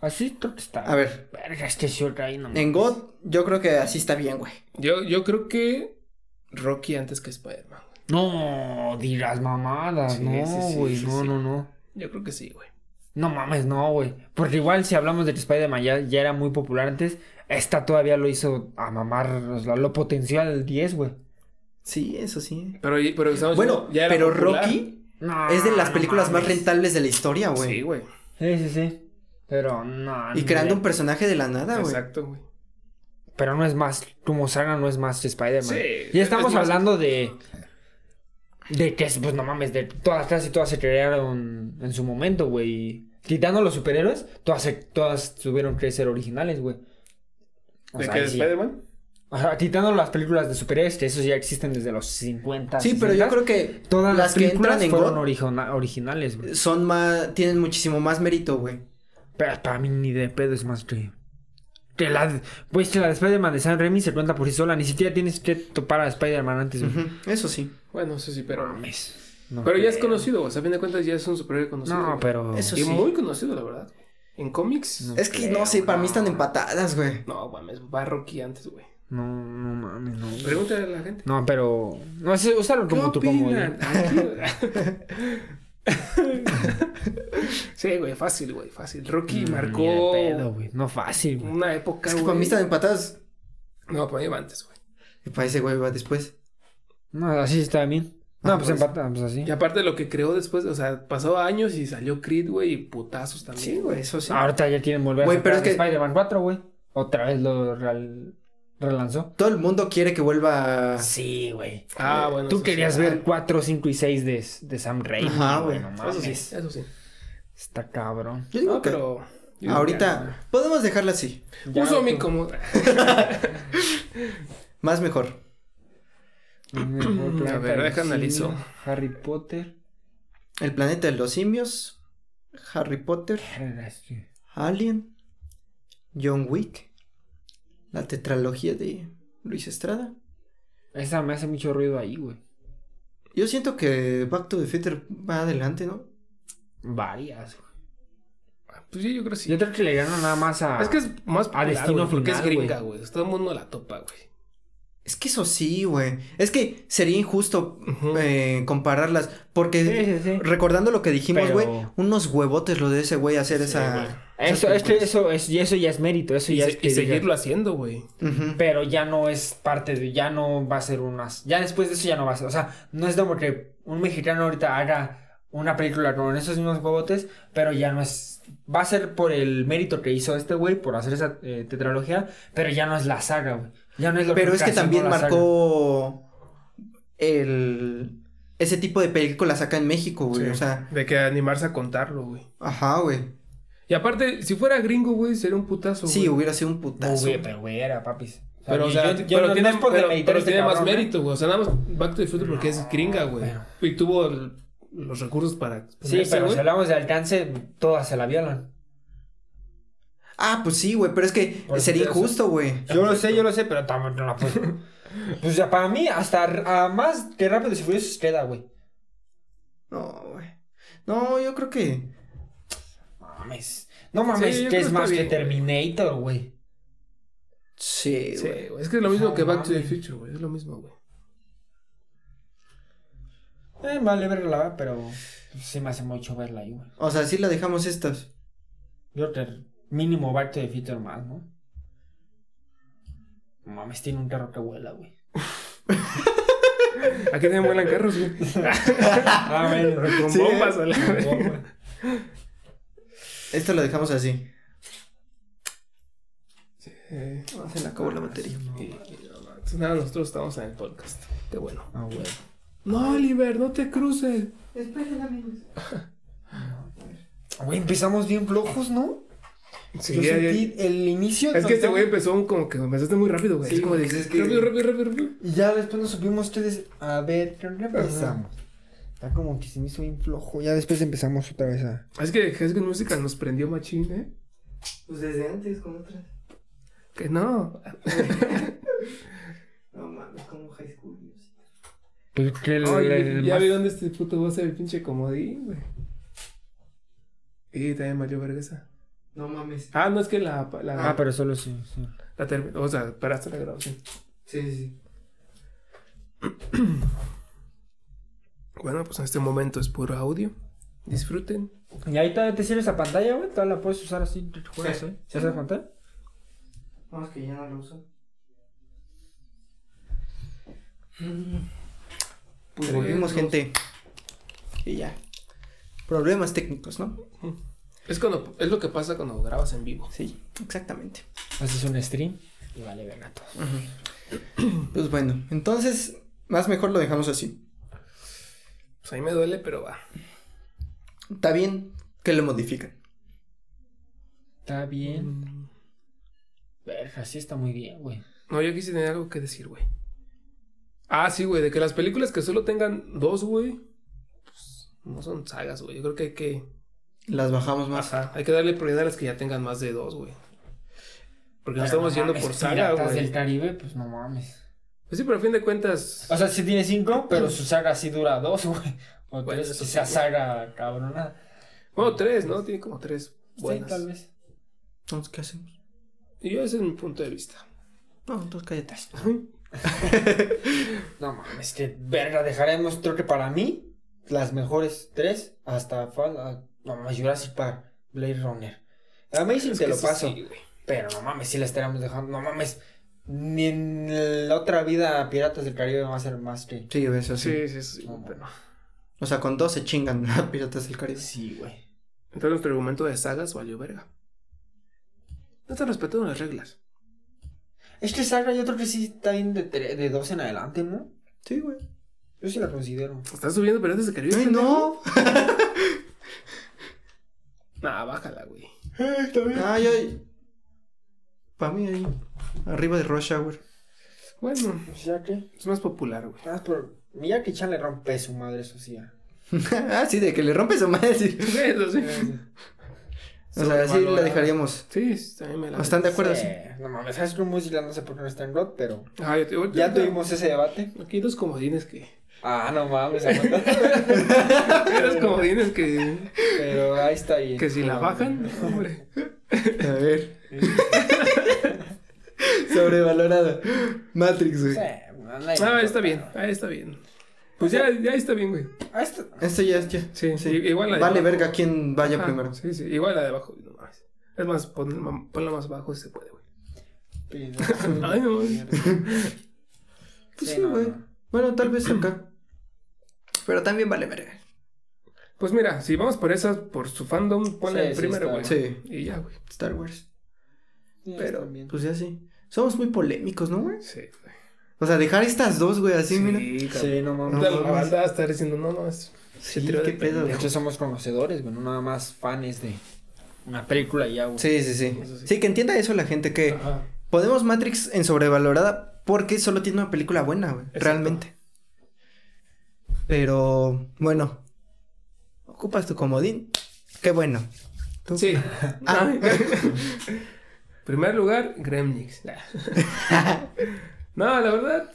S2: Así creo que está.
S1: A ver,
S2: Verga, este short ahí no
S1: en God, yo creo que así está bien, güey.
S3: Yo, yo creo que Rocky antes que Spider-Man. güey.
S2: No, dirás mamadas.
S3: Sí,
S2: no,
S3: sí, sí,
S2: güey.
S3: sí,
S2: no,
S3: sí.
S2: no, no.
S3: Yo creo que sí, güey.
S2: No mames, no, güey. Porque igual si hablamos de que Spider-Man ya, ya era muy popular antes, esta todavía lo hizo a mamar, o sea, lo potencial al 10, güey.
S1: Sí, eso sí.
S3: Pero, pero
S1: Bueno,
S3: diciendo, ya era
S1: pero
S3: popular.
S1: Rocky
S2: No,
S1: es de las
S2: no
S1: películas más rentables de la historia, güey.
S3: Sí, güey.
S2: Sí, sí, sí. Pero no.
S1: y creando un personaje de la nada, güey.
S3: Exacto, güey.
S2: Pero no es más, como saga no es más Spider-Man.
S3: Sí,
S2: Ya estamos
S3: es más-
S2: hablando de. De que, pues no mames, de todas casi todas se crearon en su momento, güey. Quitando los superhéroes, todas, se- todas tuvieron que ser originales, güey. O
S3: ¿De
S2: sea,
S3: qué?
S2: ahí
S3: ¿De
S2: sí.
S3: Spider-Man?
S2: Ajá, quitando las películas de superhéroes, que esos ya existen desde los 50.
S1: Sí, pero yo
S2: 60,
S1: creo que
S2: Todas
S1: las
S2: las
S1: que
S2: películas
S1: entran en
S2: fueron origina- originales, güey.
S1: son más, tienen muchísimo más mérito, güey.
S2: Pero para mí ni de pedo es más que... Que la, pues que la de Spider-Man de Sam Raimi se cuenta por sí sola. Ni siquiera tienes que topar a Spider-Man antes, güey.
S1: Ujú, Eso sí.
S3: Bueno, eso sí, pero.
S2: Mames. No
S3: Pero ya es conocido, o sea, a fin de cuentas ya es un superhéroe conocido.
S2: No, pero...
S1: Eso
S3: Y
S1: sí.
S3: muy conocido, la verdad. En cómics.
S2: No.
S1: Es que
S2: creo,
S1: no sé, para mí están empatadas, güey.
S3: No, mames, va Rocky antes, güey.
S2: No, no mames, no.
S3: Pregúntale a la gente.
S2: No, pero... No, sé, úsalo como tu como...
S3: sí, güey, fácil, güey, fácil. Rocky marcó
S2: Ni de pedo, güey. No fácil, güey.
S3: una época,
S1: Es que
S3: güey.
S1: para mí están empatadas.
S3: No, para mí va antes, güey.
S1: Y para ese güey va después.
S2: No, así está bien. No,
S1: Ah,
S2: pues
S1: pues.
S2: empata, pues así.
S3: Y aparte lo que creó después, o sea, pasó años y salió Creed, güey, y putazos también.
S1: Sí, güey, eso sí.
S2: Ahorita ya quieren volver
S1: Güey,
S2: a
S1: pero es que-
S2: Spider-Man 4, güey. Otra vez lo real- relanzó.
S1: Todo el mundo quiere que vuelva.
S2: Sí, güey.
S3: Ah, bueno.
S2: Tú querías
S3: sí.
S2: ver 4, 5 y 6 de, de Sam Raimi,
S1: Ajá,
S2: güey. No
S3: Eso sí, eso sí.
S2: Está cabrón.
S1: Yo digo
S3: No,
S1: que
S3: pero. yo digo
S1: ahorita podemos dejarla así.
S2: Ya,
S3: Uso mi como.
S1: Más mejor.
S3: A ver, deja analizo.
S2: Harry Potter.
S1: El planeta de los simios, Harry Potter, Alien, John Wick, la tetralogía de Luis Estrada.
S2: Esa me hace mucho ruido ahí, güey.
S1: Yo siento que Back to the Future va adelante, ¿no?
S2: Varias, güey.
S3: Pues sí, yo creo que sí.
S2: Yo creo que le ganan nada más a.
S3: Es que es más
S2: A destino
S3: güey, porque es gringa, güey. Todo el mundo la topa, güey.
S1: Es que eso sí, güey. Es que sería injusto eh, compararlas. Porque
S2: Sí, sí, sí.
S1: recordando lo que dijimos,
S2: Pero-
S1: güey, unos huevotes lo de ese güey hacer
S3: Sí,
S1: esa.
S3: güey.
S1: Esas
S2: Eso, es que eso, es, y eso ya es mérito, eso
S3: Y,
S2: ya
S3: se-
S2: es
S3: y
S2: que
S3: seguirlo haciendo, güey.
S2: Pero ya no es parte de, ya no va a ser unas, ya después de eso ya no va a ser, o sea, no es como que un mexicano ahorita haga una película con esos mismos huevotes, pero ya no es, va a ser por el mérito que hizo este güey, por hacer esa eh, tetralogía, pero ya no es la saga, güey, ya no es lo
S1: Pero es que también
S2: saga.
S1: marcó el ese tipo de películas acá en México, güey.
S3: Sí.
S1: O sea,
S3: De que animarse a contarlo, güey.
S1: ajá, güey.
S3: Y aparte, si fuera gringo, güey, sería un putazo,
S1: Sí,
S3: güey.
S1: hubiera sido un putazo.
S2: güey, pero güey, era papis.
S3: Pero, o sea,
S2: yo- yo
S3: pero
S2: no-
S3: tiene,
S2: no es por
S3: pero,
S2: demeritar
S3: pero
S2: este
S3: tiene más
S2: cabrón, ¿eh?
S3: mérito, güey. O sea, nada más Back to the Future porque es gringa, güey. Y tuvo el- los recursos para
S2: Sí, pero
S3: güey.
S2: si hablamos de alcance, todas se la violan.
S1: Ah, pues sí, güey, pero es que
S2: Por
S1: sería
S2: eso-
S1: injusto, güey.
S2: Yo lo sé, yo lo sé, pero también no la puedo. Pues ya para mí, hasta a más que rápido y furiosos queda, güey.
S1: No, güey. No, yo creo que.
S2: Mames. No mames,
S3: Sí,
S2: que es más que. Terminator, güey.
S1: Sí,
S3: Sí,
S1: güey.
S3: güey. Es que es lo mismo
S2: No
S3: que Back to the. Future, güey. Es lo mismo, güey.
S2: Eh, vale verla, pero sí me hace mucho verla ahí, güey.
S1: O sea, sí la dejamos estas.
S2: Yo creo que mínimo Back to the Future más, ¿no? No Mames, tiene un carro que vuela, güey.
S3: Aquí también vuelan carros, güey.
S2: Ah, bueno.
S3: Con
S1: Sí,
S3: bombas,
S1: ¿eh?
S3: a la-
S1: Esto lo dejamos así.
S3: Eh,
S1: Ah, Se le acabó la batería.
S3: y- y no, nada, nosotros estamos en el podcast. Qué bueno.
S2: Ah, güey.
S3: No, Oliver, no te cruces.
S1: Esperen, amigos.
S2: Güey, empezamos bien flojos, ¿no?
S3: Sí,
S2: Yo
S3: ya- ya-
S2: sentí el inicio.
S3: Es que este güey empezó un- como que empezaste muy rápido, güey.
S2: Sí,
S3: es como de,
S2: pues es que-
S3: rápido, rápido, rápido, rápido.
S2: Y ya después nos subimos ustedes a ver, ¿qué empezamos? Está como que se me hizo bien flojo. Ya después empezamos otra vez a.
S3: Es que High School Musical nos prendió machín, ¿eh?
S1: Pues desde antes con otras.
S3: Que no.
S1: No mames, como High School Music.
S2: Pues que el,
S3: Ay,
S2: el
S3: ya
S2: más-
S3: vi dónde este puto va a ser el pinche comodín, güey. Y también valió verga esa.
S1: No mames.
S3: Ah, no, es que la. la
S2: Ah, pero solo sí. sí.
S3: la termi- o sea, paraste la grabación.
S1: Sí, sí, sí.
S3: Bueno, pues en este momento es puro audio. Disfruten.
S2: Y ahí todavía te sirve esa pantalla, güey. Todavía la puedes usar así. te juegas,
S1: Sí.
S2: ¿eh? ¿Se hace pantalla?
S1: No, es que ya no lo uso. Pues
S3: Tres,
S1: volvimos,
S3: dos.
S1: gente. Y ya. Problemas técnicos, ¿no?
S3: Es cuando es lo que pasa cuando grabas en vivo.
S1: Sí, exactamente.
S2: Haces un stream y vale verga todo.
S1: Pues bueno, entonces, más mejor lo dejamos así.
S3: Pues a mí me duele, pero va.
S1: Está bien que lo modifican.
S2: Está bien.
S3: Mm.
S2: Verga, sí está muy bien, güey.
S3: No, yo quise tener algo que decir, güey. Ah, sí, güey, de que las películas que solo tengan dos, güey, pues no son sagas, güey. Yo creo que hay que.
S1: Las bajamos más.
S3: Ajá, hay que darle prioridad a las que ya tengan más de dos, güey. Porque nos
S2: Pero
S3: estamos
S2: no
S3: yendo
S2: mames,
S3: por saga, güey.
S2: del Caribe, pues no mames.
S3: Pues sí, pero a fin de cuentas.
S2: O sea, sí tiene cinco, pero su saga sí dura dos, güey. O
S3: Bueno,
S2: tres, esa
S3: sí.
S2: saga cabrona.
S3: Bueno, tres, ¿no? Tiene como tres
S2: Sí,
S3: buenas.
S2: tal vez.
S1: Entonces, ¿qué hacemos?
S3: Y yo ese es mi punto de vista.
S1: No, entonces cállate.
S2: No mames, que verga, dejaremos, creo que para mí, las mejores tres hasta Fall, no mames, Jurassic Park, Blade Runner. Amazing
S3: Es
S2: te
S3: que
S2: lo
S3: sí,
S2: paso,
S3: sí,
S2: pero no mames, si la estaremos dejando, no mames, ni en la otra vida Piratas del Caribe va a ser más que...
S1: Sí, eso sí.
S3: Sí, sí, sí.
S2: No,
S3: pero-
S1: O sea, con dos se chingan a Piratas del Caribe.
S2: Sí, güey.
S3: Entonces nuestro argumento de sagas valió verga. No están respetando las reglas.
S2: Este saga yo creo que sí está bien de, tre- de dos en adelante, ¿no?
S1: Sí, güey.
S2: Yo sí la considero.
S3: ¿Estás subiendo Piratas del Caribe?
S1: Ay, no.
S3: Nah, bájala, güey.
S1: Ah, yo. Para mí ahí. Arriba de Rush Hour.
S3: Bueno,
S2: ya que.
S3: es más popular, güey.
S2: Ah, pero. Mira que Chan le rompe su madre, eso sí. ya.
S1: ah, sí, de que le rompes su madre. Sí.
S3: Eso sí.
S1: O sea, sí la dejaríamos.
S3: Sí, sí, también me la.
S1: Bastante de acuerdo, sí.
S2: No mames, ¿sabes cómo música? No sé por qué no está en God, pero.
S3: Ah, ya, te-
S2: Ya tuvimos ese debate.
S3: Aquí hay dos comodines que.
S2: Ah, no mames, aguanta.
S3: Hay dos comodines que.
S2: pero ahí está bien.
S3: Que si la bajan, hombre.
S1: A ver. Sobrevalorada. Matrix, güey.
S2: Sí,
S3: Ah, está bien, ahí está bien. Pues ya, ya está bien, güey.
S2: Ah,
S1: ya es ya.
S3: Sí, sí, igual la de
S1: Vale
S3: abajo.
S1: verga quién vaya
S3: Ah,
S1: primero.
S3: Sí, sí, igual la de abajo. No mames. Es más, pon- ponla más abajo si se puede, güey. Ay, no.
S1: Pues
S2: Sí,
S1: sí,
S2: no,
S1: güey.
S2: no.
S1: Bueno, tal vez acá. Pero también vale verga.
S3: Pues mira, si vamos por esas, por su fandom, ponla
S2: Sí,
S3: en
S2: sí,
S3: primero, güey.
S1: Sí.
S3: Y ya, güey.
S1: Star Wars.
S2: Sí,
S1: Pero, pues ya sí. Somos muy polémicos, ¿no, güey?
S3: Sí, güey.
S1: O sea, dejar estas dos, güey, así, mira.
S2: Sí, no mames.
S1: No
S3: la banda estar diciendo, no, no, es.
S1: Sí, qué
S3: de
S1: pedo.
S3: pendejo.
S2: Nosotros somos conocedores, güey, no nada más fans de una película y ya, güey.
S1: Sí, sí, sí.
S3: Sí.
S1: Sí, que entienda eso la gente, que
S3: Ajá.
S1: ponemos Matrix en sobrevalorada porque solo tiene una película buena, güey.
S3: Exacto.
S1: Realmente. Pero, bueno. Ocupas tu comodín. Qué bueno. ¿Tú?
S3: Sí.
S1: Ah.
S3: Primer lugar, Gremlins. no, la verdad.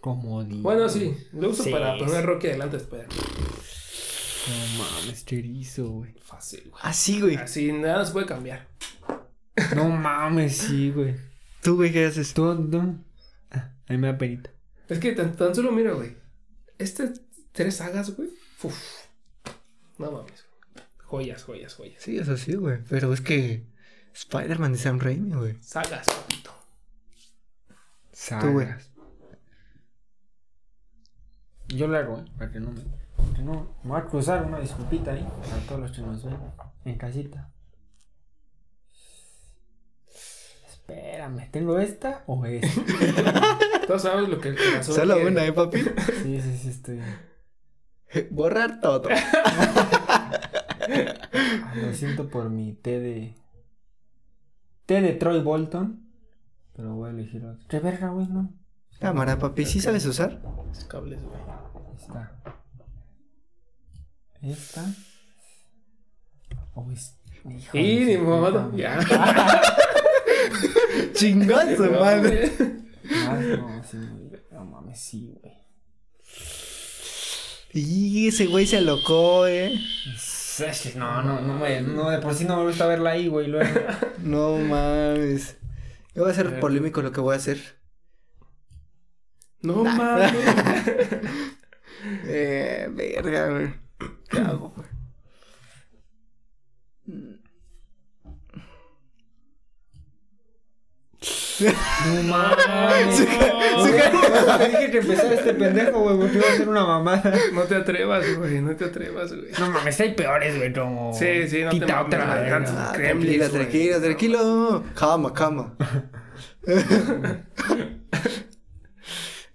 S2: Como
S3: Bueno, sí. Lo uso
S2: Sí.
S3: para poner Rocky adelante después.
S2: No mames, cherizo, güey.
S3: Fácil, güey.
S1: Así, güey.
S3: Así nada se puede cambiar.
S2: No mames, sí, güey.
S1: ¿Tú, güey, qué haces?
S2: Todo. Ah, a mí me da penita.
S3: Es que tan, tan solo mira, güey. Estas tres sagas, güey. Uf. No mames. Joyas, joyas, joyas.
S1: Sí, eso sí, güey. Pero es que Spider-Man de Sam Raimi, güey.
S3: Sagas, papito.
S1: Tú, güey.
S2: Sagas. Yo lo hago, ¿eh? Para que no me. para que no. Me voy a cruzar una disculpita ahí. Para todos los que nos ven en casita. Espérame, ¿tengo esta o esta?
S3: Todos sabemos lo que el corazón
S1: Solo
S3: quiere.
S1: una, ¿eh, papi?
S2: Sí, sí, sí, estoy.
S1: Borrar todo.
S2: Ah, Lo siento por mi té de. Té de Troy Bolton. Pero voy a elegir otro. ¿Qué verga, güey? No.
S1: Cámara, papi, ¿sí sabes usar?
S3: Los cables, güey.
S2: Ahí está. Esta. Oh, es... hijo
S3: Y ni
S2: su
S3: modo.
S2: puta
S3: Ya.
S1: Chingazo,
S3: No,
S1: madre.
S2: Ah, no, sí, güey. No mames, sí, güey.
S1: Y ese güey se alocó, eh.
S2: No, no, no, me, no, de por sí no me gusta verla ahí, güey. Luego.
S1: No mames. Yo voy a ser polémico lo que voy a hacer.
S3: No mames.
S1: Eh, verga, güey. ¿Qué hago, güey?
S2: No mames.
S1: Se
S2: dije que empezara este pendejo, güey, porque iba a hacer una mamada.
S3: No te atrevas, güey. No te atrevas, güey.
S2: No mames, hay peores, güey, como.
S3: Sí, sí, no te
S2: Quita
S3: mames.
S1: Ah, tranquilo, tranquilo, tranquilo. Calma, calma.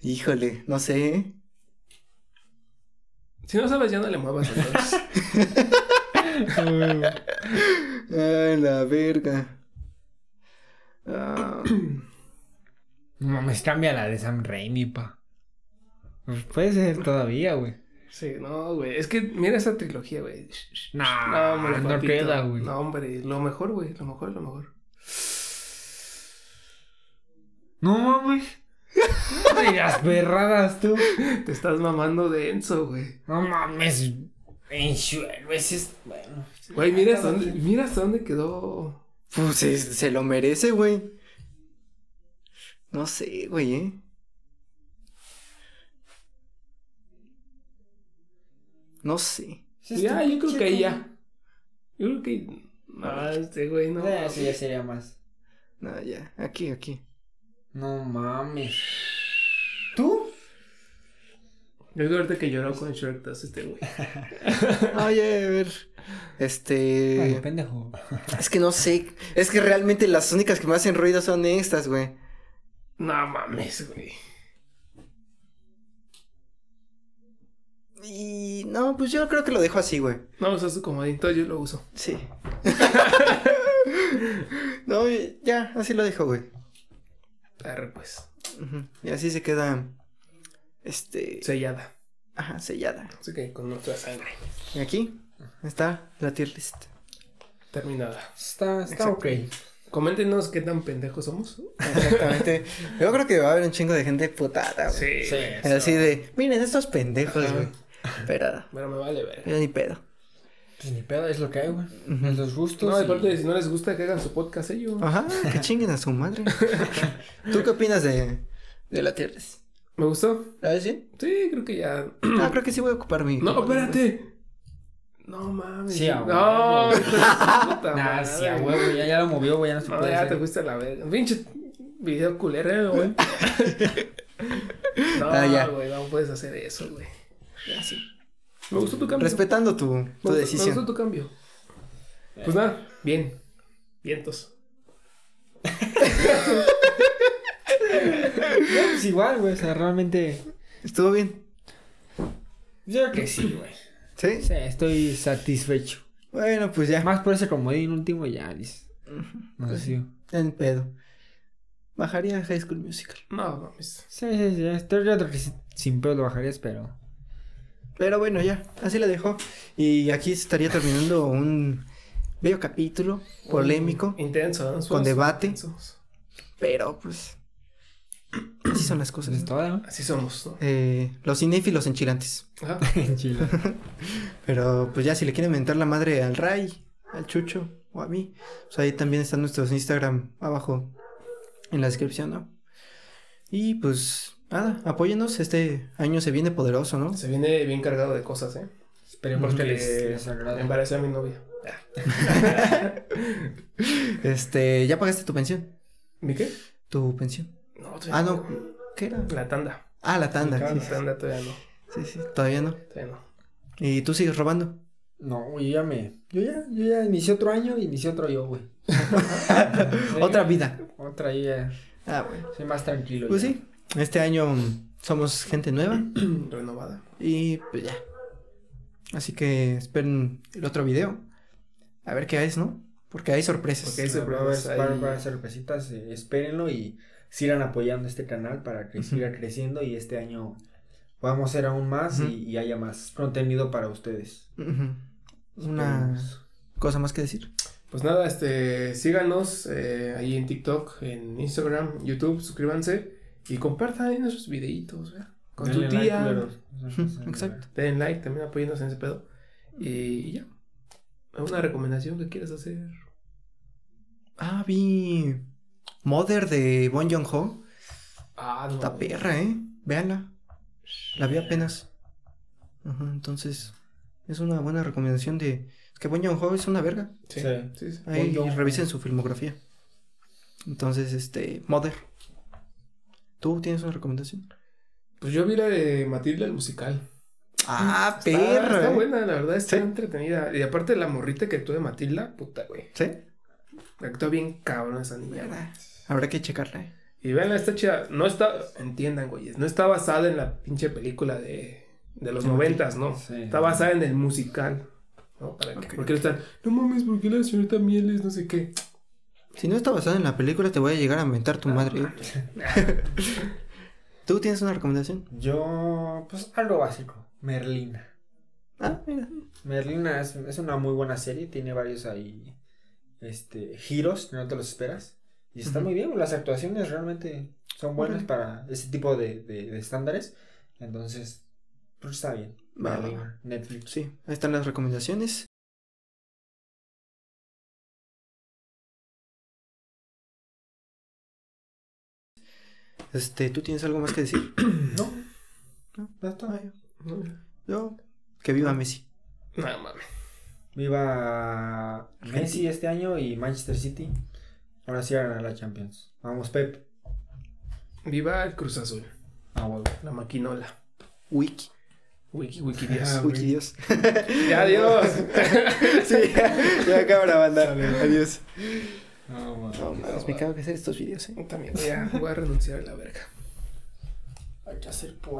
S1: Híjole, no sé. ¿eh?
S3: Si no sabes, ya no le muevas. entonces.
S1: Ay, la verga. Ah,
S2: No mames, cambia la de Sam Raimi, pa. Pues puede ser todavía, güey.
S3: Sí, no, güey. Es que mira esa trilogía, güey.
S2: No,
S3: No, hombre,
S2: no
S3: papito.
S2: queda, güey.
S3: No, hombre. Lo mejor, güey. Lo mejor, lo mejor.
S2: No mames. Las perradas, tú.
S3: Te estás mamando denso, güey.
S2: No mames. En suelo, ese es. Bueno.
S3: Güey, mira hasta dónde, mira hasta dónde quedó.
S1: Pues se, se lo merece, güey. No sé, güey, eh. No sé.
S3: Ya, yo creo que ahí ya. Yo creo que. No, este güey, no.
S2: Eh, sí, ya sería más.
S1: No, ya. Aquí, aquí.
S2: No mames.
S3: Yo creo ahorita que lloró con Shrek 2 este güey.
S1: Oye, a ver. Este.
S2: Ay, pendejo.
S1: Es que no sé. Es que realmente las únicas que me hacen ruido son estas, güey.
S3: No mames, güey.
S1: Y no, pues yo creo que lo dejo así, güey.
S3: No usas tu comodín, entonces yo lo uso.
S1: Sí. no, ya, así lo dejo, güey.
S3: Arre, pues.
S1: Y así se queda. Este.
S3: Sellada.
S1: Ajá, sellada.
S3: Así que con nuestra sangre.
S1: Y aquí está la tier list.
S3: Terminada.
S2: Está, está ok.
S3: Coméntenos qué tan pendejos somos.
S1: Exactamente. Yo creo que va a haber un chingo de gente putada, güey.
S3: Sí.
S1: Así de, miren estos pendejos, güey. Pero,
S3: Pero me vale ver.
S1: yo ni pedo.
S2: Pues ni pedo, es lo que hay, güey. Es los gustos.
S3: No,
S2: y-
S3: aparte, si no les gusta que hagan su podcast ellos.
S1: Ajá, que chinguen a su madre. ¿Tú qué opinas de, de la tier list?
S3: ¿Me gustó?
S1: ¿La ves bien?
S3: Sí, creo que ya.
S1: Ah, creo que sí voy a ocupar mi.
S3: No, espérate. No mames.
S2: Sí, a
S3: No,
S2: huevo.
S3: su puta
S2: Nah, sí, a
S3: güey.
S2: huevo, ya, ya lo movió, güey, ya no se
S3: No,
S2: puede
S3: ya
S2: hacer.
S3: te fuiste a la verga. Pinche video culero, güey. no,
S1: Ah, ya.
S3: güey, no puedes hacer eso, güey. Ya sí. Me gustó tu cambio.
S1: Respetando tu,
S3: Me
S1: tu
S3: Me
S1: decisión.
S3: gustó tu cambio. Pues nada, bien. Vientos.
S2: Pues igual, güey, o sea, realmente.
S1: ¿Estuvo bien?
S2: Yo creo que sí, güey.
S1: ¿Sí?
S2: Sí, estoy satisfecho.
S1: Bueno, pues ya.
S2: Más por ese comodín último, ya, dices. No sé si.
S1: En pedo. Bajaría High School Musical.
S3: No, mames.
S2: Sí, sí, sí. Estoy yo creo que sin pedo lo bajarías, pero.
S1: Pero bueno, ya. Así la dejó. Y aquí estaría terminando un bello capítulo polémico.
S3: Intenso, ¿no?
S1: Con debate.
S3: Intensos.
S1: Pero pues. Así son las cosas.
S2: Es
S1: ¿no?
S2: todo, ¿no?
S3: Así somos, ¿no?
S1: Eh, los cinéfilos enchilantes.
S3: Ajá.
S1: Pero pues ya si le quieren mentar la madre al Ray, al Chucho o a mí, pues ahí también están nuestros Instagram abajo en la descripción, ¿no? Y pues nada, apóyenos, este año se viene poderoso, ¿no?
S3: Se viene bien cargado de cosas, ¿eh?
S2: Esperemos que les, les agrade.
S3: Embaracé a mi novia.
S1: Este, ¿ya pagaste tu pensión?
S3: ¿Mi qué?
S1: ¿Tu pensión? Ah, no, ¿qué era?
S3: La tanda.
S1: Ah, la tanda.
S2: La
S1: Sí,
S3: La tanda todavía no.
S1: sí, sí, todavía no.
S3: Todavía no.
S1: ¿Y tú sigues robando?
S2: No, güey, yo ya me. Yo ya, yo ya inicié otro año y inicié otro yo, güey.
S1: Otra vida.
S2: Otra ya.
S1: Ah, bueno.
S2: Soy más tranquilo.
S1: Pues
S2: ya.
S1: sí, este año somos gente nueva
S3: Renovada.
S1: y pues ya. Así que esperen el otro video. A ver qué es, ¿no? Porque hay sorpresas.
S3: Porque hay
S2: Sí, va a haber,
S3: sorpresas
S2: va a
S3: ahí.
S2: haber varias sorpresitas, eh, espérenlo y sigan apoyando este canal para que siga creciendo y este año podamos hacer aún más y, y haya más contenido para ustedes.
S1: Una cosa más que decir.
S3: Pues nada, este, síganos eh, ahí en TikTok, en Instagram, YouTube, suscríbanse y compartan ahí nuestros videitos, ¿verdad? Con
S2: Denle
S3: tu
S2: like,
S3: tía.
S1: exacto.
S3: Den like, también apóyennos en ese pedo. Y, y ya. ¿Alguna recomendación que quieras hacer?
S1: Ah, vi Mother de Bon Joon Ho.
S3: Ah, no.
S1: Está perra, ¿eh? Véanla. La vi apenas. Ajá, entonces es una buena recomendación de... Es que Bon Joon Ho es una verga.
S3: Sí,
S2: Sí.
S3: sí, sí.
S1: Ahí
S2: Bon
S1: revisen su filmografía. Entonces, este... Mother. ¿Tú tienes una recomendación?
S3: Pues yo vi la de Matilda el musical.
S1: Ah,
S3: Está-
S1: perra.
S3: Está
S1: ¿eh?
S3: buena, la verdad, está
S1: Sí.
S3: entretenida. Y aparte la morrita que actúa de Matilda, puta, güey.
S1: ¿Sí?
S3: Actúa bien cabrón esa niña.
S1: Habrá que checarla, ¿eh?
S3: Y vean, está chida. No está, entiendan, güeyes, no está basada en la pinche película de, de los noventas, ¿no?
S2: Sí.
S3: Está basada en el musical. ¿no? Para que,
S1: Ok,
S3: porque están, no mames, ¿por qué la señorita Mieles no sé qué?
S1: Si no está basada en la película, te voy a llegar a inventar tu madre. ¿eh? ¿Tú tienes una recomendación?
S2: Yo, pues algo básico. Merlina.
S1: Ah, mira.
S2: Merlina es, es una muy buena serie, tiene varios ahí este giros no te los esperas. Y está muy bien, las actuaciones realmente son buenas para ese tipo de, de- de estándares. Entonces, pues está bien.
S1: Va, va,
S2: Merlina, Netflix.
S1: Sí, ahí están las recomendaciones. Este, ¿tú tienes algo más que decir?
S2: No,
S1: No.
S2: ya está.
S1: Ah, yo. Yo, que viva Messi.
S3: No mames.
S2: Viva Messi este año y Manchester City. Ahora sí a ganar la Champions. Vamos, Pep.
S3: Viva el Cruz Azul.
S2: A huevo.
S3: La maquinola.
S1: Wiki.
S3: Wiki, wiki Dios.
S2: Ah,
S1: Wiki Dios.
S3: ya, adiós.
S1: sí, ya, ya cámara, banda. Adiós.
S2: No, man.
S1: No, me cago que hacer estos videos, eh.
S3: También, ya voy a renunciar a la verga.
S2: Hay que hacer por